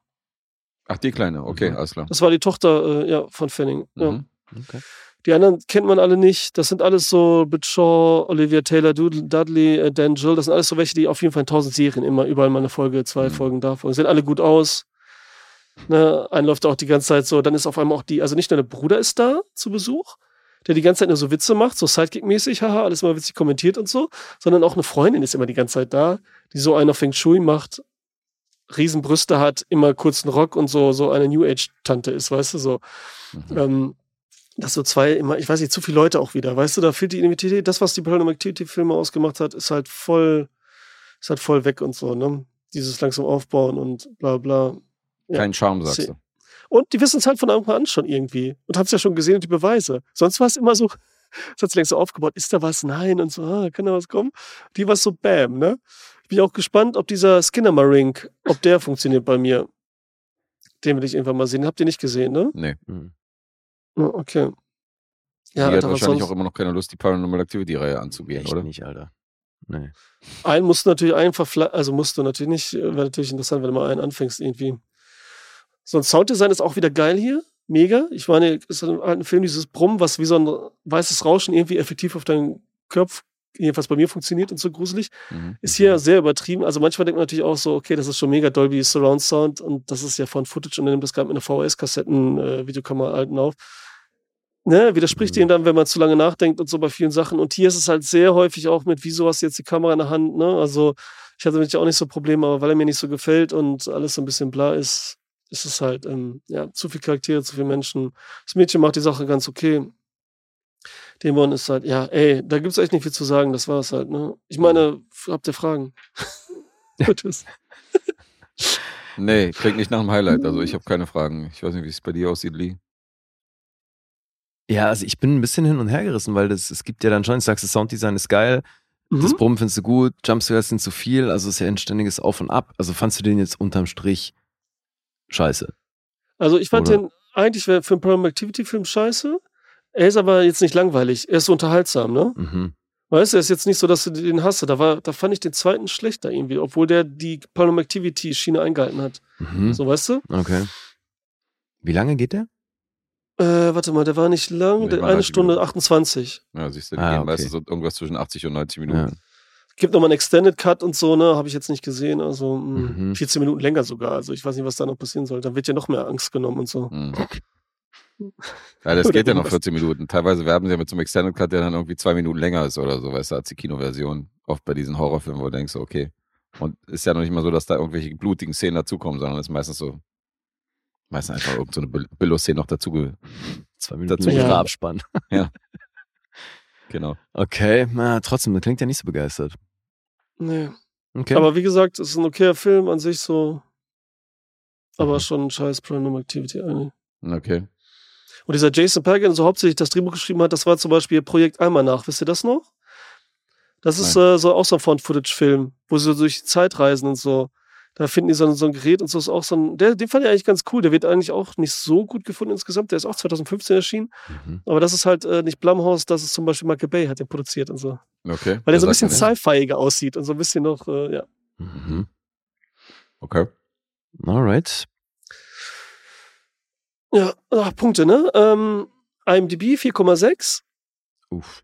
[SPEAKER 4] Ach, die Kleine, okay,
[SPEAKER 2] Mhm.
[SPEAKER 4] alles klar.
[SPEAKER 1] Das war die Tochter äh, ja, von Fanning. Ja.
[SPEAKER 4] Mhm.
[SPEAKER 2] okay.
[SPEAKER 1] Die anderen kennt man alle nicht. Das sind alles so Bit Shaw, Olivia Taylor, Dudley, äh, Dan Jill. Das sind alles so welche, die auf jeden Fall in tausend Serien immer überall mal eine Folge, zwei
[SPEAKER 4] Mhm.
[SPEAKER 1] Folgen da folgen. Sehen alle gut aus. Ne, ein läuft auch die ganze Zeit so. Dann ist auf einmal auch die, also nicht nur der Bruder ist da zu Besuch, der die ganze Zeit nur so Witze macht, so Sidekick-mäßig, haha, alles immer witzig kommentiert und so, sondern auch eine Freundin ist immer die ganze Zeit da, die so einer Feng Shui macht, Riesenbrüste hat, immer kurzen Rock und so, so eine New Age-Tante ist, weißt du, so.
[SPEAKER 4] Mhm.
[SPEAKER 1] Ähm, dass so zwei immer, ich weiß nicht, zu viele Leute auch wieder, weißt du, da fehlt die Identität. Das, was die Paranormal Activity-Filme ausgemacht hat, ist halt voll, ist halt voll weg und so, ne? Dieses langsam aufbauen und bla bla. Ja.
[SPEAKER 4] Kein Charme, sagst
[SPEAKER 1] Sie-
[SPEAKER 4] du.
[SPEAKER 1] Und die wissen es halt von Anfang an schon irgendwie und haben es ja schon gesehen und die Beweise. Sonst war es immer so, das hat sich längst so aufgebaut, ist da was? Nein und so, ah, kann da was kommen? Die war so bam, ne? Ich bin auch gespannt, ob dieser Skinner-Marink, ob der funktioniert bei mir. Den will ich irgendwann mal sehen. Habt ihr nicht gesehen, ne?
[SPEAKER 4] Nee.
[SPEAKER 2] Mhm.
[SPEAKER 1] Ja, okay.
[SPEAKER 4] die
[SPEAKER 1] Ja,
[SPEAKER 4] hat
[SPEAKER 1] Alter, was
[SPEAKER 4] wahrscheinlich
[SPEAKER 1] sonst?
[SPEAKER 4] auch immer noch keine Lust, die Paranormal Activity-Reihe anzugehen,
[SPEAKER 2] Echt
[SPEAKER 4] oder?
[SPEAKER 2] nicht, Alter. Nee.
[SPEAKER 1] Einen musst du natürlich einfach, also musst du natürlich nicht, äh, wäre natürlich interessant, wenn du mal einen anfängst irgendwie. So ein Sounddesign ist auch wieder geil hier. Mega. Ich meine, ist in einem alten Film dieses Brummen, was wie so ein weißes Rauschen irgendwie effektiv auf deinen Kopf, jedenfalls bei mir funktioniert und so gruselig,
[SPEAKER 4] Mhm.
[SPEAKER 1] ist hier sehr übertrieben. Also manchmal denkt man natürlich auch so, okay, das ist schon mega Dolby Surround Sound und das ist ja von Footage und er nimmt das gerade mit einer VHS-Kassetten, äh, Videokamera alten auf. Ne, widerspricht
[SPEAKER 2] Mhm.
[SPEAKER 1] ihm dann, wenn man zu lange nachdenkt und so bei vielen Sachen. Und hier ist es halt sehr häufig auch mit, wieso hast du jetzt die Kamera in der Hand, ne? Also ich hatte damit ja auch nicht so Probleme, aber weil er mir nicht so gefällt und alles so ein bisschen bla ist, ist es halt, ähm, ja, zu viel Charaktere, zu viele Menschen. Das Mädchen macht die Sache ganz okay. Dämon ist halt, ja, ey, da gibt's echt nicht viel zu sagen, das war's halt, ne? Ich meine, f- habt ihr Fragen? Tschüss.
[SPEAKER 4] Nee, klingt nicht nach einem Highlight. Also ich habe keine Fragen. Ich weiß nicht, wie es bei dir aussieht, Lee.
[SPEAKER 2] Ja, also ich bin ein bisschen hin und her gerissen, weil das, es gibt ja dann schon, ich sagst, das Sounddesign ist geil, das
[SPEAKER 1] Mhm.
[SPEAKER 2] Brummen findest du gut, Jumpscares sind zu viel, also es ist ja ein ständiges Auf und Ab. Also fandst du den jetzt unterm Strich scheiße?
[SPEAKER 1] Also ich fand
[SPEAKER 2] Oder?
[SPEAKER 1] den eigentlich für einen Paranormal Activity Film scheiße. Er ist aber jetzt nicht langweilig. Er ist so unterhaltsam, ne?
[SPEAKER 2] Mhm.
[SPEAKER 1] Weißt du, er ist jetzt nicht so, dass du den hasse. Da war, da fand ich den zweiten schlechter irgendwie, obwohl der die Paranormal Activity Schiene eingehalten hat.
[SPEAKER 2] Mhm.
[SPEAKER 1] So, weißt du?
[SPEAKER 2] Okay. Wie lange geht der?
[SPEAKER 1] Äh, warte mal, der war nicht lang, der,
[SPEAKER 4] mal
[SPEAKER 1] eine
[SPEAKER 4] 30
[SPEAKER 1] Stunde
[SPEAKER 4] Minuten.
[SPEAKER 1] 28.
[SPEAKER 4] Ja, siehst du, die
[SPEAKER 2] Ah,
[SPEAKER 4] gehen
[SPEAKER 2] okay.
[SPEAKER 4] meistens so irgendwas zwischen 80 und 90 Minuten.
[SPEAKER 1] Gibt nochmal einen Extended Cut und so, ne? Habe ich jetzt nicht gesehen. Also mh,
[SPEAKER 2] Mhm.
[SPEAKER 1] 14 Minuten länger sogar. Also ich weiß nicht, was da noch passieren soll. Dann wird ja noch mehr Angst genommen und so.
[SPEAKER 4] Mhm. Ja, das geht ja noch
[SPEAKER 1] irgendwas.
[SPEAKER 4] 14 Minuten. Teilweise werben sie ja mit so einem Extended Cut, der dann irgendwie zwei Minuten länger ist oder so, weißt du, als die Kinoversion. Oft bei diesen Horrorfilmen, wo du denkst, okay. Und ist ja noch nicht mal so, dass da irgendwelche blutigen Szenen dazukommen, sondern ist meistens so, meistens einfach irgendeine so Billo-Szene noch dazu. ge-
[SPEAKER 2] Zwei Minuten
[SPEAKER 4] Dazu-
[SPEAKER 1] Ja.
[SPEAKER 2] Abspann.
[SPEAKER 4] Genau.
[SPEAKER 2] Okay, na, trotzdem, das klingt ja nicht so begeistert.
[SPEAKER 1] Nee.
[SPEAKER 2] Okay.
[SPEAKER 1] Aber wie gesagt, es ist ein okayer Film an sich so. Aber
[SPEAKER 2] Mhm.
[SPEAKER 1] schon ein scheiß Paranormal Activity eigentlich.
[SPEAKER 4] Okay.
[SPEAKER 1] Und dieser Jason Pagan, so hauptsächlich das Drehbuch geschrieben hat, das war zum Beispiel Projekt Almanach. Wisst ihr das noch? Das ist äh, so auch so ein Found-Footage-Film, wo sie so durch die Zeit reisen und so. Da finden die so, ein- so ein Gerät und so ist auch so ein. Der, den fand ich eigentlich ganz cool. Der wird eigentlich auch nicht so gut gefunden insgesamt. Der ist auch 2015 erschienen.
[SPEAKER 2] Mhm.
[SPEAKER 1] Aber das ist halt äh, nicht Blumhouse, das ist zum Beispiel Michael Bay hat den produziert und so.
[SPEAKER 4] Okay.
[SPEAKER 1] Weil der so ein bisschen sci-fiiger aussieht und so ein bisschen noch, äh, ja.
[SPEAKER 2] Mhm.
[SPEAKER 4] Okay.
[SPEAKER 2] Alright.
[SPEAKER 1] Ja, ach, Punkte, ne? Ähm, IMDb 4,6.
[SPEAKER 2] Uff.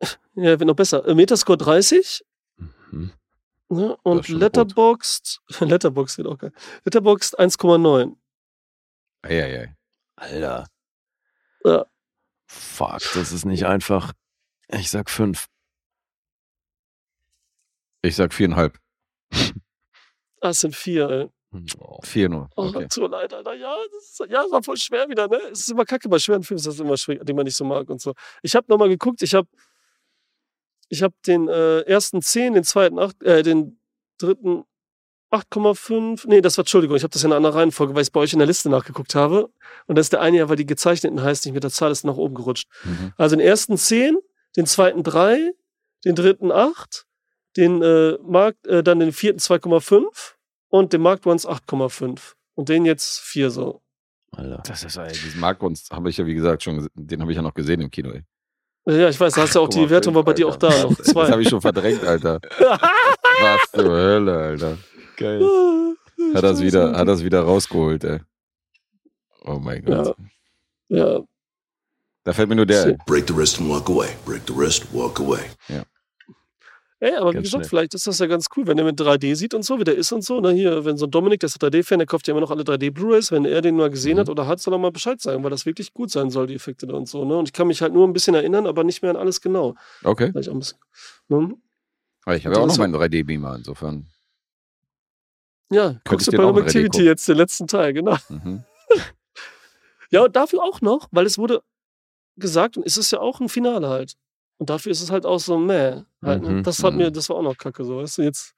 [SPEAKER 1] Ja, wird noch besser. Äh, Metascore 30.
[SPEAKER 2] Mhm.
[SPEAKER 1] Ne? Und Letterboxd, Letterboxd wird auch geil. Letterboxd 1,9.
[SPEAKER 4] Eieiei.
[SPEAKER 2] Alter.
[SPEAKER 1] Ja.
[SPEAKER 2] Fuck, das ist nicht einfach. Ich sag fünf.
[SPEAKER 4] Ich sag viereinhalb.
[SPEAKER 1] Ah, es sind vier, ey.
[SPEAKER 2] Oh.
[SPEAKER 4] Vier nur.
[SPEAKER 1] Oh,
[SPEAKER 4] Okay.
[SPEAKER 1] tut mir leid, Alter. Ja, das ist, ja, war voll schwer wieder, ne? Es ist immer kacke bei schweren Filmen, ist das immer schwer, den man nicht so mag und so. Ich habe nochmal geguckt, ich habe ich hab den äh, ersten 10, den zweiten 8, äh, den dritten 8,5. Nee, das war, Entschuldigung, ich habe das in einer anderen Reihenfolge, weil ich es bei euch in der Liste nachgeguckt habe. Und das ist der eine ja, weil die gezeichneten heißt nicht mit der Zahl ist nach oben gerutscht.
[SPEAKER 4] Mhm.
[SPEAKER 1] Also den ersten 10, den zweiten 3, den dritten 8, den äh, Markt, äh, dann den vierten 2,5 und den Markt Ones 8,5. Und den jetzt 4 so.
[SPEAKER 2] Alter.
[SPEAKER 4] Das ist, ey, diesen Marktkunst habe ich ja, wie gesagt, schon, den habe ich ja noch gesehen im Kino, ey.
[SPEAKER 1] Ja, ich weiß, da hast du ja auch die Wertung, war bei dir auch da noch.
[SPEAKER 4] Das habe
[SPEAKER 1] Zwei.
[SPEAKER 4] ich schon verdrängt, Alter. Was zur Hölle, Alter.
[SPEAKER 2] Geil.
[SPEAKER 4] Hat das wieder, hat das wieder rausgeholt, ey. Oh mein Gott.
[SPEAKER 1] Ja,
[SPEAKER 4] Da fällt mir nur der.
[SPEAKER 5] Break the wrist and walk away. Break the wrist, walk away.
[SPEAKER 1] Ey, aber wie
[SPEAKER 2] Ganz
[SPEAKER 1] gesagt,
[SPEAKER 2] schnell.
[SPEAKER 1] vielleicht ist das ja ganz cool, wenn er mit 3D sieht und so, wie der ist und so. Na hier, wenn so ein Dominik, der ist 3D-Fan, der kauft ja immer noch alle 3D-Blu-Rays. Wenn er den mal gesehen
[SPEAKER 4] Mhm.
[SPEAKER 1] hat oder hat, soll er mal Bescheid sagen, weil das wirklich gut sein soll, die Effekte da und so. Ne? Und ich kann mich halt nur ein bisschen erinnern, aber nicht mehr an alles genau.
[SPEAKER 4] Okay.
[SPEAKER 1] Weil ich auch ein bisschen, ne?
[SPEAKER 4] Aber ich habe ja auch noch meinen 3D-Beamer, insofern.
[SPEAKER 1] Ja, guckst du bei
[SPEAKER 4] auch in 3D
[SPEAKER 1] Activity
[SPEAKER 4] gucken.
[SPEAKER 1] jetzt, den letzten Teil, genau.
[SPEAKER 4] Mhm.
[SPEAKER 1] Ja, und dafür auch noch, weil es wurde gesagt und es ist ja auch ein Finale halt. Und dafür ist es halt auch so, meh. Halt, ne?
[SPEAKER 2] Mhm,
[SPEAKER 1] Das hat
[SPEAKER 4] mhm.
[SPEAKER 1] mir, das war auch noch kacke, so, weißt du, jetzt.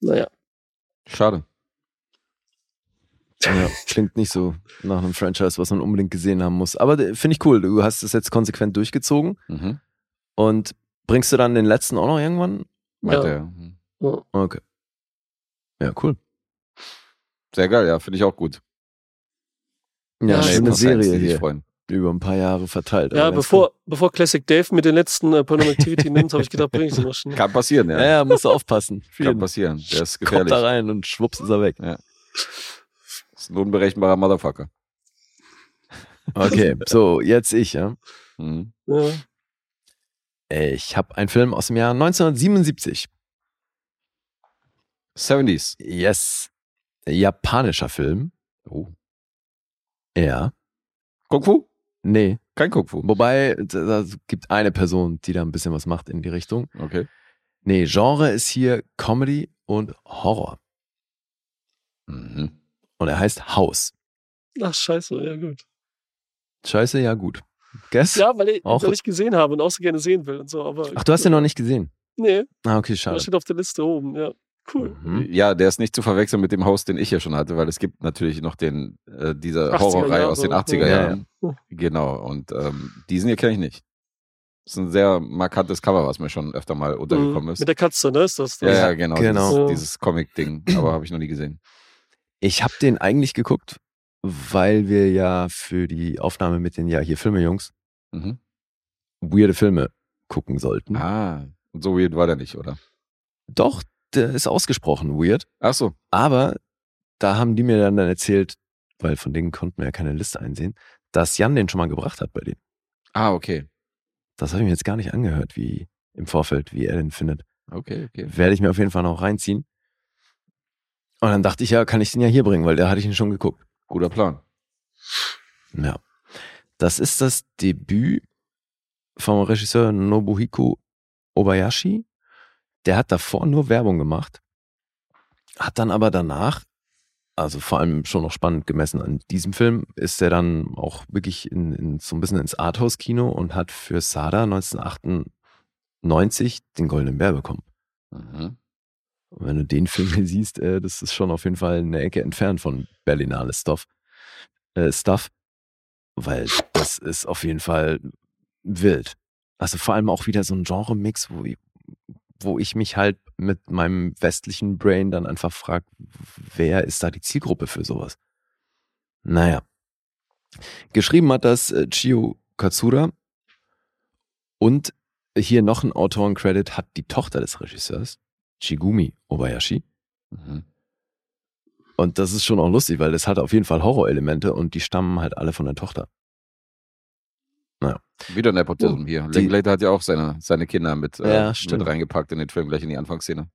[SPEAKER 1] Naja.
[SPEAKER 4] Schade.
[SPEAKER 2] Ja, klingt nicht so nach einem Franchise, was man unbedingt gesehen haben muss. Aber äh, finde ich cool. Du hast es jetzt konsequent durchgezogen
[SPEAKER 4] Mhm.
[SPEAKER 2] und bringst du dann den letzten auch noch irgendwann?
[SPEAKER 4] Meint
[SPEAKER 1] Ja.
[SPEAKER 4] Mhm.
[SPEAKER 1] Ja.
[SPEAKER 2] Okay. Ja, cool.
[SPEAKER 4] Sehr geil, ja, finde ich auch gut.
[SPEAKER 2] Ja,
[SPEAKER 1] Ja,
[SPEAKER 4] Fans,
[SPEAKER 2] Serie hier.
[SPEAKER 4] freuen.
[SPEAKER 2] Über ein paar Jahre verteilt.
[SPEAKER 1] Ja, bevor, bevor Classic Dave mit den letzten äh, Paranormal Activity nimmt, habe ich gedacht, bring ich sie noch schnell.
[SPEAKER 4] Kann passieren, ja.
[SPEAKER 2] Ja, ja, musst du aufpassen.
[SPEAKER 4] Kann passieren. Der ist
[SPEAKER 2] Kommt
[SPEAKER 4] gefährlich.
[SPEAKER 2] da rein und schwupps ist er weg.
[SPEAKER 4] ist ein unberechenbarer Motherfucker.
[SPEAKER 2] Okay, so, jetzt ich, ja.
[SPEAKER 4] Mhm.
[SPEAKER 1] Ja.
[SPEAKER 2] Ich habe einen Film aus dem Jahr 1977.
[SPEAKER 4] 70s.
[SPEAKER 2] Yes. Japanischer Film.
[SPEAKER 4] Oh.
[SPEAKER 2] Ja.
[SPEAKER 4] Kung Fu?
[SPEAKER 2] Nee.
[SPEAKER 4] Kein Kung Fu.
[SPEAKER 2] Wobei, da da gibt eine Person, die da ein bisschen was macht in die Richtung.
[SPEAKER 4] Okay.
[SPEAKER 2] Nee, Genre ist hier Comedy und Horror.
[SPEAKER 4] Mhm.
[SPEAKER 2] Und er heißt House.
[SPEAKER 1] Ach, scheiße, ja gut.
[SPEAKER 2] Scheiße, ja gut. Guess?
[SPEAKER 1] Ja, weil ich,
[SPEAKER 2] Auch-
[SPEAKER 1] weil ich gesehen habe und auch so gerne sehen will und so. Aber
[SPEAKER 2] Ach, du hast den noch nicht gesehen.
[SPEAKER 1] Nee,
[SPEAKER 2] Ah, okay,
[SPEAKER 1] der
[SPEAKER 2] schade.
[SPEAKER 1] steht auf der Liste oben, ja. Cool.
[SPEAKER 2] Mhm.
[SPEAKER 4] Ja, der ist nicht zu verwechseln mit dem Haus, den ich ja schon hatte, weil es gibt natürlich noch den, äh, diese
[SPEAKER 1] 80er
[SPEAKER 4] Horrorreihe aus den
[SPEAKER 1] so.
[SPEAKER 4] 80er
[SPEAKER 2] Ja,
[SPEAKER 4] Jahren. Genau. Und ähm, diesen hier kenne ich nicht. Das ist ein sehr markantes Cover, was mir schon öfter mal untergekommen
[SPEAKER 1] Mhm.
[SPEAKER 4] ist.
[SPEAKER 1] Mit der Katze, ne? Ist das?
[SPEAKER 4] Ja, ja, genau.
[SPEAKER 2] Genau.
[SPEAKER 4] Dieses, dieses Comic-Ding. Aber habe ich noch nie gesehen.
[SPEAKER 2] Ich habe den eigentlich geguckt, weil wir ja für die Aufnahme mit den Ja, hier Filme-Jungs
[SPEAKER 4] Mhm.
[SPEAKER 2] weirde Filme gucken sollten.
[SPEAKER 4] Ah, und so weird war der nicht, oder?
[SPEAKER 2] Doch, ist ausgesprochen weird.
[SPEAKER 4] Ach so.
[SPEAKER 2] Aber da haben die mir dann, erzählt, weil von denen konnten wir ja keine Liste einsehen, dass Jan den schon mal gebracht hat bei denen.
[SPEAKER 4] Ah, okay.
[SPEAKER 2] Das habe ich mir jetzt gar nicht angehört, wie im Vorfeld, wie er den findet.
[SPEAKER 4] Okay, okay.
[SPEAKER 2] Werde ich mir auf jeden Fall noch reinziehen. Und dann dachte ich ja, kann ich den ja hier bringen, weil der hatte ich ihn schon geguckt.
[SPEAKER 4] Guter Plan.
[SPEAKER 2] Ja. Das ist das Debüt vom Regisseur Nobuhiko Obayashi. Der hat davor nur Werbung gemacht, hat dann aber danach, also vor allem schon noch spannend gemessen an diesem Film, ist er dann auch wirklich in, in, so ein bisschen ins Arthouse-Kino und hat für Sada 1998 den Goldenen Bär bekommen.
[SPEAKER 4] Mhm.
[SPEAKER 2] Und wenn du den Film hier siehst, äh, das ist schon auf jeden Fall eine Ecke entfernt von Berlinale Stuff. Äh, Stuff. Weil das ist auf jeden Fall wild. Also vor allem auch wieder so ein Genre-Mix, wo, ich- wo ich mich halt mit meinem westlichen Brain dann einfach frage, wer ist da die Zielgruppe für sowas? Naja. Geschrieben hat das äh, Chio Katsura und hier noch ein Autorencredit hat die Tochter des Regisseurs, Chigumi Obayashi.
[SPEAKER 4] Mhm.
[SPEAKER 2] Und das ist schon auch lustig, weil das hat auf jeden Fall Horrorelemente und die stammen halt alle von der Tochter.
[SPEAKER 4] Wieder Nepotism
[SPEAKER 2] Oh,
[SPEAKER 4] hier. Linklater hat ja auch seine, seine Kinder mit, äh,
[SPEAKER 2] Ja,
[SPEAKER 4] mit
[SPEAKER 2] stimmt.
[SPEAKER 4] reingepackt in den Film, gleich in die Anfangsszene.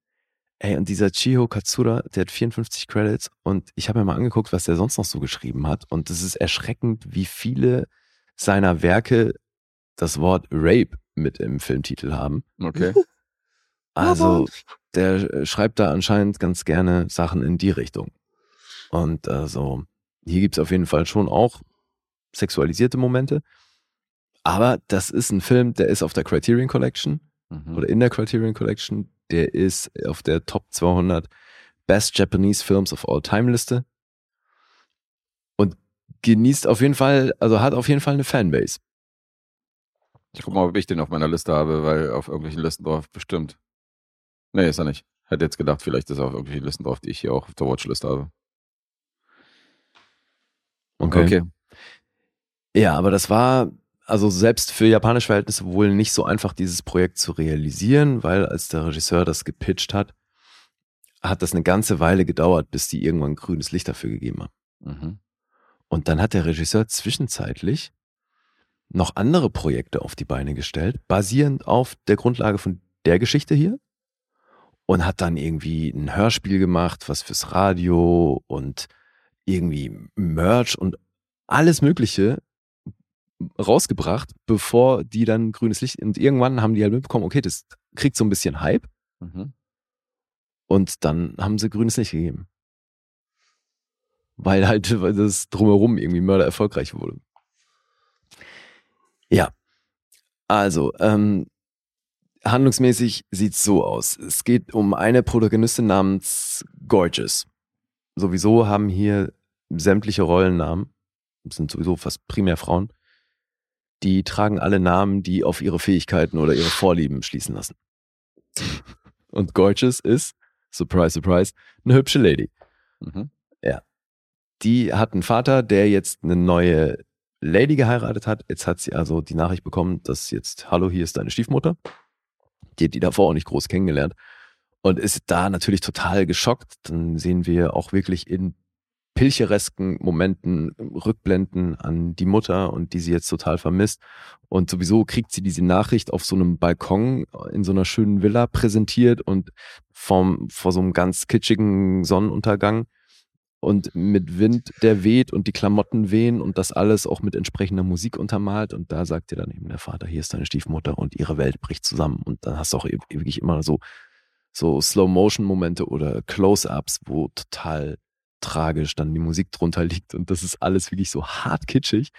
[SPEAKER 2] Ey, und dieser Chiho Katsura, der hat 54 Credits und ich habe mir mal angeguckt, was der sonst noch so geschrieben hat. Und es ist erschreckend, wie viele seiner Werke das Wort Rape mit im Filmtitel haben.
[SPEAKER 4] Okay.
[SPEAKER 2] Also, der äh, schreibt da anscheinend ganz gerne Sachen in die Richtung. Und also, hier gibt's auf jeden Fall schon auch sexualisierte Momente. Aber das ist ein Film, der ist auf der Criterion Collection
[SPEAKER 4] Mhm.
[SPEAKER 2] oder in der Criterion Collection. Der ist auf der Top 200 Best Japanese Films of All Time Liste. Und genießt auf jeden Fall, also hat auf jeden Fall eine Fanbase.
[SPEAKER 4] Ich guck mal, ob ich den auf meiner Liste habe, weil auf irgendwelchen Listen drauf bestimmt. Nee, ist er nicht. Hätte jetzt gedacht, vielleicht ist er auf irgendwelchen Listen drauf, die ich hier auch auf der Watchlist habe.
[SPEAKER 2] Ja, aber das war also selbst für japanische Verhältnisse wohl nicht so einfach, dieses Projekt zu realisieren, weil als der Regisseur das gepitcht hat, hat das eine ganze Weile gedauert, bis die irgendwann grünes Licht dafür gegeben haben.
[SPEAKER 4] Mhm.
[SPEAKER 2] Und dann hat der Regisseur zwischenzeitlich noch andere Projekte auf die Beine gestellt, basierend auf der Grundlage von der Geschichte hier. Und hat dann irgendwie ein Hörspiel gemacht, was fürs Radio und irgendwie Merch und alles Mögliche rausgebracht, bevor die dann grünes Licht. Und irgendwann haben die halt mitbekommen, okay, das kriegt so ein bisschen Hype.
[SPEAKER 4] Mhm.
[SPEAKER 2] Und dann haben sie grünes Licht gegeben. Weil halt weil das drumherum irgendwie mörder erfolgreich wurde. Ja. Also, ähm, handlungsmäßig sieht's so aus. Es geht um eine Protagonistin namens Gorgeous. Sowieso haben hier sämtliche Rollennamen, das sind sowieso fast primär Frauen, die tragen alle Namen, die auf ihre Fähigkeiten oder ihre Vorlieben schließen lassen. Und Gorgeous ist, surprise, surprise, eine hübsche Lady.
[SPEAKER 4] Mhm.
[SPEAKER 2] Die hat einen Vater, der jetzt eine neue Lady geheiratet hat. Jetzt hat sie also die Nachricht bekommen, dass jetzt, hallo, hier ist deine Stiefmutter. Die hat die davor auch nicht groß kennengelernt. Und ist da natürlich total geschockt. Dann sehen wir auch wirklich in pilcheresken Momenten Rückblenden an die Mutter und die sie jetzt total vermisst. Und sowieso kriegt sie diese Nachricht auf so einem Balkon in so einer schönen Villa präsentiert und vom, vor so einem ganz kitschigen Sonnenuntergang und mit Wind, der weht und die Klamotten wehen und das alles auch mit entsprechender Musik untermalt. Und da sagt dir dann eben der Vater, hier ist deine Stiefmutter und ihre Welt bricht zusammen. Und dann hast du auch wirklich immer so, so Slow-Motion-Momente oder Close-Ups, wo total tragisch dann die Musik drunter liegt. Und das ist alles wirklich so hart kitschig.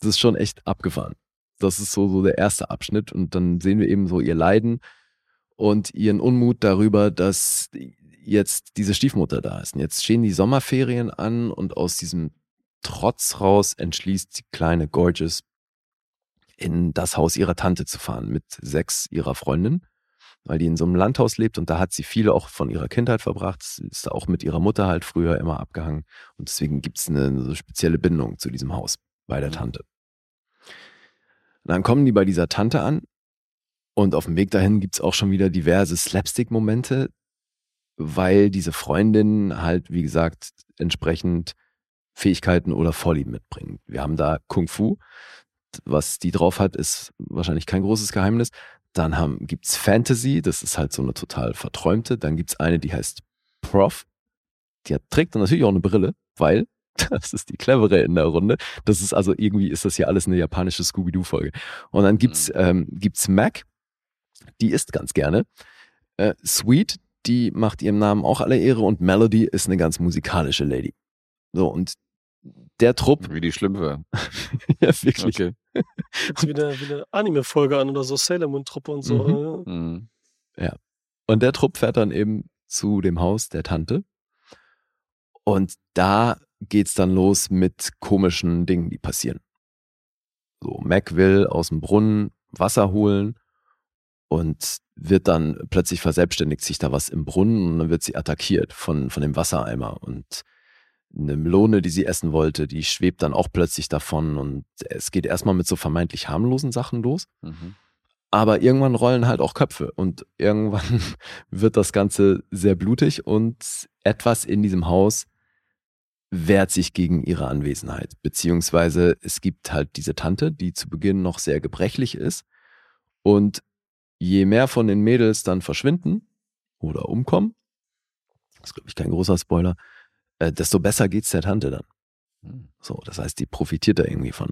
[SPEAKER 2] Das ist schon echt abgefahren. Das ist so, so der erste Abschnitt. Und dann sehen wir eben so ihr Leiden und ihren Unmut darüber, dass jetzt diese Stiefmutter da ist. Und jetzt stehen die Sommerferien an und aus diesem Trotz raus entschließt die kleine Gorgeous in das Haus ihrer Tante zu fahren mit sechs ihrer Freundinnen, weil die in so einem Landhaus lebt und da hat sie viele auch von ihrer Kindheit verbracht. Sie ist da auch mit ihrer Mutter halt früher immer abgehangen und deswegen gibt es eine, so spezielle Bindung zu diesem Haus bei der
[SPEAKER 4] Mhm.
[SPEAKER 2] Tante. Und dann kommen die bei dieser Tante an und auf dem Weg dahin gibt es auch schon wieder diverse Slapstick-Momente, weil diese Freundinnen halt, wie gesagt, entsprechend Fähigkeiten oder Vorlieben mitbringen. Wir haben da Kung Fu. Was die drauf hat, ist wahrscheinlich kein großes Geheimnis. Dann haben, gibt's Fantasy, das ist halt so eine total verträumte. Dann gibt's eine, die heißt Prof. Die hat, trägt dann natürlich auch eine Brille, weil das ist die clevere in der Runde. Das ist also irgendwie ist das hier alles eine japanische Scooby-Doo-Folge. Und dann gibt's, ähm, gibt's Mac, die isst ganz gerne. Äh, Sweet, die macht ihrem Namen auch alle Ehre und Melody ist eine ganz musikalische Lady. So, und der Trupp,
[SPEAKER 4] Wie die Schlümpfe.
[SPEAKER 2] ja wirklich,
[SPEAKER 4] Okay.
[SPEAKER 1] Hört sich wie eine, wie eine Anime-Folge an oder so Sailor Moon-Truppe und so.
[SPEAKER 2] Mhm.
[SPEAKER 1] ja.
[SPEAKER 4] Mhm.
[SPEAKER 2] und der Trupp fährt dann eben zu dem Haus der Tante. Und da geht's dann los mit komischen Dingen, die passieren. So, Mac will aus dem Brunnen Wasser holen und wird dann plötzlich verselbstständigt sich da was im Brunnen und dann wird sie attackiert von, von dem Wassereimer und eine Melone, die sie essen wollte, die schwebt dann auch plötzlich davon und es geht erstmal mit so vermeintlich harmlosen Sachen los.
[SPEAKER 4] Mhm.
[SPEAKER 2] Aber irgendwann rollen halt auch Köpfe und irgendwann wird das Ganze sehr blutig und etwas in diesem Haus wehrt sich gegen ihre Anwesenheit. Beziehungsweise es gibt halt diese Tante, die zu Beginn noch sehr gebrechlich ist. Und je mehr von den Mädels dann verschwinden oder umkommen, das ist, glaube ich, kein großer Spoiler, äh, desto besser geht's der Tante dann.
[SPEAKER 4] Hm.
[SPEAKER 2] So, das heißt, die profitiert da irgendwie von.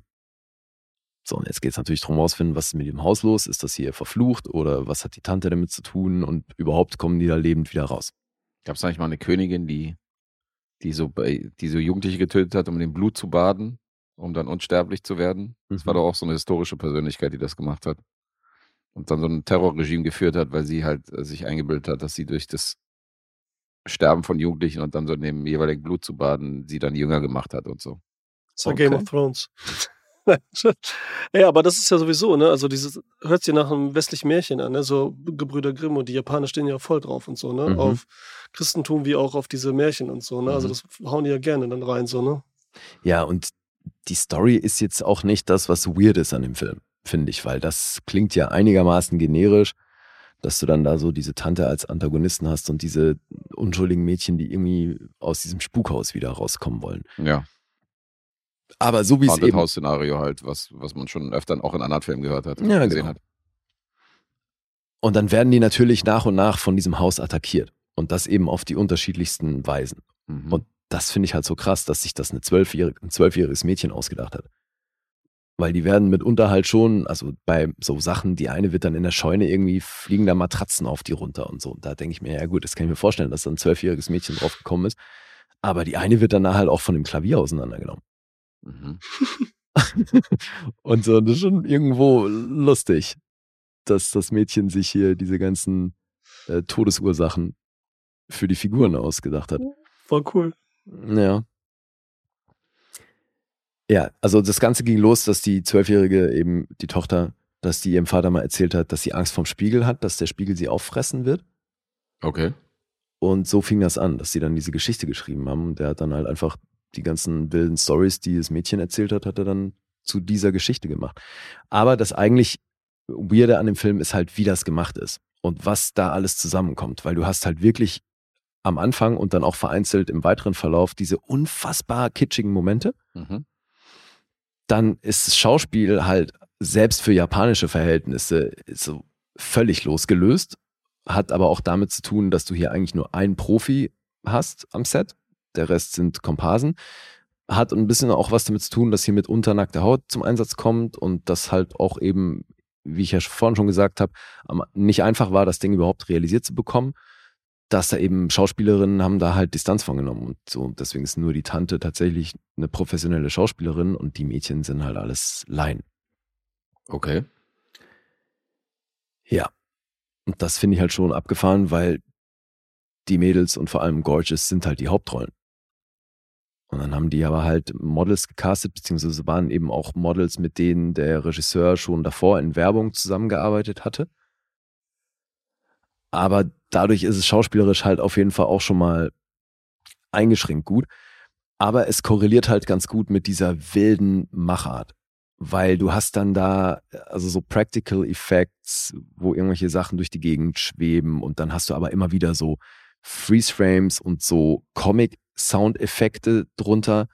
[SPEAKER 2] So, und jetzt geht's natürlich darum rausfinden, was ist mit dem Haus los? Ist das hier verflucht oder was hat die Tante damit zu tun? Und überhaupt kommen die da lebend wieder raus.
[SPEAKER 4] Gab es eigentlich mal eine Königin, die, die, so, die so Jugendliche getötet hat, um in dem Blut zu baden, um dann unsterblich zu werden? Das war
[SPEAKER 2] Mhm.
[SPEAKER 4] doch auch so eine historische Persönlichkeit, die das gemacht hat. Und dann so ein Terrorregime geführt hat, weil sie halt äh, sich eingebildet hat, dass sie durch das Sterben von Jugendlichen und dann so in dem jeweiligen Blut zu baden, sie dann jünger gemacht hat und so.
[SPEAKER 1] Das war Game
[SPEAKER 4] Okay.
[SPEAKER 1] of Thrones. ja, aber das ist ja sowieso, ne? Also dieses hört sich nach einem westlichen Märchen an, ne? So Gebrüder Grimm und die Japaner stehen ja voll drauf und so, ne?
[SPEAKER 2] Mhm.
[SPEAKER 1] Auf Christentum wie auch auf diese Märchen und so, ne? Also
[SPEAKER 4] Mhm.
[SPEAKER 1] das hauen die ja gerne dann rein, so, ne?
[SPEAKER 2] Ja, und die Story ist jetzt auch nicht das, was weird ist an dem Film, finde ich, weil das klingt ja einigermaßen generisch, dass du dann da so diese Tante als Antagonisten hast und diese unschuldigen Mädchen, die irgendwie aus diesem Spukhaus wieder rauskommen wollen.
[SPEAKER 4] Ja,
[SPEAKER 2] Aber so wie es eben
[SPEAKER 4] House Szenario halt, was, was man schon öfter auch in anderen Filmen gehört hat,
[SPEAKER 2] Ja,
[SPEAKER 4] gesehen
[SPEAKER 2] genau.
[SPEAKER 4] hat.
[SPEAKER 2] Und dann werden die natürlich nach und nach von diesem Haus attackiert. Und das eben auf die unterschiedlichsten Weisen.
[SPEAKER 4] Mhm.
[SPEAKER 2] Und das finde ich halt so krass, dass sich das eine zwölfjährige, ein zwölfjähriges Mädchen ausgedacht hat. Weil die werden mitunter halt schon, also bei so Sachen, die eine wird dann in der Scheune irgendwie fliegen da Matratzen auf die runter und so. Und da denke ich mir, ja gut, das kann ich mir vorstellen, dass da ein zwölfjähriges Mädchen draufgekommen ist. Aber die eine wird dann halt auch von dem Klavier auseinandergenommen.
[SPEAKER 4] Mhm.
[SPEAKER 2] und so, das ist schon irgendwo lustig, dass das Mädchen sich hier diese ganzen äh, Todesursachen für die Figuren ausgedacht hat.
[SPEAKER 1] Voll cool.
[SPEAKER 2] Ja. Ja, also das Ganze ging los, dass die Zwölfjährige eben, die Tochter, dass die ihrem Vater mal erzählt hat, dass sie Angst vom Spiegel hat, dass der Spiegel sie auffressen wird.
[SPEAKER 4] Okay.
[SPEAKER 2] Und so fing das an, dass sie dann diese Geschichte geschrieben haben. Und der hat dann halt einfach die ganzen wilden Stories, die das Mädchen erzählt hat, hat er dann zu dieser Geschichte gemacht. Aber das eigentlich Weirde an dem Film ist halt, wie das gemacht ist und was da alles zusammenkommt, weil du hast halt wirklich am Anfang und dann auch vereinzelt im weiteren Verlauf diese unfassbar kitschigen Momente.
[SPEAKER 4] Mhm.
[SPEAKER 2] Dann ist Schauspiel halt selbst für japanische Verhältnisse so völlig losgelöst, hat aber auch damit zu tun, dass du hier eigentlich nur einen Profi hast am Set, der Rest sind Komparsen. Hat ein bisschen auch was damit zu tun, dass hier mit unternackter Haut zum Einsatz kommt und das halt auch eben, wie ich ja vorhin schon gesagt habe, nicht einfach war, das Ding überhaupt realisiert zu bekommen. Dass da eben Schauspielerinnen haben da halt Distanz von genommen und so. Deswegen ist nur die Tante tatsächlich eine professionelle Schauspielerin und die Mädchen sind halt alles Laien.
[SPEAKER 4] Okay.
[SPEAKER 2] Ja. Und das finde ich halt schon abgefahren, weil die Mädels und vor allem Gorgeous sind halt die Hauptrollen. Und dann haben die aber halt Models gecastet, beziehungsweise waren eben auch Models, mit denen der Regisseur schon davor in Werbung zusammengearbeitet hatte. Aber dadurch ist es schauspielerisch halt auf jeden Fall auch schon mal eingeschränkt gut. Aber es korreliert halt ganz gut mit dieser wilden Machart weil du hast dann da also so Practical Effects, wo irgendwelche Sachen durch die Gegend schweben und dann hast du aber immer wieder so Freeze Frames und so Comic Soundeffekte drunter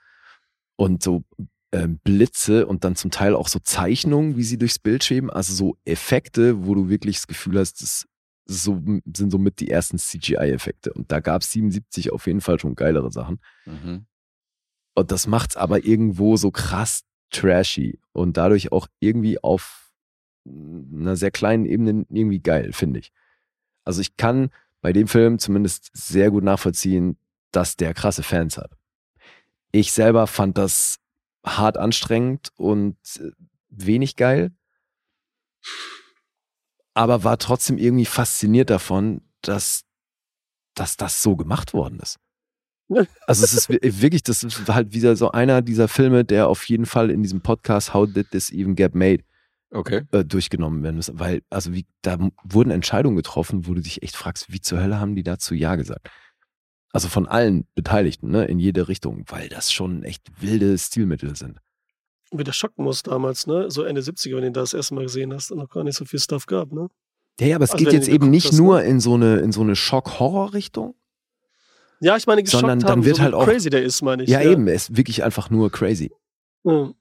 [SPEAKER 2] und so ähm, Blitze und dann zum Teil auch so Zeichnungen, wie sie durchs Bild schweben, also so Effekte, wo du wirklich das Gefühl hast, das so, sind somit die ersten CGI-Effekte. Und da gab es 77 auf jeden Fall schon geilere Sachen.
[SPEAKER 4] Mhm.
[SPEAKER 2] Und das macht's aber irgendwo so krass trashy und dadurch auch irgendwie auf einer sehr kleinen Ebene irgendwie geil, finde ich. Also ich kann bei dem Film zumindest sehr gut nachvollziehen, dass der krasse Fans hat. Ich selber fand das hart anstrengend und äh, wenig geil, aber war trotzdem irgendwie fasziniert davon, dass dass das so gemacht worden ist. Also es ist wi- wirklich, das ist halt wieder so einer dieser Filme, der auf jeden Fall in diesem Podcast How Did This Even Get Made
[SPEAKER 4] Okay.
[SPEAKER 2] äh, durchgenommen werden muss. Weil, also wie, da wurden Entscheidungen getroffen, wo du dich echt fragst, wie zur Hölle haben die dazu Ja gesagt? Also von allen Beteiligten, ne, in jede Richtung, weil das schon echt wilde Stilmittel sind.
[SPEAKER 1] Wie der schocken muss damals, ne? So Ende 70er, wenn du ihn da das erste Mal gesehen hast und noch gar nicht so viel Stuff gab, ne?
[SPEAKER 2] Ja, ja, aber es
[SPEAKER 1] Also
[SPEAKER 2] geht jetzt eben nicht
[SPEAKER 1] hast, ne?
[SPEAKER 2] nur in so eine, in so eine Schock-Horror-Richtung.
[SPEAKER 1] Ja, ich meine, geschockt
[SPEAKER 2] Sondern dann
[SPEAKER 1] haben,
[SPEAKER 2] wird
[SPEAKER 1] so
[SPEAKER 2] halt
[SPEAKER 1] wie
[SPEAKER 2] auch-
[SPEAKER 1] crazy der ist, meine ich.
[SPEAKER 2] Ja, eben, es ist wirklich einfach nur crazy.
[SPEAKER 1] Ja.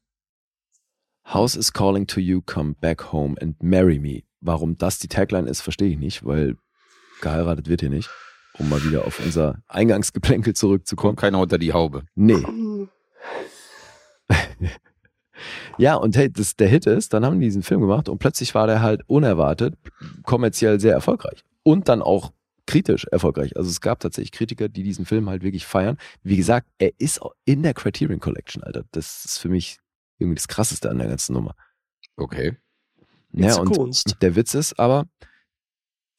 [SPEAKER 2] House is calling to you, come back home and marry me. Warum das die Tagline ist, verstehe ich nicht, weil geheiratet wird hier nicht. Um mal wieder auf unser Eingangsgeplänkel zurückzukommen.
[SPEAKER 4] Keiner unter die Haube.
[SPEAKER 2] Nee. Ja, und hey, das, der Hit ist, dann haben die diesen Film gemacht und plötzlich war der halt unerwartet kommerziell sehr erfolgreich. Und dann auch kritisch erfolgreich. Also es gab tatsächlich Kritiker, die diesen Film halt wirklich feiern. Wie gesagt, er ist auch in der Criterion Collection, Alter. Das ist für mich irgendwie das Krasseste an der ganzen Nummer.
[SPEAKER 4] Okay.
[SPEAKER 2] Ja, und
[SPEAKER 1] Kunst.
[SPEAKER 2] der Witz ist aber,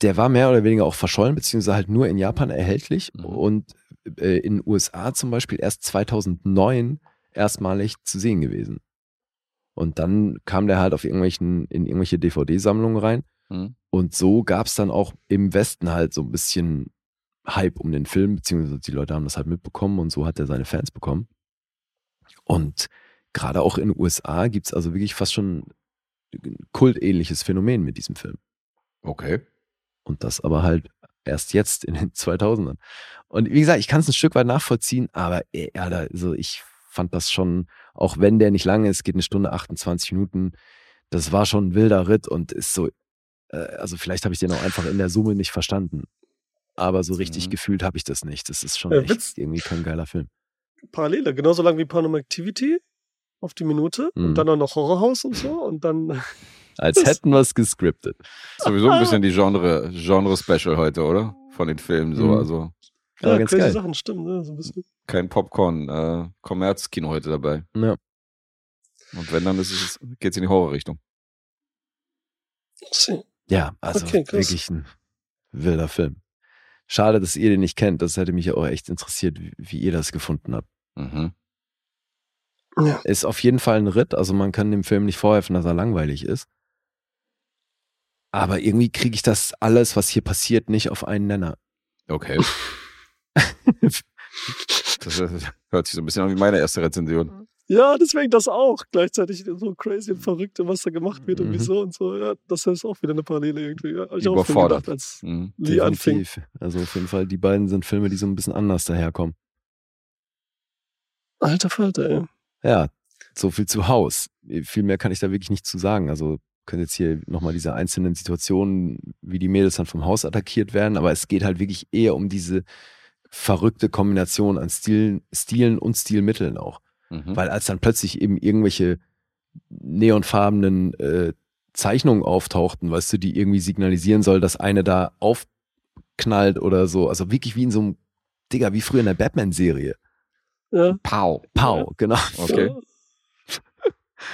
[SPEAKER 2] der war mehr oder weniger auch verschollen, beziehungsweise halt nur in Japan erhältlich
[SPEAKER 4] Mhm.
[SPEAKER 2] und äh, in den USA zum Beispiel erst 2009 erstmalig zu sehen gewesen. Und dann kam der halt auf irgendwelchen, in irgendwelche DVD-Sammlungen rein.
[SPEAKER 4] Mhm.
[SPEAKER 2] Und so gab es dann auch im Westen halt so ein bisschen Hype um den Film, beziehungsweise die Leute haben das halt mitbekommen und so hat er seine Fans bekommen. Und gerade auch in den USA gibt es also wirklich fast schon ein kultähnliches Phänomen mit diesem Film.
[SPEAKER 4] Okay.
[SPEAKER 2] Und das aber halt erst jetzt in den 2000ern. Und wie gesagt, ich kann es ein Stück weit nachvollziehen, aber ey, Alter, also ich fand das schon, auch wenn der nicht lange ist, geht eine Stunde 28 Minuten, das war schon ein wilder Ritt und ist so, äh, also vielleicht habe ich den auch einfach in der Summe nicht verstanden. Aber so richtig
[SPEAKER 4] Mhm.
[SPEAKER 2] gefühlt habe ich das nicht. Das ist schon
[SPEAKER 1] Ja,
[SPEAKER 2] echt
[SPEAKER 1] Witz-
[SPEAKER 2] irgendwie kein geiler Film.
[SPEAKER 1] Parallele, genauso lang wie Paranormal Activity auf die Minute
[SPEAKER 2] Mhm.
[SPEAKER 1] und dann auch noch Horrorhaus und so und dann
[SPEAKER 2] Als hätten wir es gescriptet.
[SPEAKER 4] Sowieso ein bisschen die Genre, Genre-Special heute, oder? Von den Filmen so.
[SPEAKER 2] Mhm.
[SPEAKER 4] Also
[SPEAKER 2] Ja,
[SPEAKER 1] ja,
[SPEAKER 2] ganz
[SPEAKER 1] crazy
[SPEAKER 2] geil.
[SPEAKER 1] Sachen, stimmt, ne? So ein bisschen.
[SPEAKER 4] kein Popcorn, äh, Kommerzkino heute dabei.
[SPEAKER 2] Ja.
[SPEAKER 4] Und wenn, dann es, geht's in die Horrorrichtung.
[SPEAKER 2] Ja, also
[SPEAKER 1] Okay,
[SPEAKER 2] wirklich ein wilder Film. Schade, dass ihr den nicht kennt. Das hätte mich ja auch echt interessiert, wie, wie ihr das gefunden habt.
[SPEAKER 4] Mhm.
[SPEAKER 1] Ja.
[SPEAKER 2] Ist auf jeden Fall ein Ritt. Also man kann dem Film nicht vorhelfen, dass er langweilig ist. Aber irgendwie kriege ich das alles, was hier passiert, nicht auf einen Nenner.
[SPEAKER 4] Okay. Das äh, hört sich so ein bisschen an wie meine erste Rezension.
[SPEAKER 1] Ja, deswegen das auch. Gleichzeitig so crazy und verrückt, was da gemacht wird und
[SPEAKER 2] Mhm.
[SPEAKER 1] wieso und so. Ja, das ist auch wieder eine Parallele irgendwie. Ja, ich auch
[SPEAKER 4] Überfordert.
[SPEAKER 1] gedacht, als
[SPEAKER 4] Mhm.
[SPEAKER 1] Lee anfing.
[SPEAKER 2] Also auf jeden Fall, die beiden sind Filme, die so ein bisschen anders daherkommen.
[SPEAKER 1] Alter Falter, ey.
[SPEAKER 2] Ja, so viel zu Haus. Viel mehr kann ich da wirklich nicht zu sagen. Also können jetzt hier nochmal diese einzelnen Situationen, wie die Mädels dann vom Haus attackiert werden, aber es geht halt wirklich eher um diese verrückte Kombination an Stilen, Stilen und Stilmitteln auch.
[SPEAKER 4] Mhm.
[SPEAKER 2] Weil als dann plötzlich eben irgendwelche neonfarbenen äh, Zeichnungen auftauchten, weißt du, die irgendwie signalisieren soll, dass eine da aufknallt oder so. Also wirklich wie in so einem, Digga, wie früher in der Batman-Serie.
[SPEAKER 1] Ja.
[SPEAKER 4] Pow.
[SPEAKER 2] Pow, genau.
[SPEAKER 4] Okay.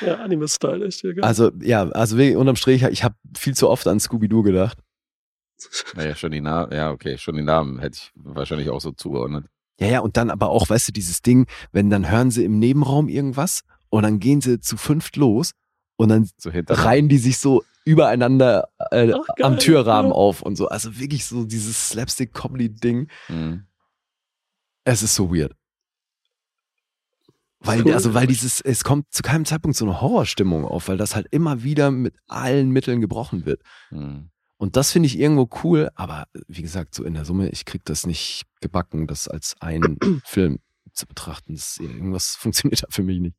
[SPEAKER 1] Ja, Anime-Style, echt. Ja.
[SPEAKER 2] Also, ja, also wirklich unterm Strich, ich habe viel zu oft an Scooby-Doo gedacht.
[SPEAKER 4] Naja, schon die Namen, ja, okay, schon die Namen hätte ich wahrscheinlich auch so zugeordnet.
[SPEAKER 2] Ja, ja, und dann aber auch, weißt du, dieses Ding, wenn dann hören sie im Nebenraum irgendwas und dann gehen sie zu fünft los und dann
[SPEAKER 4] So
[SPEAKER 2] reihen die sich so übereinander äh,
[SPEAKER 1] Ach, geil,
[SPEAKER 2] am Türrahmen
[SPEAKER 1] ja.
[SPEAKER 2] auf und so. Also wirklich so dieses Slapstick-Comedy-Ding.
[SPEAKER 4] Mhm.
[SPEAKER 2] Es ist so weird. Weil,
[SPEAKER 1] Cool.
[SPEAKER 2] also, weil dieses, es kommt zu keinem Zeitpunkt so eine Horrorstimmung auf, weil das halt immer wieder mit allen Mitteln gebrochen wird.
[SPEAKER 4] Mhm.
[SPEAKER 2] Und das finde ich irgendwo cool, aber wie gesagt, so in der Summe, ich krieg das nicht gebacken, das als einen Film zu betrachten. Das, irgendwas funktioniert da für mich nicht.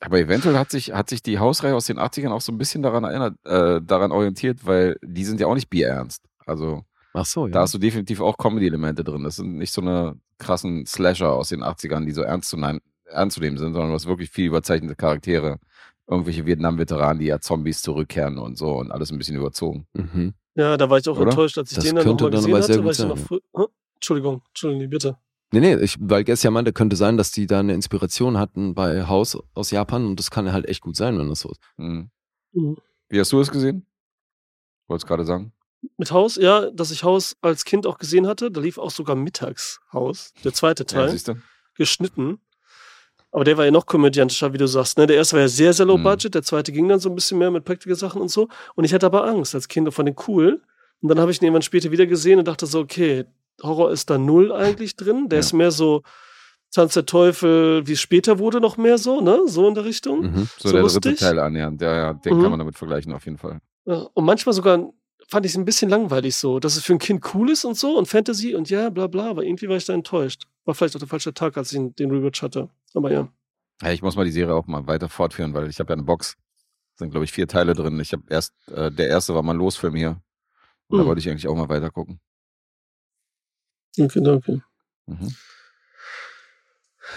[SPEAKER 4] Aber eventuell hat sich, hat sich die Hausreihe aus den 80ern auch so ein bisschen daran erinnert, äh, daran orientiert, weil die sind ja auch nicht bierernst. Also
[SPEAKER 2] Ach so, ja.
[SPEAKER 4] da hast du definitiv auch Comedy-Elemente drin. Das sind nicht so eine krassen Slasher aus den 80ern, die so ernst zu, nehmen sind, sondern du hast wirklich viel überzeichnete Charaktere. Irgendwelche Vietnam-Veteranen, die ja Zombies zurückkehren und so und alles ein bisschen überzogen.
[SPEAKER 2] mhm.
[SPEAKER 1] ja, da war ich auch
[SPEAKER 4] Oder?
[SPEAKER 1] enttäuscht, als ich
[SPEAKER 2] Das
[SPEAKER 1] den dann nochmal gesehen
[SPEAKER 2] aber sehr
[SPEAKER 1] hatte,
[SPEAKER 2] gut
[SPEAKER 1] weil ich so noch
[SPEAKER 2] sein,
[SPEAKER 1] früh. Entschuldigung, Entschuldigung, bitte.
[SPEAKER 2] Nee, nee, ich, weil Guess ja meinte, könnte sein, dass die da eine Inspiration hatten bei Haus aus Japan und das kann halt echt gut sein, wenn das so ist.
[SPEAKER 4] Mhm.
[SPEAKER 1] Mhm.
[SPEAKER 4] Wie hast du es gesehen? Wolltest gerade sagen?
[SPEAKER 1] Mit Haus, ja, dass ich Haus als Kind auch gesehen hatte. Da lief auch sogar mittags Haus, der zweite
[SPEAKER 4] Ja,
[SPEAKER 1] Teil,
[SPEAKER 4] du?
[SPEAKER 1] geschnitten. Aber der war ja noch komödiantischer, wie du sagst. Ne? Der erste war ja sehr, sehr low
[SPEAKER 4] Mhm.
[SPEAKER 1] budget, der zweite ging dann so ein bisschen mehr mit Practical Sachen und so. Und ich hatte aber Angst als Kind von den cool. Und dann habe ich ihn irgendwann später wieder gesehen und dachte so, okay, Horror ist da null eigentlich drin. Der
[SPEAKER 4] Ja.
[SPEAKER 1] ist mehr so Tanz der Teufel, wie es später wurde, noch mehr so, ne? So in der Richtung.
[SPEAKER 2] Mhm.
[SPEAKER 4] So,
[SPEAKER 1] So
[SPEAKER 4] der
[SPEAKER 1] lustig.
[SPEAKER 4] dritte Teil annähernd. Ja, ja, den
[SPEAKER 1] Mhm.
[SPEAKER 4] kann man damit vergleichen, auf jeden Fall.
[SPEAKER 1] Ja, und manchmal sogar fand ich es ein bisschen langweilig so, dass es für ein Kind cool ist und so und Fantasy und ja, bla bla, aber irgendwie war ich da enttäuscht. War vielleicht auch der falsche Tag, als ich den Rewatch hatte. Aber ja.
[SPEAKER 4] Ja, ich muss mal die Serie auch mal weiter fortführen, weil ich habe ja eine Box. sind, glaube ich, vier Teile drin. Ich habe erst, äh, der erste war mal Losfilm hier. Und da
[SPEAKER 1] Mhm.
[SPEAKER 4] wollte ich eigentlich auch mal weiter gucken.
[SPEAKER 1] Okay, danke.
[SPEAKER 4] Mhm.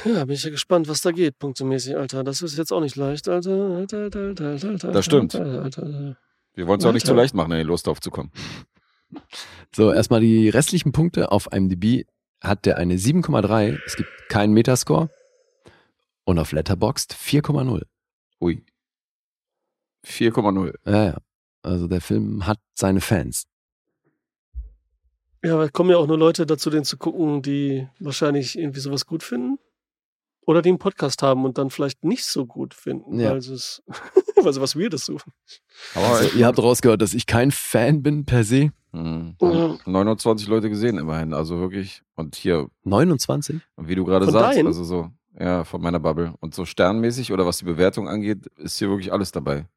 [SPEAKER 1] Ja, bin ich ja gespannt, was da geht, punktemäßig, Alter. Das ist jetzt auch nicht leicht, Alter. Alter, Alter, Alter, Alter, Alter.
[SPEAKER 4] Das stimmt.
[SPEAKER 1] Alter, Alter, Alter.
[SPEAKER 4] Wir wollen es auch nicht zu
[SPEAKER 1] Alter.
[SPEAKER 4] leicht machen, in die Lust aufzukommen.
[SPEAKER 2] So, erstmal die restlichen Punkte auf IMDb hat der eine 7,3. Es gibt keinen Metascore. Und auf Letterboxd 4,0.
[SPEAKER 4] Ui. 4,0.
[SPEAKER 2] Ja, ja. Also der Film hat seine Fans.
[SPEAKER 1] Ja, aber kommen ja auch nur Leute dazu, den zu gucken, die wahrscheinlich irgendwie sowas gut finden. Oder die einen Podcast haben und dann vielleicht nicht so gut finden,
[SPEAKER 2] Ja.
[SPEAKER 1] weil, sie es, weil sie was Weirdes suchen.
[SPEAKER 4] Aber
[SPEAKER 2] Also, ihr habt rausgehört, dass ich kein Fan bin per se.
[SPEAKER 4] mh,
[SPEAKER 1] Ja.
[SPEAKER 4] 29 Leute gesehen immerhin. Also wirklich. Und hier,
[SPEAKER 2] 29?
[SPEAKER 4] und wie du gerade sagst,
[SPEAKER 1] deinen?
[SPEAKER 4] also so, ja, von meiner Bubble. Und so sternmäßig oder was die Bewertung angeht, ist hier wirklich alles dabei.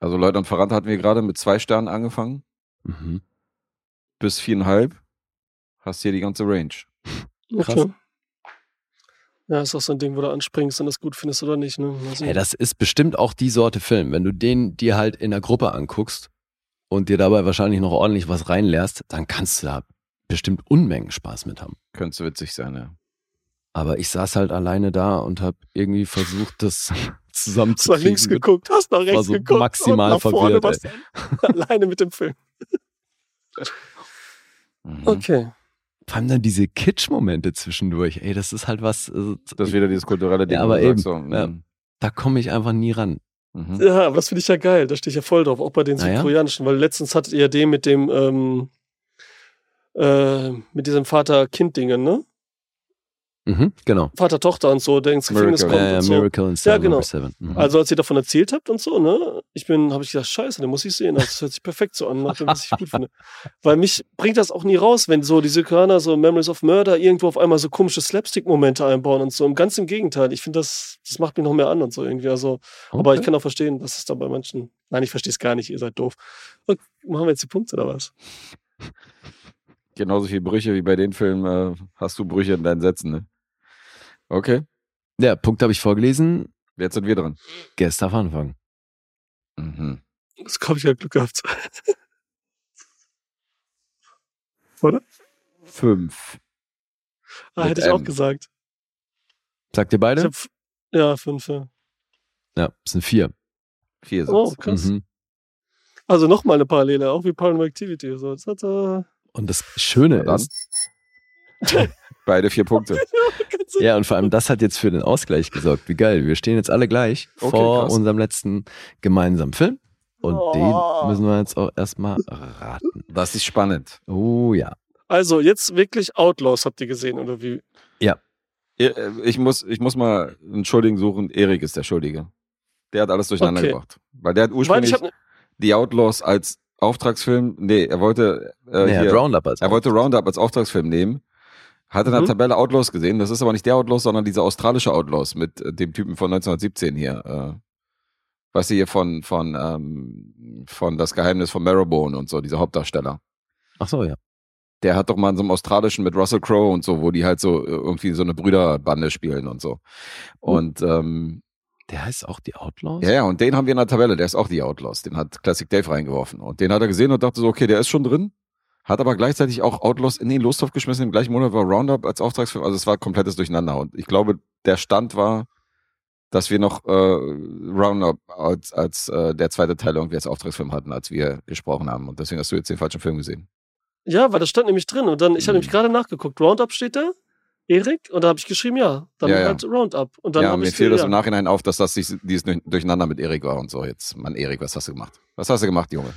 [SPEAKER 4] Also Leute und Verrannte hatten wir gerade mit zwei Sternen angefangen.
[SPEAKER 2] Mhm.
[SPEAKER 4] Bis viereinhalb. Hast hier die ganze Range.
[SPEAKER 2] Krass.
[SPEAKER 1] Okay. Ja, ist auch so ein Ding, wo du anspringst und das gut findest oder nicht. Ne? Also,
[SPEAKER 2] Hey, das ist bestimmt auch die Sorte Film. Wenn du den dir halt in der Gruppe anguckst und dir dabei wahrscheinlich noch ordentlich was reinlehrst, dann kannst du da bestimmt Unmengen Spaß mit haben.
[SPEAKER 4] Könnte witzig sein, ja.
[SPEAKER 2] Aber ich saß halt alleine da und habe irgendwie versucht, das
[SPEAKER 1] hast nach
[SPEAKER 2] zusammenzukriegen.
[SPEAKER 1] links geguckt, hast nach rechts
[SPEAKER 2] so
[SPEAKER 1] geguckt.
[SPEAKER 2] maximal
[SPEAKER 1] und nach vorne
[SPEAKER 2] verwirrt,
[SPEAKER 1] warst du alleine mit dem Film.
[SPEAKER 4] Mhm.
[SPEAKER 1] Okay.
[SPEAKER 2] Vor allem dann diese Kitsch-Momente zwischendurch. Ey, das ist halt was, also,
[SPEAKER 4] Das ist wieder dieses kulturelle Ding.
[SPEAKER 2] Ja, aber eben,
[SPEAKER 4] So,
[SPEAKER 2] ja.
[SPEAKER 4] mhm.
[SPEAKER 2] da komme ich einfach nie ran.
[SPEAKER 4] Mhm.
[SPEAKER 1] Ja, aber das finde ich ja geil. Da stehe ich ja voll drauf. Auch bei den
[SPEAKER 2] Ah ja?
[SPEAKER 1] südkoreanischen. Weil letztens hattet ihr den mit dem, ähm, äh, mit diesem Vater-Kind-Dingen, ne?
[SPEAKER 2] Mhm, genau.
[SPEAKER 1] Vater-Tochter und so, der ins Gefängnis
[SPEAKER 4] Miracle.
[SPEAKER 1] kommt
[SPEAKER 2] Äh,
[SPEAKER 1] und so.
[SPEAKER 2] Miracle in Cell
[SPEAKER 1] genau.
[SPEAKER 2] Number 7. Mhm.
[SPEAKER 1] Also als ihr davon erzählt habt und so, ne, ich bin, habe ich gedacht, scheiße, den muss ich sehen. Das hört sich perfekt so an, dem, was ich gut finde. Weil mich bringt das auch nie raus, wenn so diese Koreaner so Memories of Murder irgendwo auf einmal so komische Slapstick-Momente einbauen und so. Und ganz im Gegenteil. Ich finde, das, das macht mich noch mehr an und so irgendwie. Also, aber ich
[SPEAKER 2] Okay.
[SPEAKER 1] kann auch verstehen, dass es da bei manchen. Nein, ich verstehe es gar nicht, ihr seid doof. Okay, machen wir jetzt die Punkte oder was?
[SPEAKER 4] Genauso viele Brüche wie bei den Filmen äh, hast du Brüche in deinen Sätzen, ne? Okay,
[SPEAKER 2] Ja, Punkt habe ich vorgelesen.
[SPEAKER 4] jetzt sind wir dran.
[SPEAKER 2] Gäste auf Anfang.
[SPEAKER 4] Mhm.
[SPEAKER 1] Das habe ich ja Glück gehabt. Oder?
[SPEAKER 4] Fünf.
[SPEAKER 1] Ah,
[SPEAKER 4] Mit
[SPEAKER 1] hätte ich auch gesagt.
[SPEAKER 2] Sagt ihr
[SPEAKER 1] Ich
[SPEAKER 2] beide?
[SPEAKER 1] hab, ja, fünf, ja.
[SPEAKER 2] Ja, es sind vier.
[SPEAKER 4] Vier sind
[SPEAKER 1] Oh, krass.
[SPEAKER 2] Mhm.
[SPEAKER 1] Also nochmal eine Parallele, auch wie Paranormal Activity. So, das hat, äh,
[SPEAKER 2] Und das Schöne
[SPEAKER 4] dann.
[SPEAKER 2] ist,
[SPEAKER 4] Beide vier Punkte.
[SPEAKER 2] ja, und vor allem das hat jetzt für den Ausgleich gesorgt. Wie geil. Wir stehen jetzt alle gleich
[SPEAKER 4] Okay,
[SPEAKER 2] vor
[SPEAKER 4] krass.
[SPEAKER 2] unserem letzten gemeinsamen Film. Und
[SPEAKER 1] Oh.
[SPEAKER 2] den müssen wir jetzt auch erstmal raten.
[SPEAKER 4] Das ist spannend.
[SPEAKER 2] Oh ja.
[SPEAKER 1] Also jetzt wirklich Outlaws habt ihr gesehen, oder wie?
[SPEAKER 4] Ich, ich, muss, ich muss mal einen Schuldigen suchen. Erik ist der Schuldige. Der hat alles durcheinander
[SPEAKER 1] Okay.
[SPEAKER 4] gebracht. Weil der hat ursprünglich
[SPEAKER 1] ich hab, ne-
[SPEAKER 4] die Outlaws als Auftragsfilm, nee, er wollte, äh,
[SPEAKER 2] nee, er
[SPEAKER 4] hier,
[SPEAKER 2] Roundup als
[SPEAKER 4] er wollte Roundup als Auftragsfilm nehmen. Hat in der
[SPEAKER 1] Mhm.
[SPEAKER 4] Tabelle Outlaws gesehen. Das ist aber nicht der Outlaws, sondern dieser australische Outlaws mit äh, dem Typen von 1917 hier. Äh, was sie hier von, von, ähm, von Das Geheimnis von Marrowbone und so, dieser Hauptdarsteller.
[SPEAKER 2] Ach so, ja.
[SPEAKER 4] Der hat doch mal in so einem australischen mit Russell Crowe und so, wo die halt so äh, irgendwie so eine Brüderbande spielen und so. Und ähm,
[SPEAKER 2] Der heißt auch die Outlaws?
[SPEAKER 4] ja, ja, und den haben wir in der Tabelle, der ist auch die Outlaws. Den hat Classic Dave reingeworfen. Und den hat er gesehen und dachte so, okay, der ist schon drin. Hat aber gleichzeitig auch Outlaws in den Lostopf geschmissen. Im gleichen Monat war Roundup als Auftragsfilm. Also es war komplettes Durcheinander. Und ich glaube, der Stand war, dass wir noch äh, Roundup als, als äh, der zweite Teil irgendwie als Auftragsfilm hatten, als wir gesprochen haben. Und deswegen hast du jetzt den falschen Film gesehen.
[SPEAKER 1] ja, weil das stand nämlich drin. Und dann, ich habe
[SPEAKER 4] Mhm.
[SPEAKER 1] nämlich gerade nachgeguckt. Roundup steht da, Erik, und da habe ich geschrieben, ja. Dann
[SPEAKER 4] Ja, ja.
[SPEAKER 1] halt Roundup. Und dann
[SPEAKER 4] ja, mir
[SPEAKER 1] ich
[SPEAKER 4] fiel das
[SPEAKER 1] ja.
[SPEAKER 4] im Nachhinein auf, dass das sich- dieses Durcheinander mit Erik war und so. Jetzt, Mann, Erik, was hast du gemacht? Was hast du gemacht, Junge?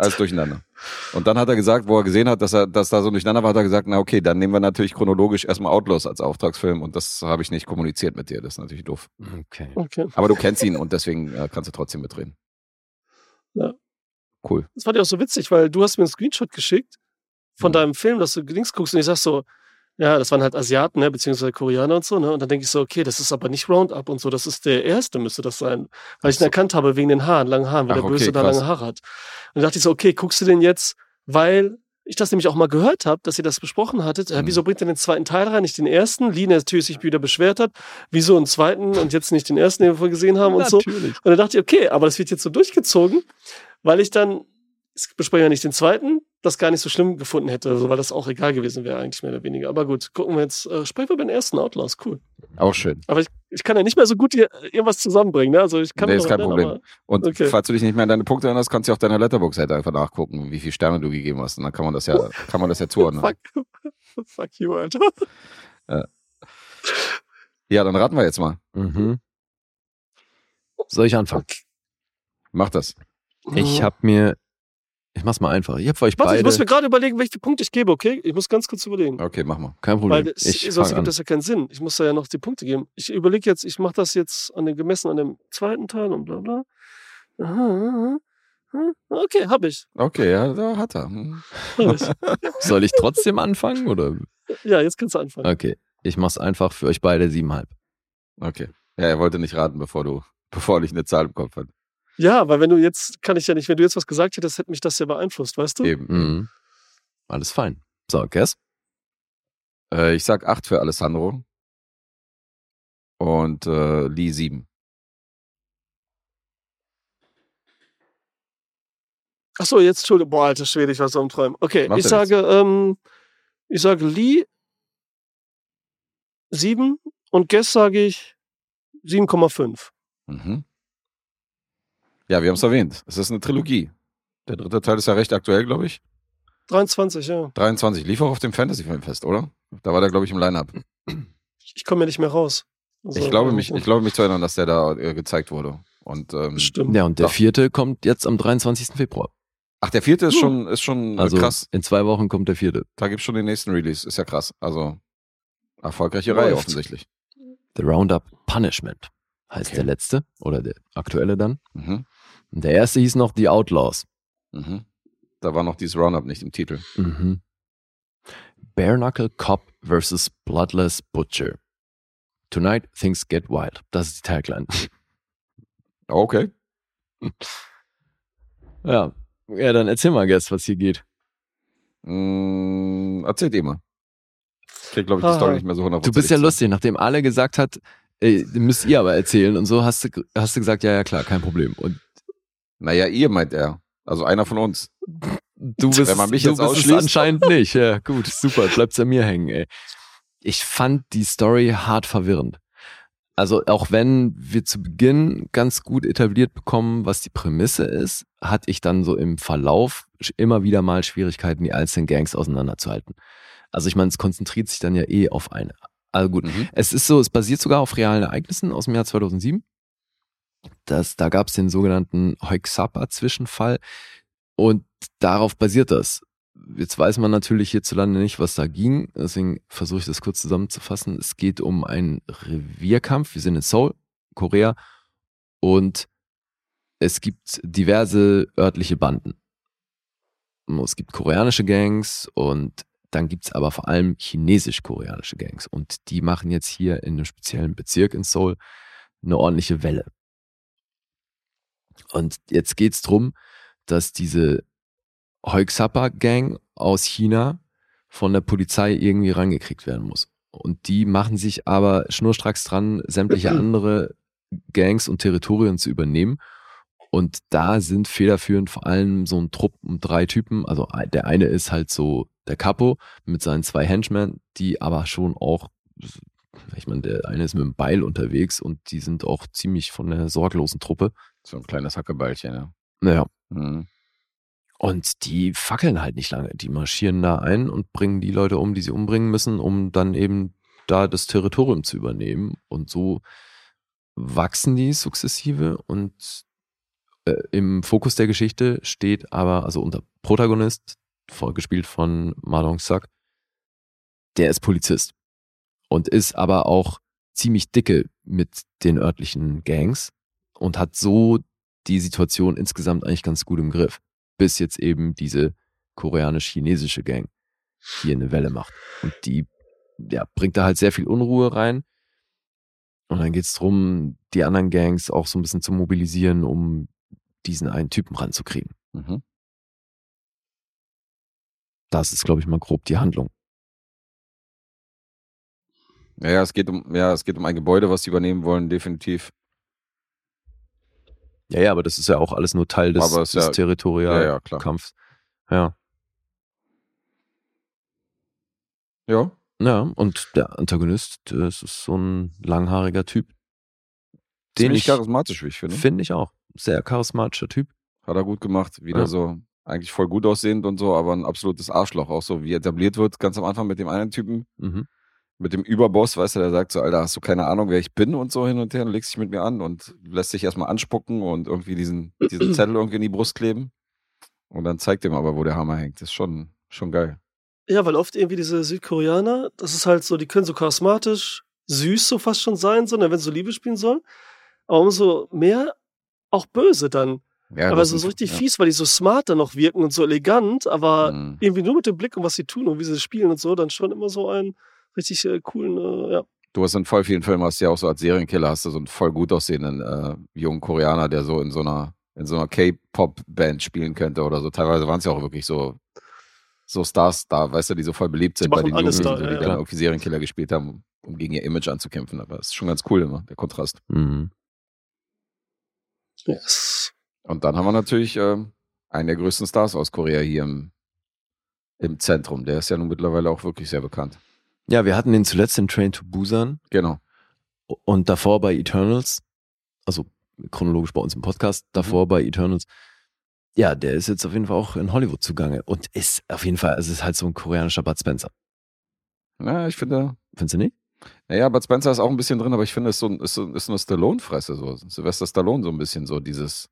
[SPEAKER 4] Alles durcheinander. Und dann hat er gesagt, wo er gesehen hat, dass er, dass da so durcheinander war, hat er gesagt, na okay, dann nehmen wir natürlich chronologisch erstmal Outlaws als Auftragsfilm und das habe ich nicht kommuniziert mit dir. Das ist natürlich doof.
[SPEAKER 2] Okay.
[SPEAKER 1] Okay.
[SPEAKER 4] Aber du kennst ihn und deswegen äh, kannst du trotzdem mitreden.
[SPEAKER 1] Ja.
[SPEAKER 4] Cool.
[SPEAKER 1] Das fand ich auch so witzig, weil du hast mir einen Screenshot geschickt von
[SPEAKER 4] Mhm.
[SPEAKER 1] deinem Film, dass du links guckst und ich sag so, ja, das waren halt Asiaten, ne, beziehungsweise Koreaner und so, ne? Und dann denke ich so, okay, das ist aber nicht Roundup und so, das ist der erste, müsste das sein. Weil ich ihn
[SPEAKER 4] so.
[SPEAKER 1] erkannt habe wegen den Haaren, langen Haaren, weil
[SPEAKER 4] Ach,
[SPEAKER 1] der Böse
[SPEAKER 4] okay,
[SPEAKER 1] da lange Haare hat. Und dann dachte ich so, okay, guckst du den jetzt, weil ich das nämlich auch mal gehört habe, dass ihr das besprochen hattet. Äh, wieso bringt er den zweiten Teil rein, nicht den ersten? Lee natürlich sich wieder beschwert hat. Wieso einen zweiten und jetzt nicht den ersten, den wir vorher gesehen haben und so.
[SPEAKER 2] Natürlich.
[SPEAKER 1] Und dann dachte ich, okay, aber das wird jetzt so durchgezogen, weil ich dann, es besprechen wir nicht den zweiten, das gar nicht so schlimm gefunden hätte, also weil das auch egal gewesen wäre, eigentlich mehr oder weniger. Aber gut, gucken wir jetzt, äh, sprechen wir über den ersten Outlaws, cool.
[SPEAKER 4] Auch schön.
[SPEAKER 1] Aber ich, ich kann ja nicht mehr so gut hier irgendwas zusammenbringen, ne? Also ich kann
[SPEAKER 4] Nee, ist kein
[SPEAKER 1] erinnern,
[SPEAKER 4] Problem. Und
[SPEAKER 1] Okay.
[SPEAKER 4] falls du dich nicht mehr an deine Punkte erinnerst, kannst du auf deiner Letterbox-Seite einfach nachgucken, wie viele Sterne du gegeben hast. Und dann kann man das ja, kann man das ja
[SPEAKER 1] Aber
[SPEAKER 4] zuordnen.
[SPEAKER 1] fuck, fuck you, Alter.
[SPEAKER 4] Ja, dann raten wir jetzt mal.
[SPEAKER 2] Mhm. Soll ich anfangen?
[SPEAKER 4] Mach das.
[SPEAKER 2] Ich habe mir, ich mach's mal einfach. Ich habe für euch
[SPEAKER 1] Warte, ich
[SPEAKER 2] beide.
[SPEAKER 1] muss mir gerade überlegen, welche Punkte ich gebe, okay? Ich muss ganz kurz überlegen.
[SPEAKER 4] Okay, mach mal.
[SPEAKER 2] kein
[SPEAKER 1] Weil
[SPEAKER 2] Problem.
[SPEAKER 1] das,
[SPEAKER 2] Ich
[SPEAKER 1] sonst ergibt
[SPEAKER 2] an.
[SPEAKER 1] das ja keinen Sinn. Ich muss da ja noch die Punkte geben. Ich überlege jetzt, ich mache das jetzt an den gemessen an dem zweiten Teil und bla bla. Aha. Okay, hab ich.
[SPEAKER 4] Okay, ja, da hat er. Hm.
[SPEAKER 1] Hab ich.
[SPEAKER 2] Soll ich trotzdem anfangen oder?
[SPEAKER 1] ja, jetzt kannst du anfangen.
[SPEAKER 2] Okay, ich mach's einfach für euch beide siebenhalb.
[SPEAKER 4] Okay. Ja, er wollte nicht raten, bevor du, bevor nicht eine Zahl im Kopf hat.
[SPEAKER 1] Ja, weil wenn du jetzt, kann ich ja nicht, wenn du jetzt was gesagt hättest, hätte mich das ja beeinflusst, weißt du?
[SPEAKER 4] Eben.
[SPEAKER 2] Mhm. Alles fein. So, Guess?
[SPEAKER 4] Äh, ich sag 8 für Alessandro. Und äh, Lee 7.
[SPEAKER 1] Ach so, jetzt Entschuldigung. Boah, alter Schwede, ich war so am Träumen. Okay,
[SPEAKER 4] Macht
[SPEAKER 1] ich sage, ähm, ich sage Lee 7 und Guess sage ich 7,5.
[SPEAKER 4] Mhm. Ja, wir haben es erwähnt. Es ist eine Trilogie. Der dritte Teil ist ja recht aktuell, glaube ich.
[SPEAKER 1] 23, ja.
[SPEAKER 4] 23. Lief auch auf dem Fantasy-Filmfest, oder? Da war der, glaube ich, im Line-Up.
[SPEAKER 1] Ich komme ja nicht mehr raus. Also,
[SPEAKER 4] Ich glaube mich, ich glaube mich zu erinnern, dass der da äh, gezeigt wurde. Und ähm,
[SPEAKER 1] Bestimmt.
[SPEAKER 2] Ja, und der
[SPEAKER 4] Doch.
[SPEAKER 2] vierte kommt jetzt am 23. Februar.
[SPEAKER 4] ach, der vierte ist
[SPEAKER 1] Hm.
[SPEAKER 4] schon, ist schon äh,
[SPEAKER 2] Also
[SPEAKER 4] krass.
[SPEAKER 2] in zwei Wochen kommt der vierte.
[SPEAKER 4] Da gibt's schon den nächsten Release. Ist ja krass. Also erfolgreiche
[SPEAKER 1] Läuft.
[SPEAKER 4] Reihe offensichtlich.
[SPEAKER 2] The Roundup Punishment heißt
[SPEAKER 4] Okay.
[SPEAKER 2] der letzte oder der aktuelle dann.
[SPEAKER 4] Mhm.
[SPEAKER 2] Und der erste hieß noch The Outlaws.
[SPEAKER 4] Mhm. Da war noch dieses Roundup nicht im Titel.
[SPEAKER 2] Mhm. Bare Knuckle Cop versus Bloodless Butcher. Tonight things get wild. Das ist die Tagline.
[SPEAKER 4] Okay.
[SPEAKER 2] ja. Ja, dann erzähl mal, Guess, was hier geht.
[SPEAKER 4] Mm, erzählt ihr mal. Ich krieg, glaube ich, die. Story nicht mehr so 100%.
[SPEAKER 2] Du bist ja lustig, nachdem alle gesagt hat, ey, müsst ihr aber erzählen und so hast du, hast du gesagt, ja, ja, klar, kein Problem. Und
[SPEAKER 4] Naja, ihr meint er. Also einer von uns.
[SPEAKER 2] du bist,
[SPEAKER 4] Wenn man mich
[SPEAKER 2] du
[SPEAKER 4] jetzt
[SPEAKER 2] bist anscheinend nicht. Ja, gut, super, bleibt's an mir hängen, ey. Ich fand die Story hart verwirrend. Also auch wenn wir zu Beginn ganz gut etabliert bekommen, was die Prämisse ist, hatte ich dann so im Verlauf immer wieder mal Schwierigkeiten, die einzelnen Gangs auseinanderzuhalten. Also ich meine, es konzentriert sich dann ja eh auf eine. Also gut,
[SPEAKER 4] Mhm.
[SPEAKER 2] es ist so, es basiert sogar auf realen Ereignissen aus dem Jahr 2007. Das, da gab es den sogenannten Hoixapa-Zwischenfall und darauf basiert das. Jetzt weiß man natürlich hierzulande nicht, was da ging, deswegen versuche ich das kurz zusammenzufassen. Es geht um einen Revierkampf. Wir sind in Seoul, Korea und es gibt diverse örtliche Banden. Es gibt koreanische Gangs und dann gibt's aber vor allem chinesisch-koreanische Gangs. Und die machen jetzt hier in einem speziellen Bezirk in Seoul eine ordentliche Welle. Und jetzt geht's drum, dass diese Hoixapa-Gang aus China von der Polizei irgendwie rangekriegt werden muss. Und die machen sich aber schnurstracks dran, sämtliche andere Gangs und Territorien zu übernehmen. Und da sind federführend vor allem so ein Trupp um drei Typen. Also der eine ist halt so der Capo mit seinen zwei Henchmen, die aber schon auch, ich meine, der eine ist mit dem Beil unterwegs und die sind auch ziemlich von der sorglosen Truppe.
[SPEAKER 4] So ein kleines Hackebeilchen, ja.
[SPEAKER 2] Naja.
[SPEAKER 4] Mhm.
[SPEAKER 2] Und die fackeln halt nicht lange. Die marschieren da ein und bringen die Leute um, die sie umbringen müssen, um dann eben da das Territorium zu übernehmen. Und so wachsen die sukzessive und äh, im Fokus der Geschichte steht aber, also unser Protagonist, vorgespielt von Ma Dong-sak, der ist Polizist und ist aber auch ziemlich dicke mit den örtlichen Gangs und hat so die Situation insgesamt eigentlich ganz gut im Griff, bis jetzt eben diese koreanisch-chinesische Gang hier eine Welle macht. Und die ja, bringt da halt sehr viel Unruhe rein. Und dann geht's drum, die anderen Gangs auch so ein bisschen zu mobilisieren, um diesen einen Typen ranzukriegen.
[SPEAKER 4] Mhm.
[SPEAKER 2] Das ist, glaube ich, mal grob die Handlung.
[SPEAKER 4] Ja, es geht um, ja, es geht um ein Gebäude, was sie übernehmen wollen, definitiv.
[SPEAKER 2] Ja, ja, aber das ist ja auch alles nur Teil des, des
[SPEAKER 4] ja-
[SPEAKER 2] Territorialkampfs.
[SPEAKER 4] Ja, ja.
[SPEAKER 2] Ja.
[SPEAKER 4] Ja.
[SPEAKER 2] Ja, und der Antagonist, das ist so ein langhaariger Typ. Den
[SPEAKER 4] Ziemlich
[SPEAKER 2] ich,
[SPEAKER 4] charismatisch, wie ich finde.
[SPEAKER 2] finde ich auch. Sehr charismatischer Typ.
[SPEAKER 4] Hat er gut gemacht. Wieder
[SPEAKER 2] Ja.
[SPEAKER 4] so, eigentlich voll gut aussehend und so, aber ein absolutes Arschloch. Auch so, wie etabliert wird, ganz am Anfang mit dem einen Typen,
[SPEAKER 2] Mhm.
[SPEAKER 4] Mit dem Überboss, weißt du, der sagt so, Alter, hast du keine Ahnung, wer ich bin und so hin und her und legst dich mit mir an und lässt sich erstmal anspucken und irgendwie diesen, diesen Zettel irgendwie in die Brust kleben. Und dann zeigt ihm aber, wo der Hammer hängt. Das ist schon, schon geil.
[SPEAKER 1] Ja, weil oft irgendwie diese Südkoreaner, das ist halt so, die können so charismatisch, süß so fast schon sein, so, ne, wenn sie so Liebe spielen sollen. Aber umso mehr auch böse dann.
[SPEAKER 4] Ja,
[SPEAKER 1] aber so,
[SPEAKER 4] ist-
[SPEAKER 1] so richtig
[SPEAKER 4] ja.
[SPEAKER 1] fies, weil die so smart dann noch wirken und so elegant, aber
[SPEAKER 4] Mhm.
[SPEAKER 1] irgendwie nur mit dem Blick und was sie tun und wie sie spielen und so, dann schon immer so einen richtig äh, coolen, äh, ja.
[SPEAKER 4] Du hast in voll vielen Filmen, hast du ja auch so als Serienkiller, hast du so einen voll gut aussehenden äh, jungen Koreaner, der so in so einer, in so einer K-Pop-Band spielen könnte oder so. Teilweise waren es ja auch wirklich so, so Stars da, weißt du, die so voll beliebt sind bei den Jugendlichen,
[SPEAKER 1] da,
[SPEAKER 4] so, die
[SPEAKER 1] ja,
[SPEAKER 4] dann
[SPEAKER 2] ja.
[SPEAKER 4] irgendwie Serienkiller gespielt haben, um gegen ihr Image anzukämpfen. Aber es ist schon ganz cool immer, der Kontrast.
[SPEAKER 2] Mhm.
[SPEAKER 1] Yes.
[SPEAKER 4] Und dann haben wir natürlich ähm, einen der größten Stars aus Korea hier im, im Zentrum. Der ist ja nun mittlerweile auch wirklich sehr bekannt.
[SPEAKER 2] Ja, wir hatten den zuletzt in Train to Busan
[SPEAKER 4] Genau.
[SPEAKER 2] und davor bei Eternals, also chronologisch bei uns im Podcast, davor bei Eternals. Ja, der ist jetzt auf jeden Fall auch in Hollywood zugange und ist auf jeden Fall, also es ist halt so ein koreanischer Bud Spencer.
[SPEAKER 4] Na, ich finde,
[SPEAKER 2] Findest du nicht?
[SPEAKER 4] Naja, Bud Spencer ist auch ein bisschen drin, aber ich finde, es ist so, ist so, ist so eine Stallone-Fresse, so. Sylvester Stallone so ein bisschen so, dieses,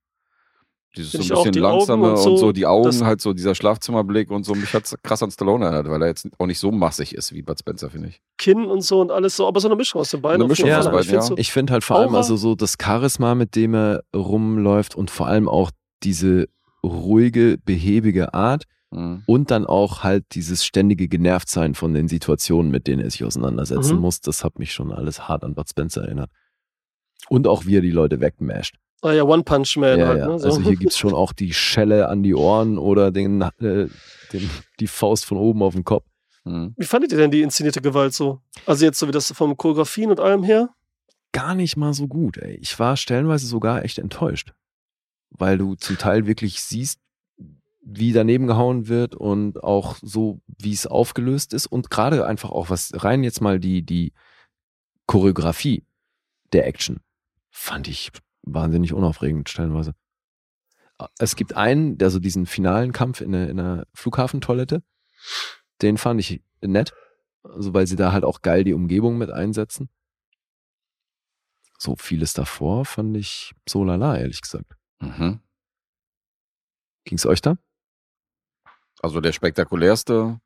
[SPEAKER 4] dieses so
[SPEAKER 1] Finde
[SPEAKER 4] ein bisschen
[SPEAKER 1] die Augen
[SPEAKER 4] langsame
[SPEAKER 1] und
[SPEAKER 4] und
[SPEAKER 1] so,
[SPEAKER 4] so, die Augen, halt so dieser Schlafzimmerblick und so. Mich hat's krass an Stallone erinnert, weil er jetzt auch nicht so massig ist wie Bud Spencer, finde ich.
[SPEAKER 1] Kinn und so und alles so, aber so eine Mischung aus den beiden.
[SPEAKER 4] Eine Mischung
[SPEAKER 2] aus
[SPEAKER 4] beiden,
[SPEAKER 1] Ich find
[SPEAKER 4] ja.
[SPEAKER 1] so,
[SPEAKER 2] Ich finde halt vor allem
[SPEAKER 1] Aura.
[SPEAKER 2] also so das Charisma, mit dem er rumläuft und vor allem auch diese ruhige, behäbige Art
[SPEAKER 4] Mhm.
[SPEAKER 2] und dann auch halt dieses ständige Genervtsein von den Situationen, mit denen er sich auseinandersetzen
[SPEAKER 1] Mhm.
[SPEAKER 2] muss. Das hat mich schon alles hart an Bud Spencer erinnert. Und auch wie er die Leute wegmasht.
[SPEAKER 1] Ah ja, One Punch Man
[SPEAKER 2] Ja,
[SPEAKER 1] halt,
[SPEAKER 2] ja.
[SPEAKER 1] ne? So.
[SPEAKER 2] Also hier gibt's schon auch die Schelle an die Ohren oder den, äh, den, die Faust von oben auf den Kopf.
[SPEAKER 4] Mhm.
[SPEAKER 1] Wie fandet ihr denn die inszenierte Gewalt so? Also jetzt so wie das vom Choreografien und allem her?
[SPEAKER 2] Gar nicht mal so gut, ey. Ich war stellenweise sogar echt enttäuscht. Weil du zum Teil wirklich siehst, wie daneben gehauen wird und auch so, wie es aufgelöst ist und gerade einfach auch was rein jetzt mal die, die Choreografie der Action fand ich wahnsinnig unaufregend stellenweise. Es gibt einen, der so diesen finalen Kampf in der, in der Flughafentoilette, den fand ich nett, also weil sie da halt auch geil die Umgebung mit einsetzen. So vieles davor fand ich so lala, ehrlich gesagt.
[SPEAKER 4] Mhm.
[SPEAKER 2] Ging's euch da?
[SPEAKER 4] Also der spektakulärste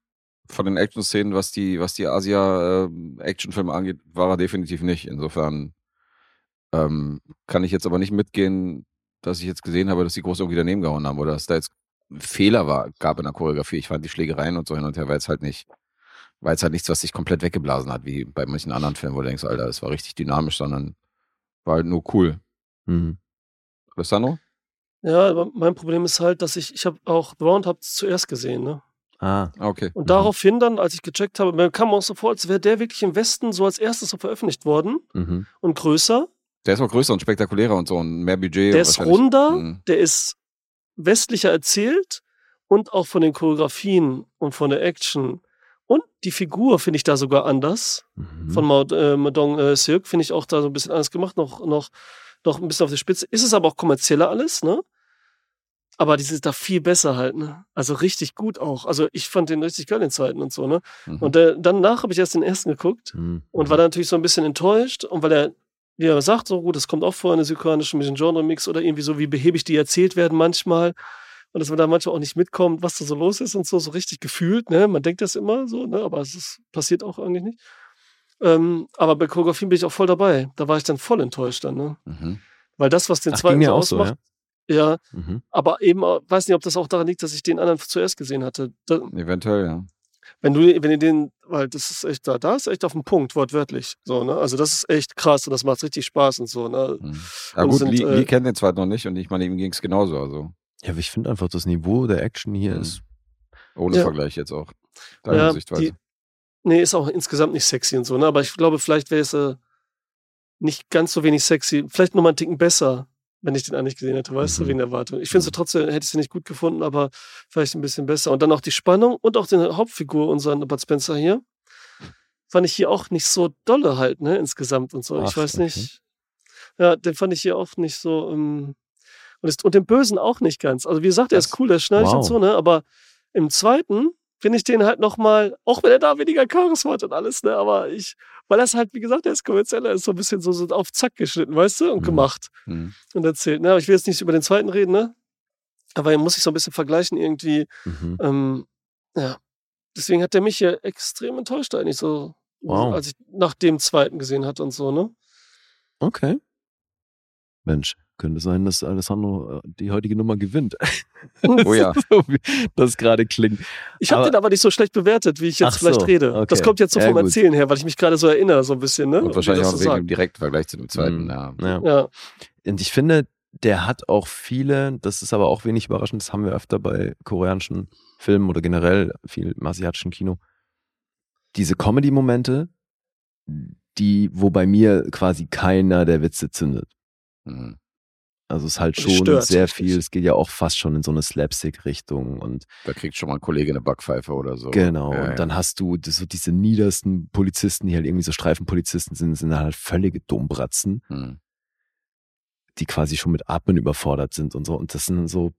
[SPEAKER 4] von den Action-Szenen, was die, was die Asia-Action-Filme angeht, war er definitiv nicht. Insofern ähm, kann ich jetzt aber nicht mitgehen, dass ich jetzt gesehen habe, dass die groß irgendwie daneben gehauen haben oder dass da jetzt Fehler war, gab in der Choreografie. Ich fand die Schlägereien und so hin und her war jetzt halt nicht, war jetzt halt nichts, was sich komplett weggeblasen hat, wie bei manchen anderen Filmen, wo du denkst, Alter, das war richtig dynamisch, sondern war halt nur cool.
[SPEAKER 2] Mhm.
[SPEAKER 4] Alessandro?
[SPEAKER 1] Ja, aber mein Problem ist halt, dass ich, ich habe auch The Round hab's zuerst gesehen, ne?
[SPEAKER 2] Ah,
[SPEAKER 4] Ah, Okay.
[SPEAKER 1] Und
[SPEAKER 2] Mhm.
[SPEAKER 1] daraufhin dann, als ich gecheckt habe, mir kam auch so vor, als wäre der wirklich im Westen so als erstes so veröffentlicht worden
[SPEAKER 2] mhm.
[SPEAKER 1] und größer.
[SPEAKER 4] Der ist auch größer und spektakulärer und so und mehr Budget.
[SPEAKER 1] Der ist runder,
[SPEAKER 4] Mhm.
[SPEAKER 1] der ist westlicher erzählt und auch von den Choreografien und von der Action. Und die Figur finde ich da sogar anders.
[SPEAKER 2] Mhm.
[SPEAKER 1] Von Mao, äh, Madong äh, Silk finde ich auch da so ein bisschen anders gemacht, noch, noch, noch ein bisschen auf der Spitze. Ist es aber auch kommerzieller alles, ne? Aber die sind da viel besser halt, ne? Also richtig gut auch. Also ich fand den richtig geil in Zeiten und so, ne?
[SPEAKER 4] Mhm.
[SPEAKER 1] Und äh, danach habe ich erst den ersten geguckt
[SPEAKER 2] Mhm.
[SPEAKER 1] und war dann natürlich so ein bisschen enttäuscht. Und weil er wie er sagt, so gut, das kommt auch vor in der südkoreanischen mit dem Genre-Mix oder irgendwie so, wie behäbig die erzählt werden manchmal. Und dass man da manchmal auch nicht mitkommt, was da so los ist und so, so richtig gefühlt, ne? Man denkt das immer so, ne? Aber es ist, passiert auch eigentlich nicht. Ähm, aber bei Choreografien bin ich auch voll dabei. Da war ich dann voll enttäuscht dann, ne?
[SPEAKER 4] Mhm.
[SPEAKER 1] Weil das, was den
[SPEAKER 2] Ach,
[SPEAKER 1] zweiten so
[SPEAKER 2] mir auch so,
[SPEAKER 1] ausmacht,
[SPEAKER 2] ja.
[SPEAKER 1] ja,
[SPEAKER 2] Mhm.
[SPEAKER 1] aber eben, äh, weiß nicht, ob das auch daran liegt, dass ich den anderen zuerst gesehen hatte. Da,
[SPEAKER 4] Eventuell, ja.
[SPEAKER 1] Wenn du, wenn ihr den, weil das ist echt da, da ist echt auf den Punkt, wortwörtlich. So, ne? Also das ist echt krass und das macht richtig Spaß und so, ne?
[SPEAKER 4] Mhm. Ja
[SPEAKER 1] Und
[SPEAKER 4] gut,
[SPEAKER 1] sind,
[SPEAKER 4] Lee,
[SPEAKER 1] äh,
[SPEAKER 4] Lee kennt den zweiten noch nicht und ich meine, ihm ging es genauso. Also
[SPEAKER 2] Ja, aber ich finde einfach, das Niveau der Action hier
[SPEAKER 4] Mhm.
[SPEAKER 2] ist.
[SPEAKER 4] ohne
[SPEAKER 1] Ja.
[SPEAKER 4] Vergleich jetzt auch. Deine
[SPEAKER 1] Ja,
[SPEAKER 4] Sichtweise.
[SPEAKER 1] die, nee, ist auch insgesamt nicht sexy und so, ne? Aber ich glaube, vielleicht wäre es äh, nicht ganz so wenig sexy, vielleicht nur mal einen Ticken besser, wenn ich den eigentlich gesehen hätte, weißt
[SPEAKER 2] Mhm.
[SPEAKER 1] du, wegen der Erwartung. Ich finde sie
[SPEAKER 4] Mhm.
[SPEAKER 1] trotzdem, hätte ich sie nicht gut gefunden, aber vielleicht ein bisschen besser. Und dann auch die Spannung und auch die Hauptfigur, unseren Bud Spencer hier, fand ich hier auch nicht so dolle halt, ne, insgesamt und so.
[SPEAKER 2] Ach,
[SPEAKER 1] ich weiß
[SPEAKER 2] okay.
[SPEAKER 1] nicht. Ja, den fand ich hier auch nicht so, ähm, und, ist, und den Bösen auch nicht ganz. Also wie gesagt, er ist cool, der schnarcht und
[SPEAKER 2] wow.
[SPEAKER 1] so, ne, aber im zweiten finde ich den halt nochmal, auch wenn er da weniger Charisma hat und alles, ne, aber ich, weil das halt, wie gesagt, der ist kommerzieller, ist so ein bisschen so, so auf Zack geschnitten, weißt du, und
[SPEAKER 2] Mhm.
[SPEAKER 1] gemacht
[SPEAKER 4] Mhm.
[SPEAKER 1] und erzählt. Ne? Aber ich will jetzt nicht über den zweiten reden, ne? Aber er muss sich so ein bisschen vergleichen irgendwie.
[SPEAKER 2] Mhm.
[SPEAKER 1] Ähm, ja. Deswegen hat der mich hier extrem enttäuscht eigentlich so,
[SPEAKER 2] Wow.
[SPEAKER 1] als ich nach dem zweiten gesehen hatte und so, ne?
[SPEAKER 2] Okay. Mensch, könnte sein, dass Alessandro äh, die heutige Nummer gewinnt.
[SPEAKER 4] Oh ja.
[SPEAKER 2] so wie das gerade klingt.
[SPEAKER 1] Ich habe den aber nicht so schlecht bewertet, wie ich jetzt
[SPEAKER 2] Ach
[SPEAKER 1] vielleicht
[SPEAKER 2] so,
[SPEAKER 1] rede.
[SPEAKER 2] okay.
[SPEAKER 1] Das kommt jetzt so
[SPEAKER 2] Ja,
[SPEAKER 1] vom
[SPEAKER 2] gut.
[SPEAKER 1] Erzählen her, weil ich mich gerade so erinnere, so ein bisschen, ne?
[SPEAKER 4] Und wahrscheinlich auch
[SPEAKER 1] so
[SPEAKER 4] wegen
[SPEAKER 1] sagt.
[SPEAKER 4] dem direkten Vergleich zu dem zweiten.
[SPEAKER 2] Mhm.
[SPEAKER 4] Ja.
[SPEAKER 2] Ja.
[SPEAKER 1] Ja.
[SPEAKER 2] Und ich finde, der hat auch viele, das ist aber auch wenig überraschend, das haben wir öfter bei koreanischen Filmen oder generell viel im asiatischen Kino. Diese Comedy-Momente, die, wo bei mir quasi keiner der Witze zündet.
[SPEAKER 4] Mhm.
[SPEAKER 2] Also es ist halt schon
[SPEAKER 1] stört
[SPEAKER 2] sehr viel, es geht ja auch fast schon in so eine Slapstick-Richtung und
[SPEAKER 4] Da kriegt schon mal ein Kollege eine Backpfeife oder so.
[SPEAKER 2] Genau,
[SPEAKER 4] Ja, ja.
[SPEAKER 2] und dann hast du das- so diese niedersten Polizisten, die halt irgendwie so Streifenpolizisten sind, sind halt völlige Dummbratzen,
[SPEAKER 4] Mhm.
[SPEAKER 2] die quasi schon mit Atmen überfordert sind und so. Und das sind so,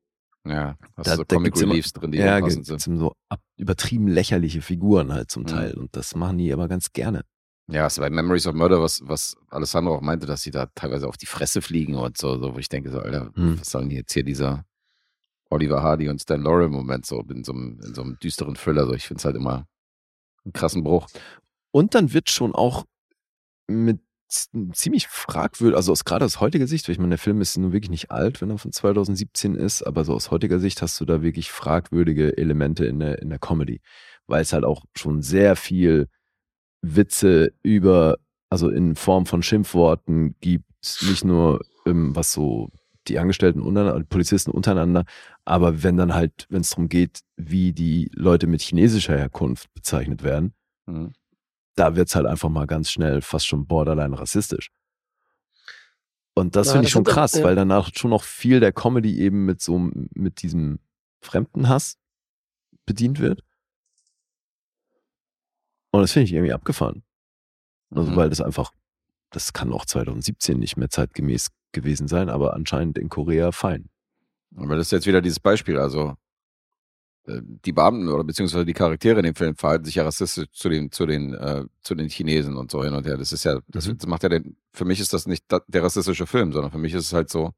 [SPEAKER 4] Ja, hast
[SPEAKER 2] Da-
[SPEAKER 4] so
[SPEAKER 2] da
[SPEAKER 4] Comic
[SPEAKER 2] gibt's immer-
[SPEAKER 4] Reliefs drin, die
[SPEAKER 2] ja,
[SPEAKER 4] ja, sind.
[SPEAKER 2] so ab, übertrieben lächerliche Figuren halt zum
[SPEAKER 4] Mhm.
[SPEAKER 2] Teil. Und das machen die aber ganz gerne.
[SPEAKER 4] Ja, es ist bei Memories of Murder, was, was Alessandro auch meinte, dass sie da teilweise auf die Fresse fliegen und so, so wo ich denke, so, Alter,
[SPEAKER 2] Hm.
[SPEAKER 4] was sollen jetzt hier dieser Oliver Hardy und Stan Laurel-Moment so in so, einem, in so einem düsteren Thriller? So, ich finde es halt immer einen krassen Bruch.
[SPEAKER 2] Und dann wird schon auch mit ziemlich fragwürdig, also aus gerade aus heutiger Sicht, weil ich meine, der Film ist nun wirklich nicht alt, wenn er von 2017 ist, aber so aus heutiger Sicht hast du da wirklich fragwürdige Elemente in der, in der Comedy, weil es halt auch schon sehr viel Witze über, also in Form von Schimpfworten gibt, nicht nur ähm, was so die Angestellten untereinander, Polizisten untereinander, aber wenn dann halt, wenn es darum geht, wie die Leute mit chinesischer Herkunft bezeichnet werden,
[SPEAKER 4] Mhm.
[SPEAKER 2] da wird's halt einfach mal ganz schnell fast schon borderline rassistisch. Und das
[SPEAKER 1] Ja,
[SPEAKER 2] finde ich schon krass,
[SPEAKER 1] ja.
[SPEAKER 2] weil danach schon noch viel der Comedy eben mit so mit diesem Fremdenhass bedient wird. Und das finde ich irgendwie abgefahren. Also
[SPEAKER 4] Mhm.
[SPEAKER 2] weil das einfach, das kann auch 2017 nicht mehr zeitgemäß gewesen sein, aber anscheinend in Korea fein.
[SPEAKER 4] Aber das ist jetzt wieder dieses Beispiel, also äh, die Beamten oder beziehungsweise die Charaktere in dem Film verhalten sich ja rassistisch zu den, zu den, äh, zu den Chinesen und so hin und her. Das ist ja, das,
[SPEAKER 2] Mhm.
[SPEAKER 4] macht ja den, für mich ist das nicht der rassistische Film, sondern für mich ist es halt so,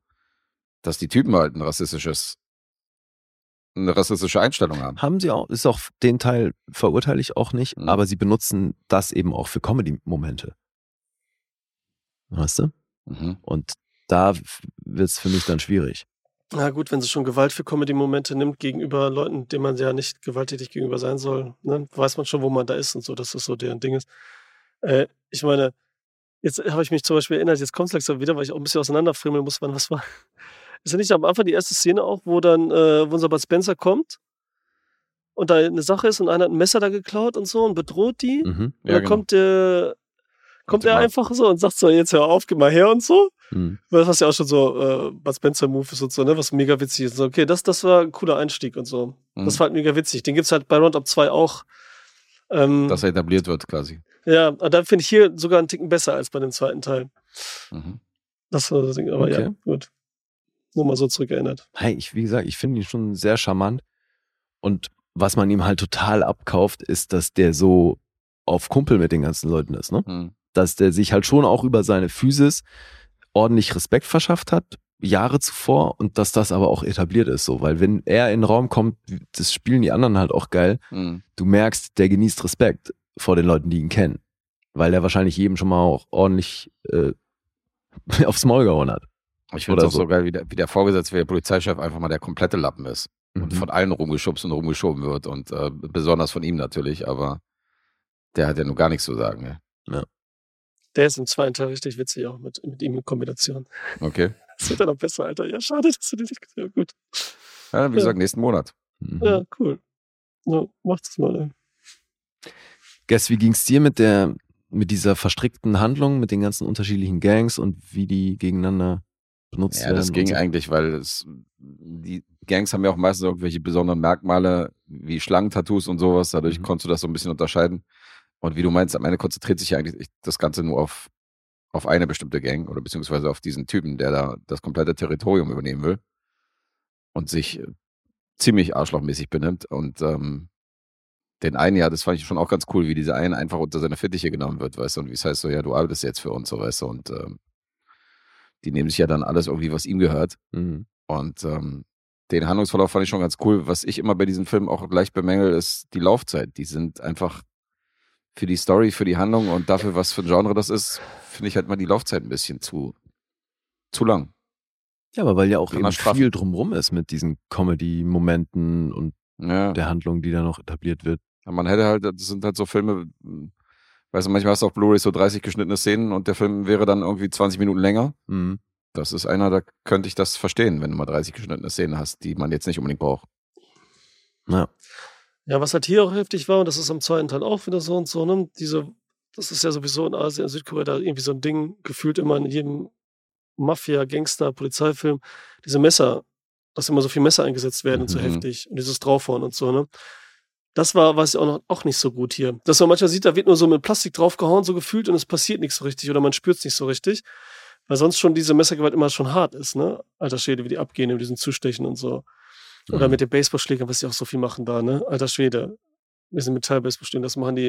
[SPEAKER 4] dass die Typen halt ein rassistisches, eine rassistische Einstellung haben.
[SPEAKER 2] Haben sie auch, ist auch den Teil verurteile ich auch nicht,
[SPEAKER 4] Mhm.
[SPEAKER 2] aber sie benutzen das eben auch für Comedy-Momente. Weißt du?
[SPEAKER 4] Mhm.
[SPEAKER 2] Und da wird es für mich dann schwierig.
[SPEAKER 1] Na gut, wenn sie schon Gewalt für Comedy-Momente nimmt gegenüber Leuten, denen man ja nicht gewalttätig gegenüber sein soll, ne, weiß man schon, wo man da ist und so, dass das so deren Ding ist. Äh, ich meine, jetzt habe ich mich zum Beispiel erinnert, jetzt kommt es langsam wieder, weil ich auch ein bisschen auseinanderfriemeln muss, wann was war. Ist ja nicht am Anfang die erste Szene auch, wo dann, äh, wo unser Bud Spencer kommt und da eine Sache ist und einer hat ein Messer da geklaut und so und bedroht die.
[SPEAKER 2] Mhm.
[SPEAKER 1] Und
[SPEAKER 4] Ja,
[SPEAKER 1] dann
[SPEAKER 4] genau.
[SPEAKER 1] kommt der, kommt er einfach so und sagt so, jetzt hör auf, geh mal her und so.
[SPEAKER 2] Mhm.
[SPEAKER 1] Was ja auch schon so äh, Bud Spencer Move ist und so, ne? Was mega witzig ist. So, okay, das, das war ein cooler Einstieg und so.
[SPEAKER 4] Mhm.
[SPEAKER 1] Das war halt mega witzig. Den gibt's halt bei Roundup 2 auch. Ähm,
[SPEAKER 4] Dass er etabliert wird quasi.
[SPEAKER 1] ja, aber da finde ich hier sogar einen Ticken besser als bei dem zweiten Teil.
[SPEAKER 4] Mhm.
[SPEAKER 1] Das war das Ding. Aber ja,
[SPEAKER 2] Okay.
[SPEAKER 1] gut. Nur mal so zurückerinnert.
[SPEAKER 2] Hey, ich, wie gesagt, ich finde ihn schon sehr charmant. Und was man ihm halt total abkauft, ist, dass der so auf Kumpel mit den ganzen Leuten ist, ne?
[SPEAKER 4] Mhm.
[SPEAKER 2] dass der sich halt schon auch über seine Physis ordentlich Respekt verschafft hat, Jahre zuvor, und dass das aber auch etabliert ist, so, weil wenn er in den Raum kommt, das spielen die anderen halt auch geil,
[SPEAKER 4] Mhm.
[SPEAKER 2] du merkst, der genießt Respekt vor den Leuten, die ihn kennen, weil der wahrscheinlich jedem schon mal auch ordentlich äh, aufs Maul gehauen hat.
[SPEAKER 4] Ich finde es auch so
[SPEAKER 2] so.
[SPEAKER 4] geil, wie der, wie der Vorgesetzte, wie der Polizeichef einfach mal der komplette Lappen ist. Und
[SPEAKER 2] Mhm.
[SPEAKER 4] von allen rumgeschubst und rumgeschoben wird. Und äh, besonders von ihm natürlich, aber der hat ja nur gar nichts zu sagen. Ja.
[SPEAKER 1] Der ist im zweiten Teil richtig witzig auch mit, mit ihm in Kombination.
[SPEAKER 4] Okay.
[SPEAKER 1] Das wird dann noch besser, Alter. Ja, schade, dass du den nicht gesehen hast. Gut.
[SPEAKER 4] Ja, wie
[SPEAKER 1] Ja.
[SPEAKER 4] gesagt, nächsten Monat.
[SPEAKER 2] Mhm.
[SPEAKER 1] Ja, cool. Ja, macht es mal, ey.
[SPEAKER 2] Guess, wie ging's dir mit der, mit dieser verstrickten Handlung, mit den ganzen unterschiedlichen Gangs und wie die gegeneinander benutzt
[SPEAKER 4] Ja,
[SPEAKER 2] werden?
[SPEAKER 4] das ging
[SPEAKER 2] so?
[SPEAKER 4] eigentlich, weil es, die Gangs haben ja auch meistens irgendwelche besonderen Merkmale wie Schlangentattoos und sowas. Dadurch
[SPEAKER 2] Mhm.
[SPEAKER 4] konntest du das so ein bisschen unterscheiden. Und wie du meinst, am Ende konzentriert sich ja eigentlich das Ganze nur auf, auf eine bestimmte Gang oder beziehungsweise auf diesen Typen, der da das komplette Territorium übernehmen will und sich äh, ziemlich arschlochmäßig benimmt. Und ähm, den einen, ja, das fand ich schon auch ganz cool, wie dieser eine einfach unter seine Fittiche genommen wird, weißt du, und wie es heißt so, ja, du arbeitest jetzt für uns, so weißt du, und ähm, die nehmen sich ja dann alles irgendwie, was ihm gehört.
[SPEAKER 2] Mhm.
[SPEAKER 4] Und ähm, den Handlungsverlauf fand ich schon ganz cool. Was ich immer bei diesen Filmen auch gleich bemängel, ist die Laufzeit. Die sind einfach für die Story, für die Handlung und dafür, was für ein Genre das ist, finde ich halt mal die Laufzeit ein bisschen zu, zu lang.
[SPEAKER 2] Ja, aber weil ja auch eben
[SPEAKER 4] man straffen.
[SPEAKER 2] viel drumrum ist mit diesen Comedy-Momenten und
[SPEAKER 4] Ja.
[SPEAKER 2] der Handlung, die da noch etabliert wird.
[SPEAKER 4] Man hätte halt, das sind halt so Filme, weißt du, manchmal hast du auf Blu-ray so 30 geschnittene Szenen und der Film wäre dann irgendwie 20 Minuten länger.
[SPEAKER 2] Mhm.
[SPEAKER 4] Das ist einer, da könnte ich das verstehen, wenn du mal 30 geschnittene Szenen hast, die man jetzt nicht unbedingt braucht.
[SPEAKER 2] Ja.
[SPEAKER 1] Ja, was halt hier auch heftig war, und das ist am zweiten Teil auch wieder so und so, ne? Diese, das ist ja sowieso in Asien, in Südkorea, da irgendwie so ein Ding, gefühlt immer in jedem Mafia, Gangster, Polizeifilm, diese Messer, dass immer so viel Messer eingesetzt werden und so
[SPEAKER 4] Mhm.
[SPEAKER 1] heftig und dieses Draufhauen und so, ne? Das war, weiß ich auch noch, auch nicht so gut hier. Dass man manchmal sieht, da wird nur so mit Plastik draufgehauen, so gefühlt, und es passiert nichts so richtig oder man spürt es nicht so richtig. Weil sonst schon diese Messergewalt immer schon hart ist, ne? Alter Schwede, wie die abgehen mit diesen Zustechen und so. Oder
[SPEAKER 2] Mhm.
[SPEAKER 1] mit den Baseballschlägern, was die auch so viel machen da, ne? Alter Schwede. Wir sind Metall-Baseballschläger, das machen die,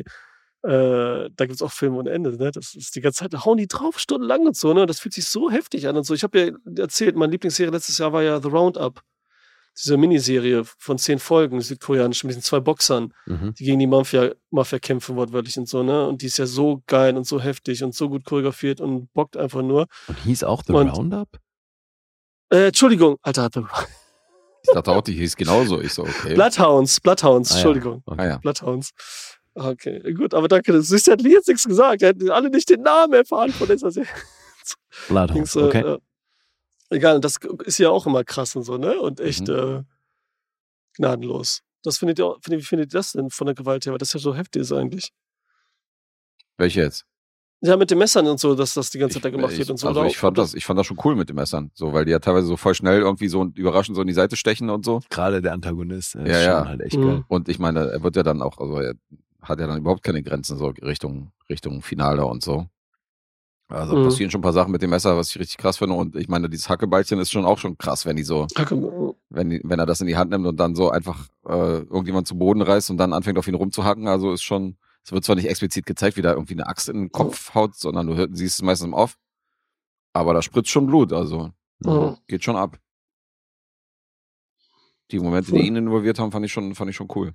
[SPEAKER 1] äh, da gibt's auch Filme ohne Ende, ne? Das ist die ganze Zeit, da hauen die drauf, stundenlang und so, ne? Das fühlt sich so heftig an und so. Ich habe ja erzählt, meine Lieblingsserie letztes Jahr war ja The Roundup. Diese Miniserie von zehn Folgen, südkoreanisch, mit diesen zwei Boxern,
[SPEAKER 2] Mhm.
[SPEAKER 1] die gegen die Mafia, Mafia kämpfen, wortwörtlich und so, ne? Und die ist ja so geil und so heftig und so gut choreografiert und bockt einfach nur.
[SPEAKER 2] Und hieß auch The
[SPEAKER 1] Und-
[SPEAKER 2] Roundup?
[SPEAKER 1] Äh, Entschuldigung, Alter, The
[SPEAKER 4] Ich dachte auch, die hieß genauso. Ich so, okay.
[SPEAKER 1] Bloodhounds, Bloodhounds,
[SPEAKER 2] Ah ja.
[SPEAKER 1] Entschuldigung.
[SPEAKER 2] Okay.
[SPEAKER 4] Ah ja.
[SPEAKER 1] Bloodhounds. Okay, gut, aber danke. Du siehst, er hat jetzt nichts gesagt. Er hätten alle nicht den Namen erfahren von dieser Serie.
[SPEAKER 2] Bloodhounds,
[SPEAKER 1] äh,
[SPEAKER 2] okay.
[SPEAKER 1] äh, egal, das ist ja auch immer krass und so, ne? Und echt
[SPEAKER 4] Mhm.
[SPEAKER 1] äh, gnadenlos. Das findet ihr, auch- findet, wie findet ihr das denn von der Gewalt her? Weil das ja so heftig ist eigentlich.
[SPEAKER 4] Welche jetzt?
[SPEAKER 1] Ja, mit den Messern und so, dass das die ganze Zeit da gemacht
[SPEAKER 4] ich,
[SPEAKER 1] wird und so.
[SPEAKER 4] Also ich fand das, ich fand das schon cool mit den Messern, so, weil die ja teilweise so voll schnell irgendwie so überraschend so in die Seite stechen und so.
[SPEAKER 2] Gerade der Antagonist
[SPEAKER 4] Ja,
[SPEAKER 2] ist
[SPEAKER 4] ja.
[SPEAKER 2] schon halt echt
[SPEAKER 1] Mhm.
[SPEAKER 2] geil.
[SPEAKER 4] Und ich meine, er wird ja dann auch, also er hat ja dann überhaupt keine Grenzen so Richtung, Richtung Finale und so. Also
[SPEAKER 1] Mhm.
[SPEAKER 4] passieren schon ein paar Sachen mit dem Messer, was ich richtig krass finde. Und ich meine, dieses Hackebeilchen ist schon auch schon krass, wenn die so,
[SPEAKER 1] komm,
[SPEAKER 4] wenn, die, wenn er das in die Hand nimmt und dann so einfach äh, irgendjemand zu Boden reißt und dann anfängt auf ihn rumzuhacken. Also ist schon, es wird zwar nicht explizit gezeigt, wie da irgendwie eine Axt in den Kopf haut, sondern du hör- siehst es meistens im Off. Aber da spritzt schon Blut, also
[SPEAKER 1] Mhm.
[SPEAKER 4] geht schon ab. Die Momente,
[SPEAKER 1] Voll.
[SPEAKER 4] die ihn involviert haben, fand ich schon, fand ich schon cool.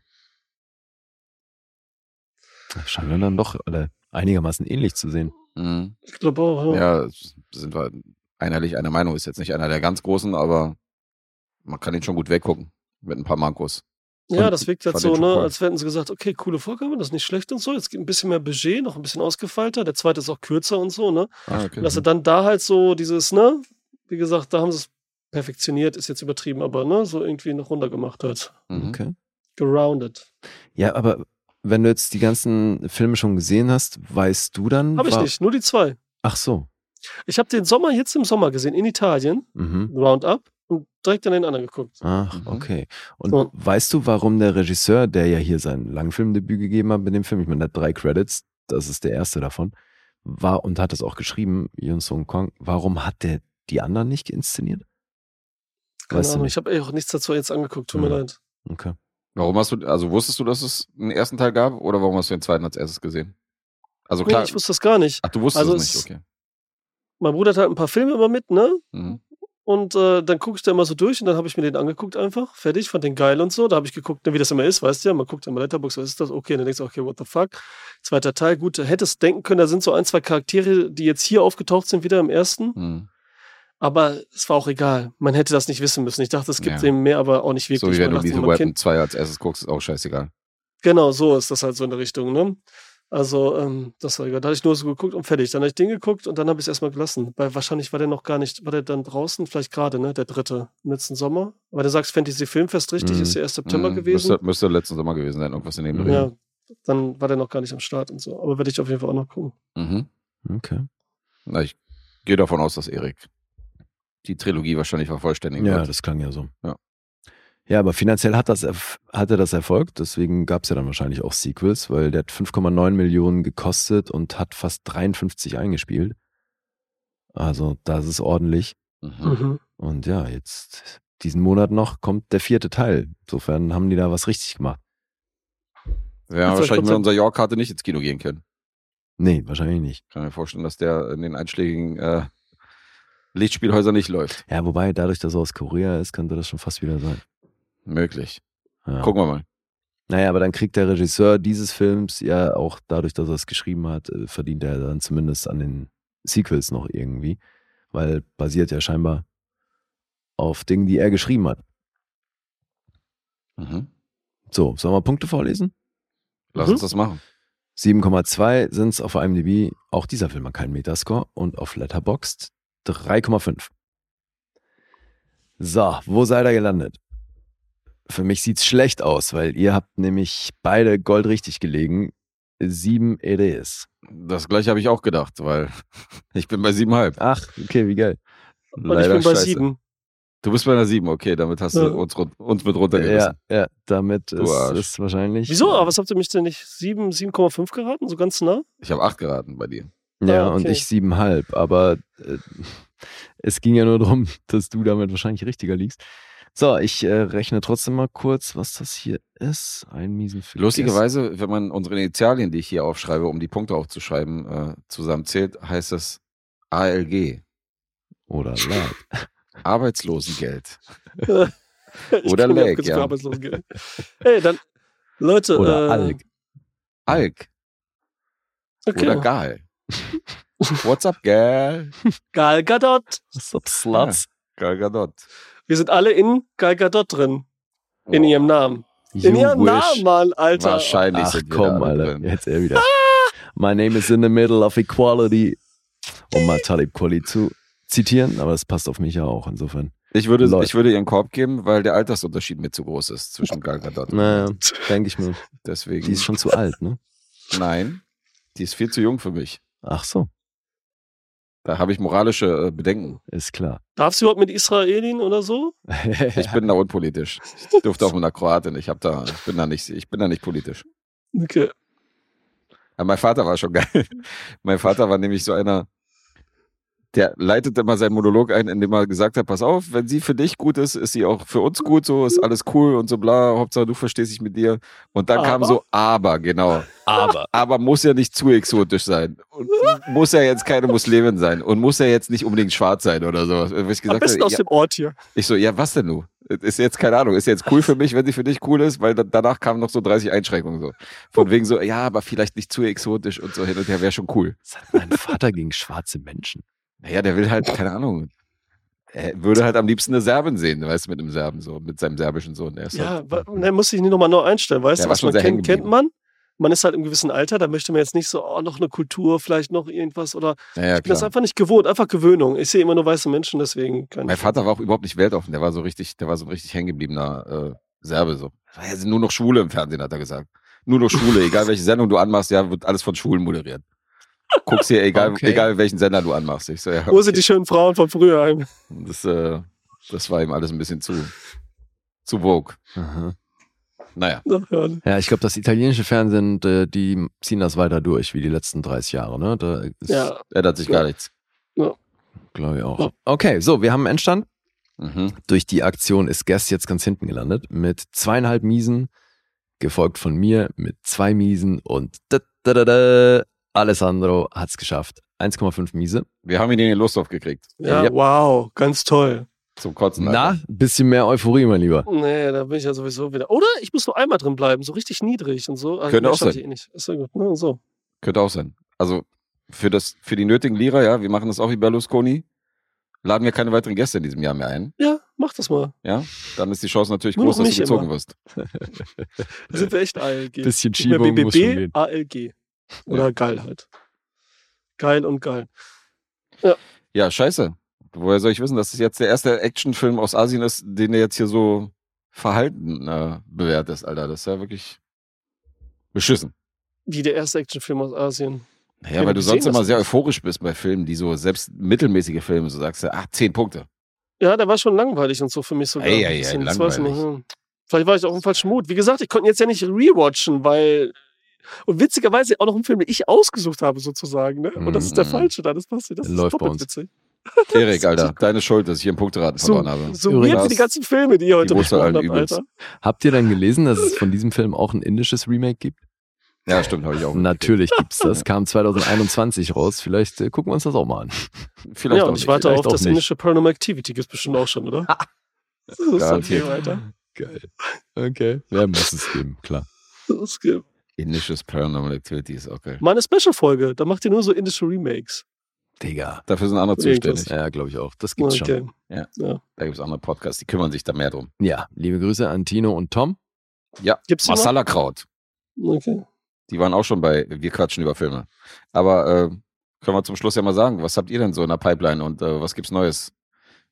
[SPEAKER 2] Scheinen dann doch alle einigermaßen ähnlich zu sehen.
[SPEAKER 4] Mhm.
[SPEAKER 1] Ich glaube auch, ja.
[SPEAKER 4] Ja, sind wir einheitlich einer Meinung. Ist jetzt nicht einer der ganz großen, aber man kann ihn schon gut weggucken. Mit ein paar Mankos.
[SPEAKER 1] Ja,
[SPEAKER 4] Und
[SPEAKER 1] das wirkt jetzt so, ne, als hätten sie gesagt, okay, coole Vorgabe, das ist nicht schlecht und so. Jetzt gibt ein bisschen mehr Budget, noch ein bisschen ausgefeilter. Der zweite ist auch kürzer und so, ne?
[SPEAKER 4] Ah, okay.
[SPEAKER 1] Dass er dann da halt so dieses, ne, wie gesagt, da haben sie es perfektioniert, ist jetzt übertrieben, aber ne, so irgendwie noch runtergemacht hat.
[SPEAKER 4] Mhm.
[SPEAKER 2] Okay.
[SPEAKER 1] Gerounded.
[SPEAKER 2] Ja, aber wenn du jetzt die ganzen Filme schon gesehen hast, weißt du dann.
[SPEAKER 1] Habe ich nicht, nur die zwei.
[SPEAKER 2] Ach so.
[SPEAKER 1] Ich habe den Sommer jetzt im Sommer gesehen, in Italien,
[SPEAKER 2] Mhm.
[SPEAKER 1] Roundup, und direkt an den anderen geguckt.
[SPEAKER 2] Ach,
[SPEAKER 4] Mhm.
[SPEAKER 2] okay. Und
[SPEAKER 1] So.
[SPEAKER 2] weißt du, warum der Regisseur, der ja hier sein Langfilmdebüt gegeben hat mit dem Film, ich meine, der hat drei Credits, das ist der erste davon, war und hat es auch geschrieben, Yun Sung Kong, warum hat der die anderen nicht inszeniert?
[SPEAKER 1] Keine
[SPEAKER 2] Weißt du
[SPEAKER 1] Ahnung,
[SPEAKER 2] nicht.
[SPEAKER 1] ich habe auch nichts dazu jetzt angeguckt, tut mir
[SPEAKER 2] Mhm.
[SPEAKER 1] leid.
[SPEAKER 2] Okay.
[SPEAKER 4] Warum hast du, also wusstest du, dass es einen ersten Teil gab oder warum hast du den zweiten als erstes gesehen? Also
[SPEAKER 1] Nee,
[SPEAKER 4] klar.
[SPEAKER 1] ich wusste das gar nicht.
[SPEAKER 4] Ach, du wusstest
[SPEAKER 1] Also
[SPEAKER 4] es nicht, okay.
[SPEAKER 1] Mein Bruder hat halt ein paar Filme immer mit, ne?
[SPEAKER 4] Mhm.
[SPEAKER 1] Und äh, dann gucke ich da immer so durch und dann habe ich mir den angeguckt einfach. Fertig, fand den geil und so. Da habe ich geguckt, ne, wie das immer ist, weißt du ja. Man guckt immer Letterbox, was ist das? Okay, dann denkst du, okay, what the fuck. Zweiter Teil, gut, hättest denken können, da sind so ein, zwei Charaktere, die jetzt hier aufgetaucht sind, wieder im ersten.
[SPEAKER 4] Mhm.
[SPEAKER 1] Aber es war auch egal. Man hätte das nicht wissen müssen. Ich dachte, es gibt
[SPEAKER 4] Ja.
[SPEAKER 1] eben mehr, aber auch nicht wirklich.
[SPEAKER 4] So wie wenn du
[SPEAKER 1] man
[SPEAKER 4] Weapon
[SPEAKER 1] kennt-
[SPEAKER 4] 2 als erstes guckst, ist auch scheißegal.
[SPEAKER 1] Genau, so ist das halt so in der Richtung, ne? Also, ähm, das war egal. Da hatte ich nur so geguckt und fertig. Dann habe ich den geguckt und dann habe ich es erstmal gelassen. Weil wahrscheinlich war der noch gar nicht, war der dann draußen, vielleicht gerade, ne? Der dritte im letzten Sommer. Aber du sagst Fantasy Filmfest, richtig,
[SPEAKER 2] Mhm.
[SPEAKER 1] ist ja erst September
[SPEAKER 4] Mhm.
[SPEAKER 1] gewesen.
[SPEAKER 4] Müsste, müsste letzten Sommer gewesen sein, irgendwas in dem. Dreh.
[SPEAKER 1] Ja, dann war der noch gar nicht am Start und so. Aber werde ich auf jeden Fall auch noch gucken.
[SPEAKER 4] Mhm.
[SPEAKER 2] Okay.
[SPEAKER 4] Na, ich gehe davon aus, dass Erik die Trilogie wahrscheinlich vervollständigen
[SPEAKER 2] Ja,
[SPEAKER 4] wird.
[SPEAKER 2] das klang ja so.
[SPEAKER 4] Ja.
[SPEAKER 2] Ja, aber finanziell hat das, hatte das Erfolg, deswegen gab es ja dann wahrscheinlich auch Sequels, weil der hat 5,9 Millionen gekostet und hat fast 53 eingespielt. Also, das ist ordentlich.
[SPEAKER 4] Mhm.
[SPEAKER 1] Mhm.
[SPEAKER 2] Und ja, jetzt diesen Monat noch kommt der vierte Teil. Insofern haben die da was richtig gemacht.
[SPEAKER 4] Wir haben
[SPEAKER 1] Jetzt
[SPEAKER 4] wahrscheinlich mit unserer York-Karte nicht ins Kino gehen können.
[SPEAKER 2] Nee, wahrscheinlich nicht.
[SPEAKER 4] Ich kann mir vorstellen, dass der in den einschlägigen äh, Lichtspielhäusern nicht läuft.
[SPEAKER 2] Ja, wobei, dadurch, dass er aus Korea ist, könnte das schon fast wieder sein.
[SPEAKER 4] Möglich.
[SPEAKER 2] Ja.
[SPEAKER 4] Gucken wir mal.
[SPEAKER 2] Naja, aber dann kriegt der Regisseur dieses Films ja auch dadurch, dass er es geschrieben hat, äh, verdient er dann zumindest an den Sequels noch irgendwie, weil basiert ja scheinbar auf Dingen, die er geschrieben hat.
[SPEAKER 4] Mhm.
[SPEAKER 2] So, sollen wir Punkte vorlesen?
[SPEAKER 4] Lass
[SPEAKER 1] Mhm.
[SPEAKER 4] uns das machen.
[SPEAKER 2] 7,2 sind es auf IMDb, auch dieser Film hat keinen Metascore und auf Letterboxd 3,5. So, wo seid ihr gelandet? Für mich sieht's schlecht aus, weil ihr habt nämlich beide Gold richtig gelegen. Sieben EDs.
[SPEAKER 4] Das gleiche habe ich auch gedacht, weil ich bin bei siebenhalb.
[SPEAKER 2] Ach, okay, wie geil.
[SPEAKER 1] Und ich bin bei sieben.
[SPEAKER 4] Du bist bei einer sieben, okay, damit hast
[SPEAKER 1] Ja.
[SPEAKER 4] du uns, uns mit runtergerissen.
[SPEAKER 2] Ja, ja, damit ist es wahrscheinlich.
[SPEAKER 1] Wieso? Aber was habt ihr mich denn nicht? Sieben, 7,5 geraten? So ganz nah?
[SPEAKER 4] Ich habe acht geraten bei dir.
[SPEAKER 2] Ja,
[SPEAKER 1] Ah,
[SPEAKER 2] und
[SPEAKER 1] okay.
[SPEAKER 2] ich siebenhalb. Aber äh, es ging ja nur darum, dass du damit wahrscheinlich richtiger liegst. So, ich äh, rechne trotzdem mal kurz, was das hier ist. Ein miesen Fick
[SPEAKER 4] Lustigerweise, wenn man unsere Initialien, die ich hier aufschreibe, um die Punkte aufzuschreiben, äh, zusammenzählt, heißt das ALG.
[SPEAKER 2] Oder lag.
[SPEAKER 4] Arbeitslosengeld. Oder
[SPEAKER 1] Abkürzung
[SPEAKER 4] ja.
[SPEAKER 1] Arbeitslosengeld. Ey, dann, Leute.
[SPEAKER 2] Oder
[SPEAKER 1] äh,
[SPEAKER 2] Alk.
[SPEAKER 4] Alk.
[SPEAKER 1] Okay.
[SPEAKER 4] Oder Gal. What's up, Gal?
[SPEAKER 1] Gal Gadot.
[SPEAKER 2] What's up, Sluts?
[SPEAKER 4] Gal Gadot.
[SPEAKER 1] Wir sind alle in Gal Gadot drin. In
[SPEAKER 4] Oh,
[SPEAKER 1] ihrem Namen.
[SPEAKER 2] You
[SPEAKER 1] In ihrem
[SPEAKER 2] wish.
[SPEAKER 1] Namen, Mann, Alter.
[SPEAKER 4] Wahrscheinlich
[SPEAKER 2] Ach
[SPEAKER 4] sind wir
[SPEAKER 2] komm, Alter.
[SPEAKER 4] drin.
[SPEAKER 2] Jetzt er wieder. My name is in the middle of equality. Um mal Talib Kweli zu zitieren, aber das passt auf mich ja auch insofern.
[SPEAKER 4] Ich würde,
[SPEAKER 2] Läuft.
[SPEAKER 4] ich würde ihr einen Korb geben, weil der Altersunterschied mir zu groß ist zwischen Gal Gadot.
[SPEAKER 2] Naja, denke ich mir.
[SPEAKER 4] Deswegen.
[SPEAKER 2] Die ist schon zu alt, ne?
[SPEAKER 4] Nein, die ist viel zu jung für mich.
[SPEAKER 2] Ach so,
[SPEAKER 4] Da habe ich moralische äh, Bedenken.
[SPEAKER 2] ist klar.
[SPEAKER 1] Darf sie überhaupt mit Israelin oder so?
[SPEAKER 4] Ich bin da unpolitisch. Ich durfte auch mit einer Kroatin. Ich, hab da, ich, bin da nicht, ich bin da nicht politisch.
[SPEAKER 1] Okay.
[SPEAKER 4] Aber mein Vater war schon geil. Mein Vater war nämlich so einer, der leitete immer seinen Monolog ein, indem er gesagt hat, pass auf, wenn sie für dich gut ist, ist sie auch für uns gut, so ist alles cool und so bla, Hauptsache du verstehst dich mit dir. Und dann kam
[SPEAKER 1] Aber?
[SPEAKER 4] so, aber, genau.
[SPEAKER 2] Aber.
[SPEAKER 4] Aber muss ja nicht zu exotisch sein. Und muss ja jetzt keine Muslimin sein. Und muss ja jetzt nicht unbedingt schwarz sein oder so. Wo ich
[SPEAKER 1] Am
[SPEAKER 4] gesagt
[SPEAKER 1] besten
[SPEAKER 4] habe,
[SPEAKER 1] aus
[SPEAKER 4] ja,
[SPEAKER 1] dem Ort hier.
[SPEAKER 4] ich so, ja, was denn du? Ist jetzt, keine Ahnung, ist jetzt cool für mich, wenn sie für dich cool ist, weil da, danach kamen noch so 30 Einschränkungen so. Von wegen so, ja, aber vielleicht nicht zu exotisch und so hin und her wäre schon cool.
[SPEAKER 2] Was hat mein Vater gegen schwarze Menschen?
[SPEAKER 4] Naja, der will halt, keine Ahnung. Er würde halt am liebsten eine Serbin sehen, weißt du, mit einem Serben so, mit seinem serbischen Sohn. Er ist
[SPEAKER 1] Ja,
[SPEAKER 4] halt,
[SPEAKER 1] wa- ne, muss ich nicht nochmal neu einstellen. Weißt du, was man kennt, kennt man. Man ist halt im gewissen Alter, da möchte man jetzt nicht so, oh, noch eine Kultur, vielleicht noch irgendwas oder.
[SPEAKER 4] naja,
[SPEAKER 1] Ich bin das
[SPEAKER 4] klar.
[SPEAKER 1] einfach nicht gewohnt, einfach Gewöhnung. Ich sehe immer nur weiße Menschen, deswegen kann
[SPEAKER 4] Mein
[SPEAKER 1] ich.
[SPEAKER 4] Vater war auch überhaupt nicht weltoffen, der war so richtig, der war so ein richtig hängengebliebener äh, Serbe so. Das ja nur noch Schwule im Fernsehen, hat er gesagt. Nur noch Schwule, egal welche Sendung du anmachst, ja, wird alles von Schwulen moderiert. Guck's hier, egal,
[SPEAKER 2] Okay.
[SPEAKER 4] egal welchen Sender du anmachst. Ich so, ja,
[SPEAKER 1] Wo sind
[SPEAKER 4] okay.
[SPEAKER 1] die schönen Frauen von früher?
[SPEAKER 4] Das, äh, das war ihm alles ein bisschen zu, zu vogue.
[SPEAKER 2] Aha.
[SPEAKER 4] Naja,
[SPEAKER 1] Ach, ja.
[SPEAKER 2] Ja, ich glaube, das italienische Fernsehen, äh, die ziehen das weiter durch, wie die letzten 30 Jahre, ne? Da ist,
[SPEAKER 1] ja,
[SPEAKER 4] ändert sich gar nichts.
[SPEAKER 2] glaube ich auch.
[SPEAKER 1] Ja.
[SPEAKER 2] Okay, so, wir haben einen Endstand.
[SPEAKER 4] Mhm.
[SPEAKER 2] Durch die Aktion ist Guest jetzt ganz hinten gelandet mit zweieinhalb Miesen, gefolgt von mir mit zwei Miesen und da, da, da, Alessandro hat's geschafft. 1,5 Miese.
[SPEAKER 4] Wir haben ihn in den Losthof gekriegt.
[SPEAKER 1] Ja,
[SPEAKER 2] Ja.
[SPEAKER 1] wow, ganz toll.
[SPEAKER 4] Zum Kotzen.
[SPEAKER 2] Na,
[SPEAKER 4] Alter.
[SPEAKER 2] bisschen mehr Euphorie, mein Lieber.
[SPEAKER 1] Nee, da bin ich ja sowieso wieder. Oder ich muss nur einmal drin bleiben, so richtig niedrig und so. Also,
[SPEAKER 4] Könnte auch sein.
[SPEAKER 1] ich Eh nicht. Ist ja gut, ne? So.
[SPEAKER 4] Könnte auch sein. Also für, das, für die nötigen Lira, ja, wir machen das auch wie Berlusconi. Laden wir keine weiteren Gäste in diesem Jahr mehr ein.
[SPEAKER 1] Ja, mach das mal.
[SPEAKER 4] Ja, dann ist die Chance natürlich
[SPEAKER 1] Nur
[SPEAKER 4] groß, dass du gezogen
[SPEAKER 1] immer.
[SPEAKER 4] wirst.
[SPEAKER 1] Da sind wir echt ALG.
[SPEAKER 2] Bisschen Schiebung muss schon
[SPEAKER 1] BBB,
[SPEAKER 2] gehen.
[SPEAKER 1] ALG. Oder geil halt. Geil und geil.
[SPEAKER 4] Ja, scheiße. Woher soll ich wissen, dass es jetzt der erste Actionfilm aus Asien ist, den du jetzt hier so verhalten äh, bewertest, Alter. Das ist ja wirklich beschissen.
[SPEAKER 1] Wie der erste Actionfilm aus Asien.
[SPEAKER 4] Naja,
[SPEAKER 1] Ja,
[SPEAKER 4] weil du sonst immer sehr euphorisch bist bei Filmen, die so selbst mittelmäßige Filme, so sagst du, ach, zehn Punkte.
[SPEAKER 1] Ja, der war schon langweilig und so für mich sogar. Das weiß ich
[SPEAKER 4] langweilig.
[SPEAKER 1] nicht. Vielleicht war ich auch im falschen Mut. Wie gesagt, ich konnte jetzt ja nicht rewatchen, weil. Und witzigerweise auch noch ein Film, den ich ausgesucht habe, sozusagen. Ne? Und das ist der
[SPEAKER 4] Mhm.
[SPEAKER 1] falsche da, das passiert. Das
[SPEAKER 2] Läuft
[SPEAKER 1] ist
[SPEAKER 2] bei
[SPEAKER 1] doppelt
[SPEAKER 2] uns.
[SPEAKER 1] witzig.
[SPEAKER 4] Erik, Alter, deine Schuld, dass ich hier einen Punkteraten
[SPEAKER 1] So,
[SPEAKER 4] verloren habe.
[SPEAKER 1] so
[SPEAKER 2] Übrigens-
[SPEAKER 1] wie die ganzen Filme, die ihr heute
[SPEAKER 4] Die
[SPEAKER 1] besprochen habt. Alter.
[SPEAKER 2] Habt ihr dann gelesen, dass es von diesem Film auch ein indisches Remake gibt?
[SPEAKER 4] Ja, stimmt, habe ich auch.
[SPEAKER 2] Natürlich gibt's das. Kam 2021 raus. Vielleicht äh, gucken wir uns das auch mal an.
[SPEAKER 4] Vielleicht
[SPEAKER 1] Ja,
[SPEAKER 4] auch
[SPEAKER 1] und ich
[SPEAKER 4] nicht.
[SPEAKER 1] warte
[SPEAKER 2] vielleicht
[SPEAKER 1] auf das
[SPEAKER 2] nicht.
[SPEAKER 1] indische Paranormal Activity, gibt's bestimmt auch schon, oder? das ist okay, Alter.
[SPEAKER 2] Geil. Okay. Ja, muss es geben, klar.
[SPEAKER 1] Das ist ge-
[SPEAKER 4] Indisches Paranormal Activity ist auch geil.
[SPEAKER 1] Meine Special-Folge, da macht ihr nur so indische Remakes.
[SPEAKER 2] Digga.
[SPEAKER 4] Dafür sind andere zuständig.
[SPEAKER 2] Ja, glaube ich auch. Das gibt's
[SPEAKER 1] Okay.
[SPEAKER 2] schon.
[SPEAKER 4] Da gibt es andere Podcasts, die kümmern sich da mehr drum.
[SPEAKER 2] Ja, liebe Grüße an Tino und Tom.
[SPEAKER 4] Ja,
[SPEAKER 1] Gibt's?
[SPEAKER 4] Masala Kraut.
[SPEAKER 1] Okay.
[SPEAKER 4] Die waren auch schon bei Wir quatschen über Filme. Aber äh, können wir zum Schluss ja mal sagen, was habt ihr denn so in der Pipeline und äh, was gibt's Neues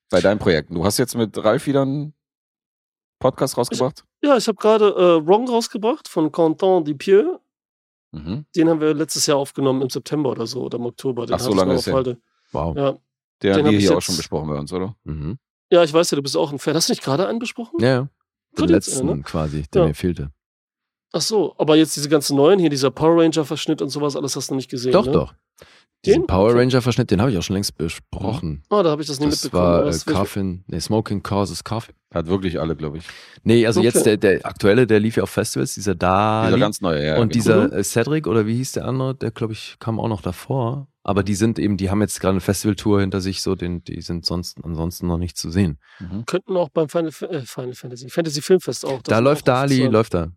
[SPEAKER 4] bei deinen Projekten? Du hast jetzt mit Ralf wieder einen Podcast rausgebracht?
[SPEAKER 1] Ja, ich habe gerade äh, Wrong rausgebracht von Quentin Dupieux.
[SPEAKER 4] Mhm.
[SPEAKER 1] Den haben wir letztes Jahr aufgenommen im September oder so oder im Oktober. Den
[SPEAKER 4] Ach, so
[SPEAKER 1] ich
[SPEAKER 4] lange ist.
[SPEAKER 1] Halde.
[SPEAKER 2] Wow.
[SPEAKER 1] Ja.
[SPEAKER 4] Den
[SPEAKER 1] Den
[SPEAKER 4] haben
[SPEAKER 1] hab
[SPEAKER 4] wir
[SPEAKER 1] ich
[SPEAKER 4] hier auch
[SPEAKER 1] jetzt-
[SPEAKER 4] schon besprochen bei uns, oder?
[SPEAKER 2] Mhm.
[SPEAKER 1] ja, ich weiß ja, du bist auch ein Fan. Hast du nicht gerade einen besprochen?
[SPEAKER 2] Ja, ja. Den
[SPEAKER 1] Gerade jetzt,
[SPEAKER 2] letzten
[SPEAKER 1] ne?
[SPEAKER 2] quasi, der
[SPEAKER 1] Ja.
[SPEAKER 2] mir fehlte.
[SPEAKER 1] Ach so, aber jetzt diese ganzen neuen hier, dieser Power Ranger Verschnitt und sowas, alles hast du nicht gesehen.
[SPEAKER 2] Doch,
[SPEAKER 1] ne?
[SPEAKER 2] doch. Diesen
[SPEAKER 1] Den?
[SPEAKER 2] Power. Ranger Verschnitt, den habe ich auch schon längst besprochen.
[SPEAKER 1] Oh, da habe ich das nicht
[SPEAKER 2] Das
[SPEAKER 1] mitbekommen.
[SPEAKER 2] war äh,
[SPEAKER 1] das will ich-
[SPEAKER 2] Coffin, nee, Smoking Causes Coffin.
[SPEAKER 4] Hat wirklich alle, glaube ich.
[SPEAKER 2] Nee, also
[SPEAKER 1] Okay.
[SPEAKER 2] jetzt der, der aktuelle, der lief ja auf Festivals, dieser Dali.
[SPEAKER 4] Dieser ganz neue, ja.
[SPEAKER 2] und
[SPEAKER 4] genau.
[SPEAKER 2] dieser äh, Cedric, oder wie hieß der andere, der glaube ich kam auch noch davor. Aber die sind eben, die haben jetzt gerade eine Festivaltour hinter sich, so den, die sind sonst ansonsten noch nicht zu sehen.
[SPEAKER 4] Mhm.
[SPEAKER 1] könnten auch beim Final, äh, Final Fantasy, Fantasy Filmfest auch.
[SPEAKER 2] da läuft
[SPEAKER 1] auch
[SPEAKER 2] Dali, läuft da.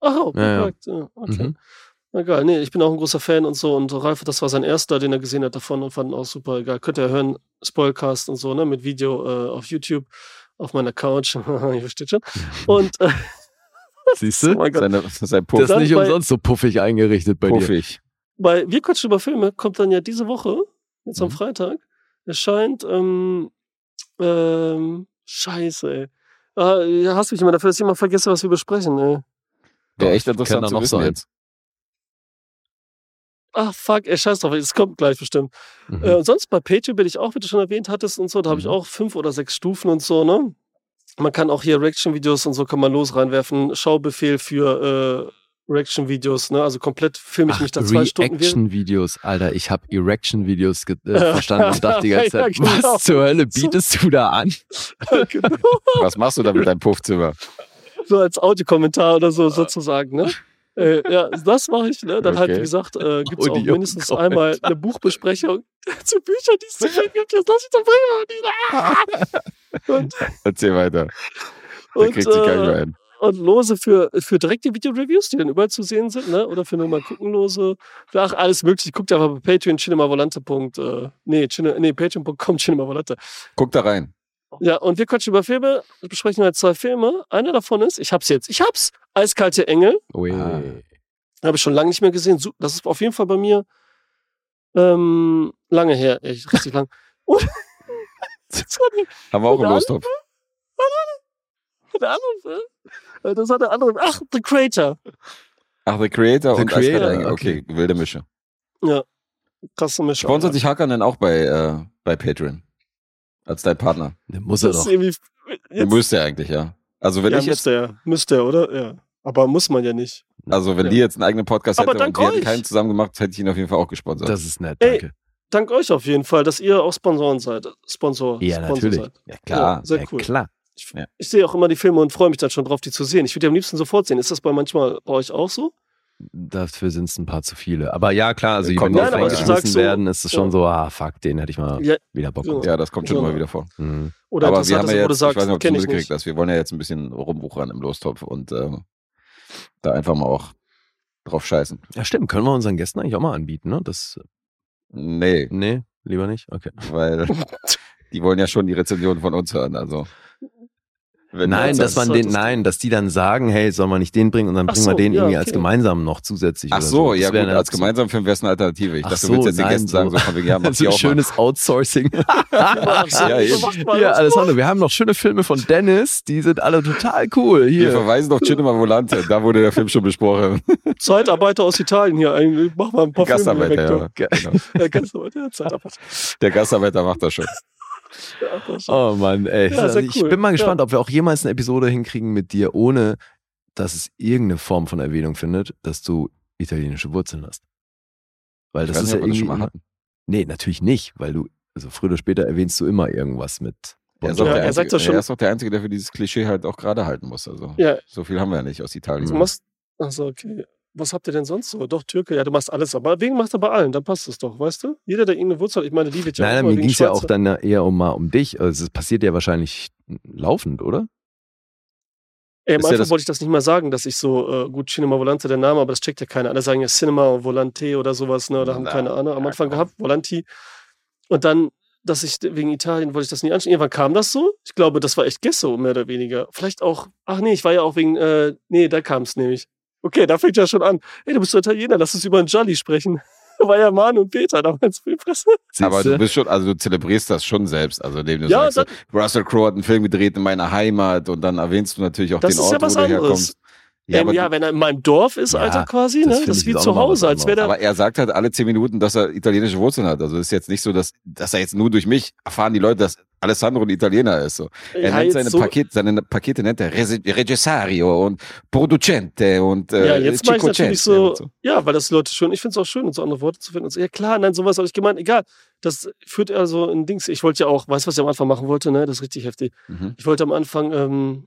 [SPEAKER 1] Ach, oh,
[SPEAKER 2] Ja, ja.
[SPEAKER 1] perfekt. Ja, okay.
[SPEAKER 2] Mhm.
[SPEAKER 1] Na geil. Nee, ich bin auch ein großer Fan und so. Und Ralf, das war sein erster, den er gesehen hat davon und fand ihn auch super geil. Könnt ihr hören, Spoilcast und so, ne, mit Video äh, auf YouTube, auf meiner Couch. Ihr versteht schon. Und äh,
[SPEAKER 2] Siehst
[SPEAKER 1] oh
[SPEAKER 2] du?
[SPEAKER 1] Gott.
[SPEAKER 4] Seine, sein
[SPEAKER 2] Das
[SPEAKER 4] Puff,
[SPEAKER 2] ist
[SPEAKER 1] Dann
[SPEAKER 2] nicht
[SPEAKER 1] bei-
[SPEAKER 2] umsonst so puffig eingerichtet bei dir.
[SPEAKER 4] puffig.
[SPEAKER 1] bei Wir quatschen über Filme kommt dann ja diese Woche, jetzt am
[SPEAKER 2] Mhm.
[SPEAKER 1] Freitag, erscheint, ähm, ähm, scheiße, ey. Ah, ja, hast mich immer dafür, dass ich immer vergesse, was wir besprechen, ey.
[SPEAKER 4] Wäre echt
[SPEAKER 2] Kann
[SPEAKER 4] interessant
[SPEAKER 2] da
[SPEAKER 4] zu
[SPEAKER 2] noch
[SPEAKER 4] wissen
[SPEAKER 2] sein.
[SPEAKER 4] jetzt.
[SPEAKER 1] Ach, fuck, ey, scheiß drauf, es kommt gleich bestimmt.
[SPEAKER 2] Mhm.
[SPEAKER 1] Äh, und sonst bei Patreon bin ich auch, wie du schon erwähnt hattest und so, da habe ich
[SPEAKER 2] Mhm.
[SPEAKER 1] auch fünf oder sechs Stufen und so, ne? Man kann auch hier Reaction-Videos und so kann man los reinwerfen. Schaubefehl für äh, Reaction-Videos, ne? Also komplett filme ich mich da zwei Stunden.
[SPEAKER 2] Reaction-Videos, Alter, ich habe Erection-Videos äh, verstanden und dachte die ganze
[SPEAKER 1] Ja,
[SPEAKER 2] Zeit,
[SPEAKER 1] genau.
[SPEAKER 2] was zur Hölle bietest du da an?
[SPEAKER 1] genau.
[SPEAKER 4] Was machst du da mit deinem Puffzimmer?
[SPEAKER 1] so als Audiokommentar oder so sozusagen, ne? Äh, ja, das mache ich, ne? Dann halt,
[SPEAKER 4] Okay.
[SPEAKER 1] wie gesagt, äh, gibt es auch mindestens
[SPEAKER 2] Kommentar.
[SPEAKER 1] einmal eine Buchbesprechung zu Büchern, die es zu finden gibt. Jetzt lass ich doch bringen. Und,
[SPEAKER 4] Erzähl weiter.
[SPEAKER 1] Und,
[SPEAKER 4] kriegt gar
[SPEAKER 1] äh,
[SPEAKER 4] ein.
[SPEAKER 1] und Lose für, für direkte Video-Reviews, die dann überall zu sehen sind, ne? Oder für nur mal gucken Lose. Für, ach, alles mögliche. Guckt einfach bei Patreon, cinemavolante. Äh, nee, cine, nee, patreon.com, cinemavolante.
[SPEAKER 4] Guck da rein.
[SPEAKER 1] Ja, und wir quatschen über Filme, besprechen halt zwei Filme. Einer davon ist, ich hab's jetzt, ich hab's, Eiskalte Engel.
[SPEAKER 2] Ui.
[SPEAKER 4] Ah.
[SPEAKER 1] Habe ich schon lange nicht mehr gesehen. Das ist auf jeden Fall bei mir ähm, lange her, echt richtig lang. Und
[SPEAKER 4] Haben wir auch im
[SPEAKER 1] Und
[SPEAKER 4] Lostopf.
[SPEAKER 1] der andere Film. Äh, Das war der andere. Ach, The Creator.
[SPEAKER 4] Ach, The Creator
[SPEAKER 2] The
[SPEAKER 4] und
[SPEAKER 2] Creator,
[SPEAKER 4] Eiskalte Engel. Okay, wilde Mische.
[SPEAKER 1] Ja. Krasse Mischung.
[SPEAKER 4] Sponsert sich Hakan denn auch bei, äh, bei Patreon? Als dein Partner?
[SPEAKER 2] Der muss er doch.
[SPEAKER 1] irgendwie. Jetzt,
[SPEAKER 4] müsste eigentlich, ja. Also wenn
[SPEAKER 1] ja,
[SPEAKER 4] ich jetzt,
[SPEAKER 1] müsste er. Müsste er, oder? Ja. Aber muss man ja nicht.
[SPEAKER 4] also wenn
[SPEAKER 1] Ja.
[SPEAKER 4] die jetzt einen eigenen Podcast
[SPEAKER 1] Aber
[SPEAKER 4] hätte und wir hätten keinen zusammen gemacht, hätte ich ihn auf jeden Fall auch gesponsert.
[SPEAKER 2] Das ist nett,
[SPEAKER 1] Ey,
[SPEAKER 2] danke.
[SPEAKER 1] Dank euch auf jeden Fall, dass ihr auch Sponsoren seid. Sponsor.
[SPEAKER 2] Ja,
[SPEAKER 1] Sponsor
[SPEAKER 2] natürlich.
[SPEAKER 1] Seid.
[SPEAKER 2] Ja, klar.
[SPEAKER 1] Ja, sehr
[SPEAKER 2] ja,
[SPEAKER 1] cool.
[SPEAKER 2] klar.
[SPEAKER 1] Ich,
[SPEAKER 4] Ja.
[SPEAKER 1] ich sehe auch immer die Filme und freue mich dann schon drauf, die zu sehen. Ich würde die am liebsten sofort sehen. Ist das bei manchmal bei euch auch so?
[SPEAKER 2] Dafür sind es ein paar zu viele. Aber ja, klar, also
[SPEAKER 4] Ja,
[SPEAKER 2] wenn die
[SPEAKER 1] Sagst du-
[SPEAKER 2] werden, ist es schon
[SPEAKER 1] ja.
[SPEAKER 2] so, ah, fuck, den hätte ich mal
[SPEAKER 1] Ja,
[SPEAKER 2] wieder Bock
[SPEAKER 1] so.
[SPEAKER 4] Ja, das kommt schon immer wieder vor.
[SPEAKER 2] Mhm.
[SPEAKER 1] Oder
[SPEAKER 4] Aber wir haben ja
[SPEAKER 1] wo du
[SPEAKER 4] jetzt,
[SPEAKER 1] sagst,
[SPEAKER 4] ich weiß nicht, ob du mitgekriegt hast, wir wollen ja jetzt ein bisschen rumwuchern im Lostopf und äh, da einfach mal auch drauf scheißen.
[SPEAKER 2] Ja, stimmt. Können wir unseren Gästen eigentlich auch mal anbieten, ne? Das,
[SPEAKER 4] Nee,
[SPEAKER 2] nee, lieber nicht? Okay.
[SPEAKER 4] weil die wollen ja schon die Rezension von uns hören. Also
[SPEAKER 2] Nein, dass
[SPEAKER 1] das
[SPEAKER 2] man den, nein, dass die dann sagen, hey, soll man nicht den bringen und dann
[SPEAKER 1] Ach
[SPEAKER 2] bringen wir
[SPEAKER 1] so,
[SPEAKER 2] den
[SPEAKER 1] ja,
[SPEAKER 2] irgendwie als
[SPEAKER 1] okay.
[SPEAKER 2] gemeinsam noch zusätzlich.
[SPEAKER 4] Ach
[SPEAKER 2] oder
[SPEAKER 4] so,
[SPEAKER 2] Das
[SPEAKER 4] ja gut, als
[SPEAKER 2] so-
[SPEAKER 4] gemeinsamen Film wäre es eine Alternative. Ich
[SPEAKER 2] Ach
[SPEAKER 4] dachte,
[SPEAKER 2] so,
[SPEAKER 4] du willst jetzt den
[SPEAKER 2] nein,
[SPEAKER 4] Gästen sagen,
[SPEAKER 2] so-
[SPEAKER 4] so von wegen, ja, mach
[SPEAKER 2] so
[SPEAKER 4] auch mal.
[SPEAKER 2] schönes Outsourcing.
[SPEAKER 1] Ach so,
[SPEAKER 4] Ja,
[SPEAKER 1] so das.
[SPEAKER 2] Alessandro, wir haben noch schöne Filme von Dennis, die sind alle total cool.
[SPEAKER 4] Wir
[SPEAKER 2] Hier.
[SPEAKER 4] verweisen auf Cinema Volante, da wurde der Film schon besprochen.
[SPEAKER 1] Zeitarbeiter aus Italien hier. Mach mal ein paar
[SPEAKER 4] Gastarbeiter,
[SPEAKER 1] Filme
[SPEAKER 4] ja.
[SPEAKER 1] weg.
[SPEAKER 4] Genau.
[SPEAKER 1] Ja, Gastarbeiter, ja, Zeitarbeiter.
[SPEAKER 4] Der Gastarbeiter macht das schon.
[SPEAKER 2] Oh Mann, ey.
[SPEAKER 1] Ja,
[SPEAKER 2] Also ich
[SPEAKER 1] cool.
[SPEAKER 2] bin mal gespannt,
[SPEAKER 1] Ja.
[SPEAKER 2] ob wir auch jemals eine Episode hinkriegen mit dir, ohne dass es irgendeine Form von Erwähnung findet, dass du italienische Wurzeln hast. Weil
[SPEAKER 4] Ich
[SPEAKER 2] das
[SPEAKER 4] weiß
[SPEAKER 2] ist
[SPEAKER 4] nicht,
[SPEAKER 2] ja irgendwie.
[SPEAKER 4] schon mal hatten.
[SPEAKER 2] Nee, natürlich nicht, weil du, also früher oder später erwähnst du immer irgendwas mit.
[SPEAKER 4] Er,
[SPEAKER 1] Ja, er sagt
[SPEAKER 4] Einzige,
[SPEAKER 1] doch schon-
[SPEAKER 4] er ist auch der Einzige, der für dieses Klischee halt auch gerade halten muss. Also
[SPEAKER 1] Ja,
[SPEAKER 4] so viel haben wir ja nicht aus Italien.
[SPEAKER 1] du machst. Achso, okay. Was habt ihr denn sonst so? Doch, Türke, ja, du machst alles. Aber wegen machst du bei allen, dann passt es doch, weißt du? Jeder, der irgendeine Wurzel hat, ich meine, die wird ja
[SPEAKER 2] Nein, nein, mir ging es ja auch dann eher um mal um dich. Also es passiert ja wahrscheinlich laufend, oder?
[SPEAKER 1] Ey, am
[SPEAKER 2] ja
[SPEAKER 1] Anfang
[SPEAKER 2] das-
[SPEAKER 1] wollte ich das nicht mal sagen, dass ich so, äh, gut, Cinema Volante, der Name, aber das checkt ja keiner. Alle sagen ja Cinema Volante oder sowas, ne, oder haben keine Ahnung. Am
[SPEAKER 4] ja,
[SPEAKER 1] Anfang gehabt, Volanti. Und dann, dass ich wegen Italien wollte ich das nie anschauen. Irgendwann kam das so. Ich glaube, das war echt Gesso, mehr oder weniger. Vielleicht auch, ach nee, ich war ja auch wegen, äh, nee, da kam es nämlich. Okay, da fängt ja schon an. Ey, du bist doch Italiener, lass uns über einen Jolly sprechen. war ja Manu und Peter damals für die Presse.
[SPEAKER 4] Aber du bist schon, also du zelebrierst das schon selbst. Also indem du
[SPEAKER 1] Ja,
[SPEAKER 4] sagst, so, Russell Crowe hat einen Film gedreht in meiner Heimat und dann erwähnst du natürlich auch
[SPEAKER 1] Das
[SPEAKER 4] den
[SPEAKER 1] ist ja
[SPEAKER 4] Ort,
[SPEAKER 1] was
[SPEAKER 4] wo du
[SPEAKER 1] anderes.
[SPEAKER 4] herkommst.
[SPEAKER 1] Ja,
[SPEAKER 4] aber,
[SPEAKER 1] ja, wenn er in meinem Dorf ist,
[SPEAKER 2] Ja,
[SPEAKER 1] Alter, quasi,
[SPEAKER 2] das
[SPEAKER 1] ne? Das ist wie zu Hause, als wäre
[SPEAKER 4] aber er sagt halt alle zehn Minuten, dass er italienische Wurzeln hat. Also es ist jetzt nicht so, dass, dass er jetzt nur durch mich erfahren die Leute, dass Alessandro ein Italiener ist. So. Er
[SPEAKER 1] Ja,
[SPEAKER 4] nennt seine,
[SPEAKER 1] so-
[SPEAKER 4] Paket, seine Pakete nennt er Regessario und Producente und äh,
[SPEAKER 1] Ja, jetzt mache ich natürlich so,
[SPEAKER 4] und
[SPEAKER 1] ja, weil das Leute schon, ich finde es auch schön, und so andere Worte zu finden. Und so, ja klar, nein, sowas habe ich gemeint, egal. Das führt also in Dings. Ich wollte ja auch, weißt du, was ich am Anfang machen wollte, ne? Das ist richtig heftig.
[SPEAKER 4] Mhm.
[SPEAKER 1] Ich wollte am Anfang, ähm,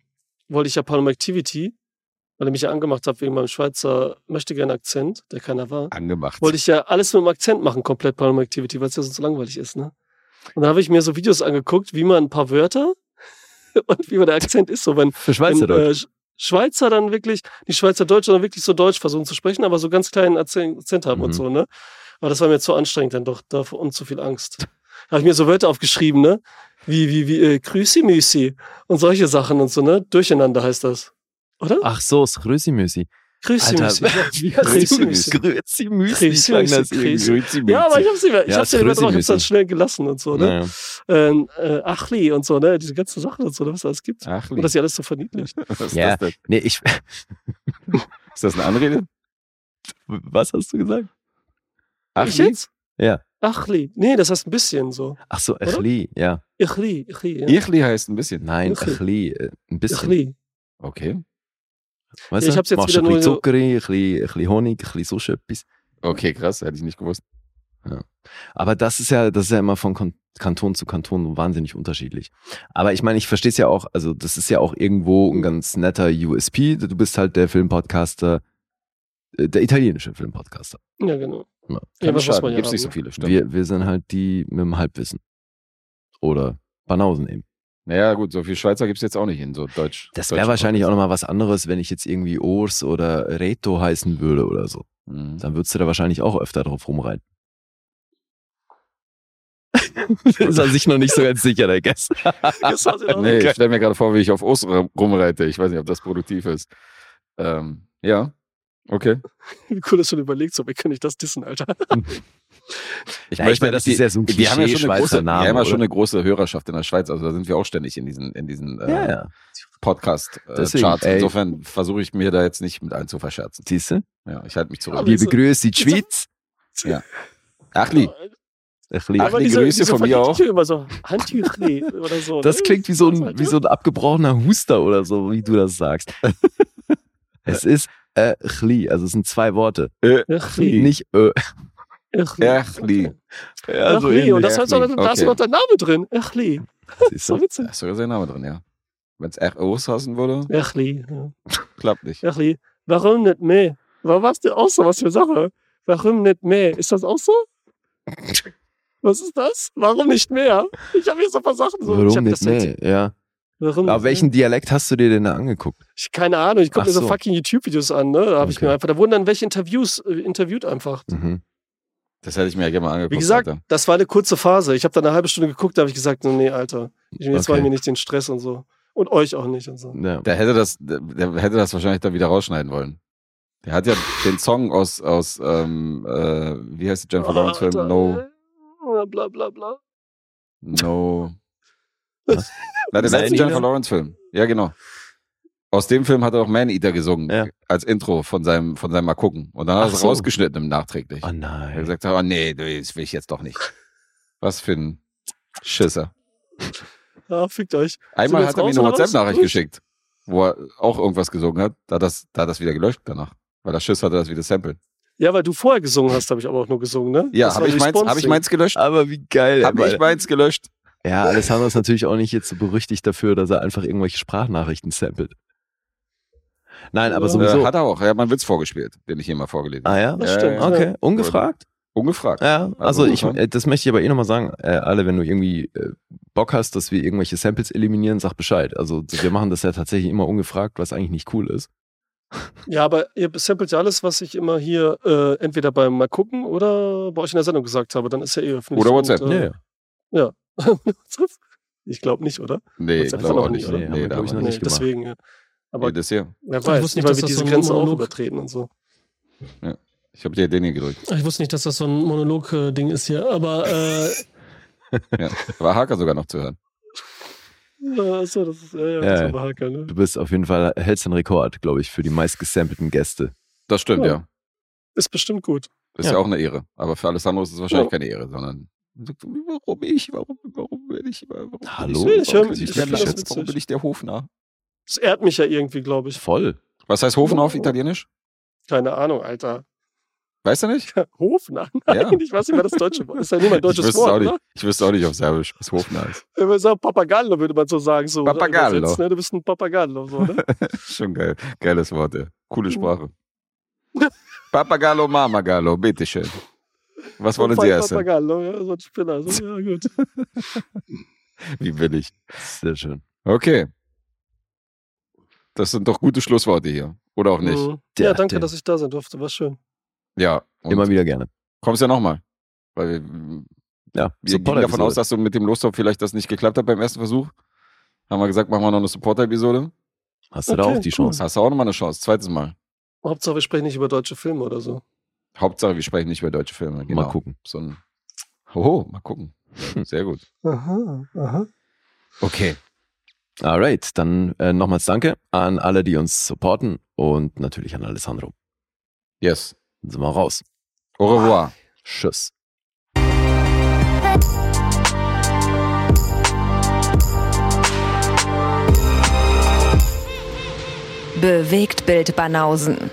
[SPEAKER 1] wollte ich ja Paranormal Activity, weil er mich ja angemacht hat wegen meinem Schweizer möchtegern Akzent, der keiner war.
[SPEAKER 4] Angemacht.
[SPEAKER 1] Wollte ich ja alles mit dem Akzent machen, komplett Paranormal Activity, weil es ja sonst so langweilig ist, ne? Und dann habe ich mir so Videos angeguckt, wie man ein paar Wörter und wie man der Akzent ist, so wenn
[SPEAKER 2] Für
[SPEAKER 1] wenn,
[SPEAKER 2] Schweizerdeutsch.
[SPEAKER 1] äh, Sch- Schweizer dann wirklich, die Schweizer Deutsch dann wirklich so Deutsch versuchen zu sprechen, aber so ganz kleinen Akzent haben
[SPEAKER 2] Mhm.
[SPEAKER 1] und so, ne? Aber das war mir zu anstrengend dann doch, davor und zu viel Angst. Da habe ich mir so Wörter aufgeschrieben, ne? Wie, wie, wie, äh, Grüßi Müsi und solche Sachen und so, ne? Durcheinander heißt das. Oder?
[SPEAKER 2] Ach so, ist Grüßi-Müsi. Grüßi-Müsi?
[SPEAKER 1] Grüßi
[SPEAKER 2] klang
[SPEAKER 1] Müsi,
[SPEAKER 2] das irgendwie.
[SPEAKER 1] Grüßi. Ja, aber ich hab's nicht mehr, ich
[SPEAKER 2] Ja,
[SPEAKER 1] hab's
[SPEAKER 2] ist
[SPEAKER 1] ja nicht mehr ich hab's dann
[SPEAKER 2] Grüßi-Müsi.
[SPEAKER 1] schnell gelassen und so, ne?
[SPEAKER 2] Naja.
[SPEAKER 1] Ähm, äh, Achli und so, ne? Diese ganzen Sachen und so, ne? was es alles gibt.
[SPEAKER 4] Ach,
[SPEAKER 1] Und das ja alles so verniedlicht.
[SPEAKER 4] was ist
[SPEAKER 2] Ja.
[SPEAKER 4] das denn?
[SPEAKER 2] Nee, ich.
[SPEAKER 4] Ist das eine Anrede?
[SPEAKER 2] Was hast du gesagt?
[SPEAKER 1] ich jetzt?
[SPEAKER 2] Ja.
[SPEAKER 1] Achli. Nee, das heißt ein bisschen so.
[SPEAKER 2] Ach so, Echli, ja.
[SPEAKER 1] Ichli, Ichli. Ja.
[SPEAKER 4] Irchli heißt ein bisschen.
[SPEAKER 2] Nein,
[SPEAKER 1] Echli.
[SPEAKER 2] Echli, äh, ein bisschen.
[SPEAKER 1] Ichli.
[SPEAKER 4] Okay.
[SPEAKER 2] Weißt
[SPEAKER 1] Ja, ich hab's jetzt
[SPEAKER 2] Machst
[SPEAKER 1] wieder
[SPEAKER 2] ein bisschen
[SPEAKER 1] nur
[SPEAKER 2] Zucker, ein bisschen, ein bisschen Honig, ein bisschen sonst etwas.
[SPEAKER 4] Okay, krass, hätte ich nicht gewusst.
[SPEAKER 2] Aber das ist ja, das ist ja immer von Kon Kanton zu Kanton wahnsinnig unterschiedlich. Aber ich meine, ich verstehe es ja auch, also das ist ja auch irgendwo ein ganz netter USP. Du bist halt der Filmpodcaster, äh, der italienische Filmpodcaster.
[SPEAKER 1] Ja, genau.
[SPEAKER 2] Ja.
[SPEAKER 1] Ja, was muss man ja
[SPEAKER 4] Gibt's
[SPEAKER 1] haben,
[SPEAKER 4] nicht so
[SPEAKER 1] ne?
[SPEAKER 4] viele, stimmt.
[SPEAKER 2] Wir, wir sind halt die mit dem Halbwissen. Oder Banausen eben.
[SPEAKER 4] Naja, gut, so viel Schweizer gibt's jetzt auch nicht in so Deutsch.
[SPEAKER 2] Das wäre wahrscheinlich auch nochmal was anderes, wenn ich jetzt irgendwie Urs oder Reto heißen würde oder so.
[SPEAKER 4] Mhm.
[SPEAKER 2] Dann würdest du da wahrscheinlich auch öfter drauf rumreiten. ist er sich noch nicht so ganz sicher, der
[SPEAKER 1] er noch-
[SPEAKER 4] Nee, ich stelle mir gerade vor, wie ich auf Ost rumreite. Ich weiß nicht, ob das produktiv ist. Ähm, ja, okay.
[SPEAKER 1] Wie cool, dass du überlegt, so, wie kann ich das dissen, Alter?
[SPEAKER 2] Ja, ich meine, das ist ja so ein
[SPEAKER 4] wir haben ja schon eine große,
[SPEAKER 2] Schweizer Name,
[SPEAKER 4] wir haben ja schon eine große Hörerschaft in der Schweiz. Also da sind wir auch ständig in diesen, in diesen äh,
[SPEAKER 2] Ja, ja.
[SPEAKER 4] Podcast-Charts.
[SPEAKER 2] Ey.
[SPEAKER 4] Insofern versuche ich mir da jetzt nicht mit allen zu verscherzen.
[SPEAKER 2] Siehst du?
[SPEAKER 4] Ja, ich halte mich zurück.
[SPEAKER 1] Aber
[SPEAKER 2] Wir
[SPEAKER 1] so-
[SPEAKER 2] begrüßen die Schweiz.
[SPEAKER 4] Achli,
[SPEAKER 2] Echli.
[SPEAKER 4] Ach,
[SPEAKER 1] Aber
[SPEAKER 4] die
[SPEAKER 1] diese,
[SPEAKER 4] Grüße
[SPEAKER 1] diese
[SPEAKER 4] von mir auch.
[SPEAKER 1] Immer so, Handtüchli oder so.
[SPEAKER 2] Das
[SPEAKER 1] ne?
[SPEAKER 2] klingt wie so, ein, wie so ein abgebrochener Huster oder so, wie du das sagst. es ist äh, Chli, also es sind zwei Worte.
[SPEAKER 1] Ichli.
[SPEAKER 2] Nicht Ö.
[SPEAKER 1] Ichli.
[SPEAKER 4] Echli.
[SPEAKER 1] Okay.
[SPEAKER 2] Ja, so
[SPEAKER 1] Ichli. Und das heißt auch, da ist noch der Name drin. Ichli.
[SPEAKER 2] Siehst
[SPEAKER 1] So
[SPEAKER 2] du?
[SPEAKER 1] witzig.
[SPEAKER 4] Da ist sogar sein Name drin, ja. Wenn es ROs hassen würde,
[SPEAKER 1] Ichli. Ja.
[SPEAKER 4] klappt nicht.
[SPEAKER 1] Ichli. Warum nicht mehr? Warum warst du auch so? Was für eine Sache? Warum nicht mehr? Ist das auch so? Was ist das? Warum nicht mehr? Ich habe hier so ein paar Sachen so. ich
[SPEAKER 2] Warum
[SPEAKER 1] hab
[SPEAKER 2] nicht? Nee, ja.
[SPEAKER 1] Warum
[SPEAKER 2] Aber welchen
[SPEAKER 1] mehr?
[SPEAKER 2] Dialekt hast du dir denn da angeguckt?
[SPEAKER 1] Ich, keine Ahnung, ich gucke mir so
[SPEAKER 2] so.
[SPEAKER 1] fucking YouTube-Videos an, ne? Da habe ich
[SPEAKER 2] Okay.
[SPEAKER 1] mir einfach, da wurden dann welche Interviews äh, interviewt einfach.
[SPEAKER 2] Mhm.
[SPEAKER 4] Das hätte ich mir ja gerne mal angeguckt.
[SPEAKER 1] Wie gesagt,
[SPEAKER 4] Alter.
[SPEAKER 1] das war eine kurze Phase. Ich habe dann eine halbe Stunde geguckt, da habe ich gesagt, so, nee, Alter, ich, jetzt
[SPEAKER 2] Okay.
[SPEAKER 1] ich mir nicht den Stress und so. Und euch auch nicht und so.
[SPEAKER 2] Ja.
[SPEAKER 4] Der hätte das, der, der hätte das wahrscheinlich dann wieder rausschneiden wollen. Der hat ja den Song aus, aus ähm, äh, wie heißt der Jennifer Lawrence Film? No,
[SPEAKER 1] Bla bla bla.
[SPEAKER 4] no.
[SPEAKER 2] Was?
[SPEAKER 4] Na, der
[SPEAKER 2] Man
[SPEAKER 4] letzte
[SPEAKER 2] Eater?
[SPEAKER 4] Jennifer Lawrence Film. Ja, genau. Aus dem Film hat er auch Man Eater gesungen
[SPEAKER 2] Ja.
[SPEAKER 4] als Intro von seinem, von seinem Mal gucken. Und dann hat er es
[SPEAKER 2] so.
[SPEAKER 4] rausgeschnitten im nachträglich.
[SPEAKER 2] Oh
[SPEAKER 4] Er hat
[SPEAKER 2] nein.
[SPEAKER 4] gesagt, oh nee, das will ich jetzt doch nicht. Was für ein Schisser.
[SPEAKER 1] Ja, fickt euch.
[SPEAKER 4] Einmal hat er mir eine? WhatsApp-Nachricht geschickt, wo er auch irgendwas gesungen hat. Da hat das, da hat das wieder gelöscht danach. Weil der Schiss hatte das wieder sample.
[SPEAKER 1] Ja, weil du vorher gesungen hast, habe ich aber auch nur gesungen, ne?
[SPEAKER 4] Ja, habe ich, meins, hab ich meins gelöscht?
[SPEAKER 2] Aber wie geil.
[SPEAKER 4] Habe ich meins gelöscht?
[SPEAKER 2] Ja, Alessandro ist natürlich auch nicht jetzt so berüchtigt dafür, dass er einfach irgendwelche Sprachnachrichten samplet. Nein, aber
[SPEAKER 1] Ja.
[SPEAKER 2] sowieso.
[SPEAKER 4] Hat er auch. Er hat mal einen Witz vorgespielt, den ich hier mal vorgelesen habe.
[SPEAKER 2] ah ja?
[SPEAKER 1] Das stimmt.
[SPEAKER 4] Ja,
[SPEAKER 2] Okay,
[SPEAKER 1] Ja.
[SPEAKER 2] ungefragt?
[SPEAKER 4] Ungefragt.
[SPEAKER 2] Ja, also
[SPEAKER 4] Also,
[SPEAKER 2] ich, äh, das möchte ich aber eh nochmal sagen. Äh, alle, wenn du irgendwie äh, Bock hast, dass wir irgendwelche Samples eliminieren, sag Bescheid. Also wir machen das ja tatsächlich immer ungefragt, was eigentlich nicht cool ist.
[SPEAKER 1] Ja, aber ihr samplet ja alles, was ich immer hier äh, entweder beim Mal gucken oder bei euch in der Sendung gesagt habe. Dann ist ja eh öffentlich.
[SPEAKER 4] Oder WhatsApp.
[SPEAKER 1] Und, äh,
[SPEAKER 2] ja.
[SPEAKER 1] WhatsApp? Ich glaube nicht, oder?
[SPEAKER 4] Nee,
[SPEAKER 1] WhatsApp
[SPEAKER 4] glaube auch nicht.
[SPEAKER 1] oder?
[SPEAKER 2] Nee, haben
[SPEAKER 4] Nee,
[SPEAKER 2] wir,
[SPEAKER 4] da
[SPEAKER 2] glaub ich, noch
[SPEAKER 4] wir
[SPEAKER 2] nicht
[SPEAKER 1] Nee,
[SPEAKER 2] gemacht.
[SPEAKER 1] deswegen. Ja.
[SPEAKER 4] Aber
[SPEAKER 1] Aber
[SPEAKER 4] das hier.
[SPEAKER 1] wer
[SPEAKER 6] Ich
[SPEAKER 1] weiß,
[SPEAKER 6] wusste nicht,
[SPEAKER 1] weil
[SPEAKER 6] dass
[SPEAKER 1] wir
[SPEAKER 6] das
[SPEAKER 1] diese
[SPEAKER 6] so ein
[SPEAKER 1] Grenze auch
[SPEAKER 6] Monolog-
[SPEAKER 1] übertreten und so.
[SPEAKER 4] Ich habe dir den hier gedrückt.
[SPEAKER 6] Ich wusste nicht, dass das so ein Monolog-Ding ist hier, aber äh,
[SPEAKER 4] Ja. War Haker sogar noch zu hören.
[SPEAKER 1] Ja, so, das ist ja, ja,
[SPEAKER 2] Ja,
[SPEAKER 1] das
[SPEAKER 2] ja.
[SPEAKER 1] war Hacker, ne?
[SPEAKER 2] Du bist auf jeden Fall, hältst den Rekord, glaube ich, für die meist gesampelten Gäste.
[SPEAKER 4] Das stimmt,
[SPEAKER 1] Ja.
[SPEAKER 4] ja.
[SPEAKER 1] Ist bestimmt gut.
[SPEAKER 4] Ist
[SPEAKER 2] Ja.
[SPEAKER 4] ja auch eine Ehre. Aber für Alessandro ist es wahrscheinlich
[SPEAKER 1] Ja.
[SPEAKER 4] keine Ehre, sondern warum ich? Warum, warum bin ich? Warum bin
[SPEAKER 2] Hallo?
[SPEAKER 4] Ich, warum,
[SPEAKER 1] ich
[SPEAKER 4] bin ich, warum bin ich der Hofner?
[SPEAKER 1] Das ehrt mich ja irgendwie, glaube ich.
[SPEAKER 2] Voll.
[SPEAKER 4] Was heißt Hofner auf Italienisch?
[SPEAKER 1] Keine Ahnung, Alter.
[SPEAKER 4] Weißt du nicht?
[SPEAKER 1] Hofner? Nein,
[SPEAKER 4] Ja.
[SPEAKER 1] ich weiß nicht mehr das deutsche Wort. Ist ja nur mein
[SPEAKER 4] Ich
[SPEAKER 1] deutsches
[SPEAKER 4] es
[SPEAKER 1] Wort,
[SPEAKER 4] nicht. Ich wüsste auch nicht auf Serbisch, was Hofner ist.
[SPEAKER 1] Wenn man sagt Papagallo, würde man so sagen. So?
[SPEAKER 4] Papagallo.
[SPEAKER 1] Ne? Du bist ein Papagallo. So, ne?
[SPEAKER 4] Schon geil. Geiles Wort, ja. Coole Sprache. Papagallo, Mamagallo, bitteschön. Was wollen Sie essen?
[SPEAKER 1] Papagallo, ja, so ein Spinner. So, ja, gut.
[SPEAKER 4] Wie billig.
[SPEAKER 2] Sehr schön.
[SPEAKER 4] Okay. Das sind doch gute Schlussworte hier. Oder auch nicht.
[SPEAKER 1] Mhm.
[SPEAKER 2] Der-
[SPEAKER 1] ja, danke,
[SPEAKER 2] der-
[SPEAKER 1] dass ich da sein durfte. War schön.
[SPEAKER 4] Ja.
[SPEAKER 2] Immer wieder gerne.
[SPEAKER 4] kommst ja nochmal. Weil wir,
[SPEAKER 2] Ja,
[SPEAKER 4] wir gehen davon aus, dass du mit dem Lostop vielleicht das nicht geklappt hat beim ersten Versuch. Haben wir gesagt, machen wir noch eine Supporter-Episode.
[SPEAKER 2] Hast du da
[SPEAKER 1] Okay,
[SPEAKER 2] auch die
[SPEAKER 1] cool.
[SPEAKER 2] Chance?
[SPEAKER 4] Hast du auch nochmal eine Chance. Zweites Mal.
[SPEAKER 1] Hauptsache, wir sprechen nicht über deutsche Filme oder so.
[SPEAKER 4] Hauptsache, wir sprechen nicht über deutsche Filme. Genau.
[SPEAKER 2] Mal gucken.
[SPEAKER 4] So ein, oh, mal gucken. Ja, Sehr gut.
[SPEAKER 1] Aha, aha.
[SPEAKER 4] Okay.
[SPEAKER 2] Alright, dann äh, nochmals danke an alle, die uns supporten und natürlich an Alessandro.
[SPEAKER 4] Yes.
[SPEAKER 2] Dann sind wir raus.
[SPEAKER 4] Au revoir.
[SPEAKER 2] Tschüss.
[SPEAKER 3] Bewegt Bild Banausen.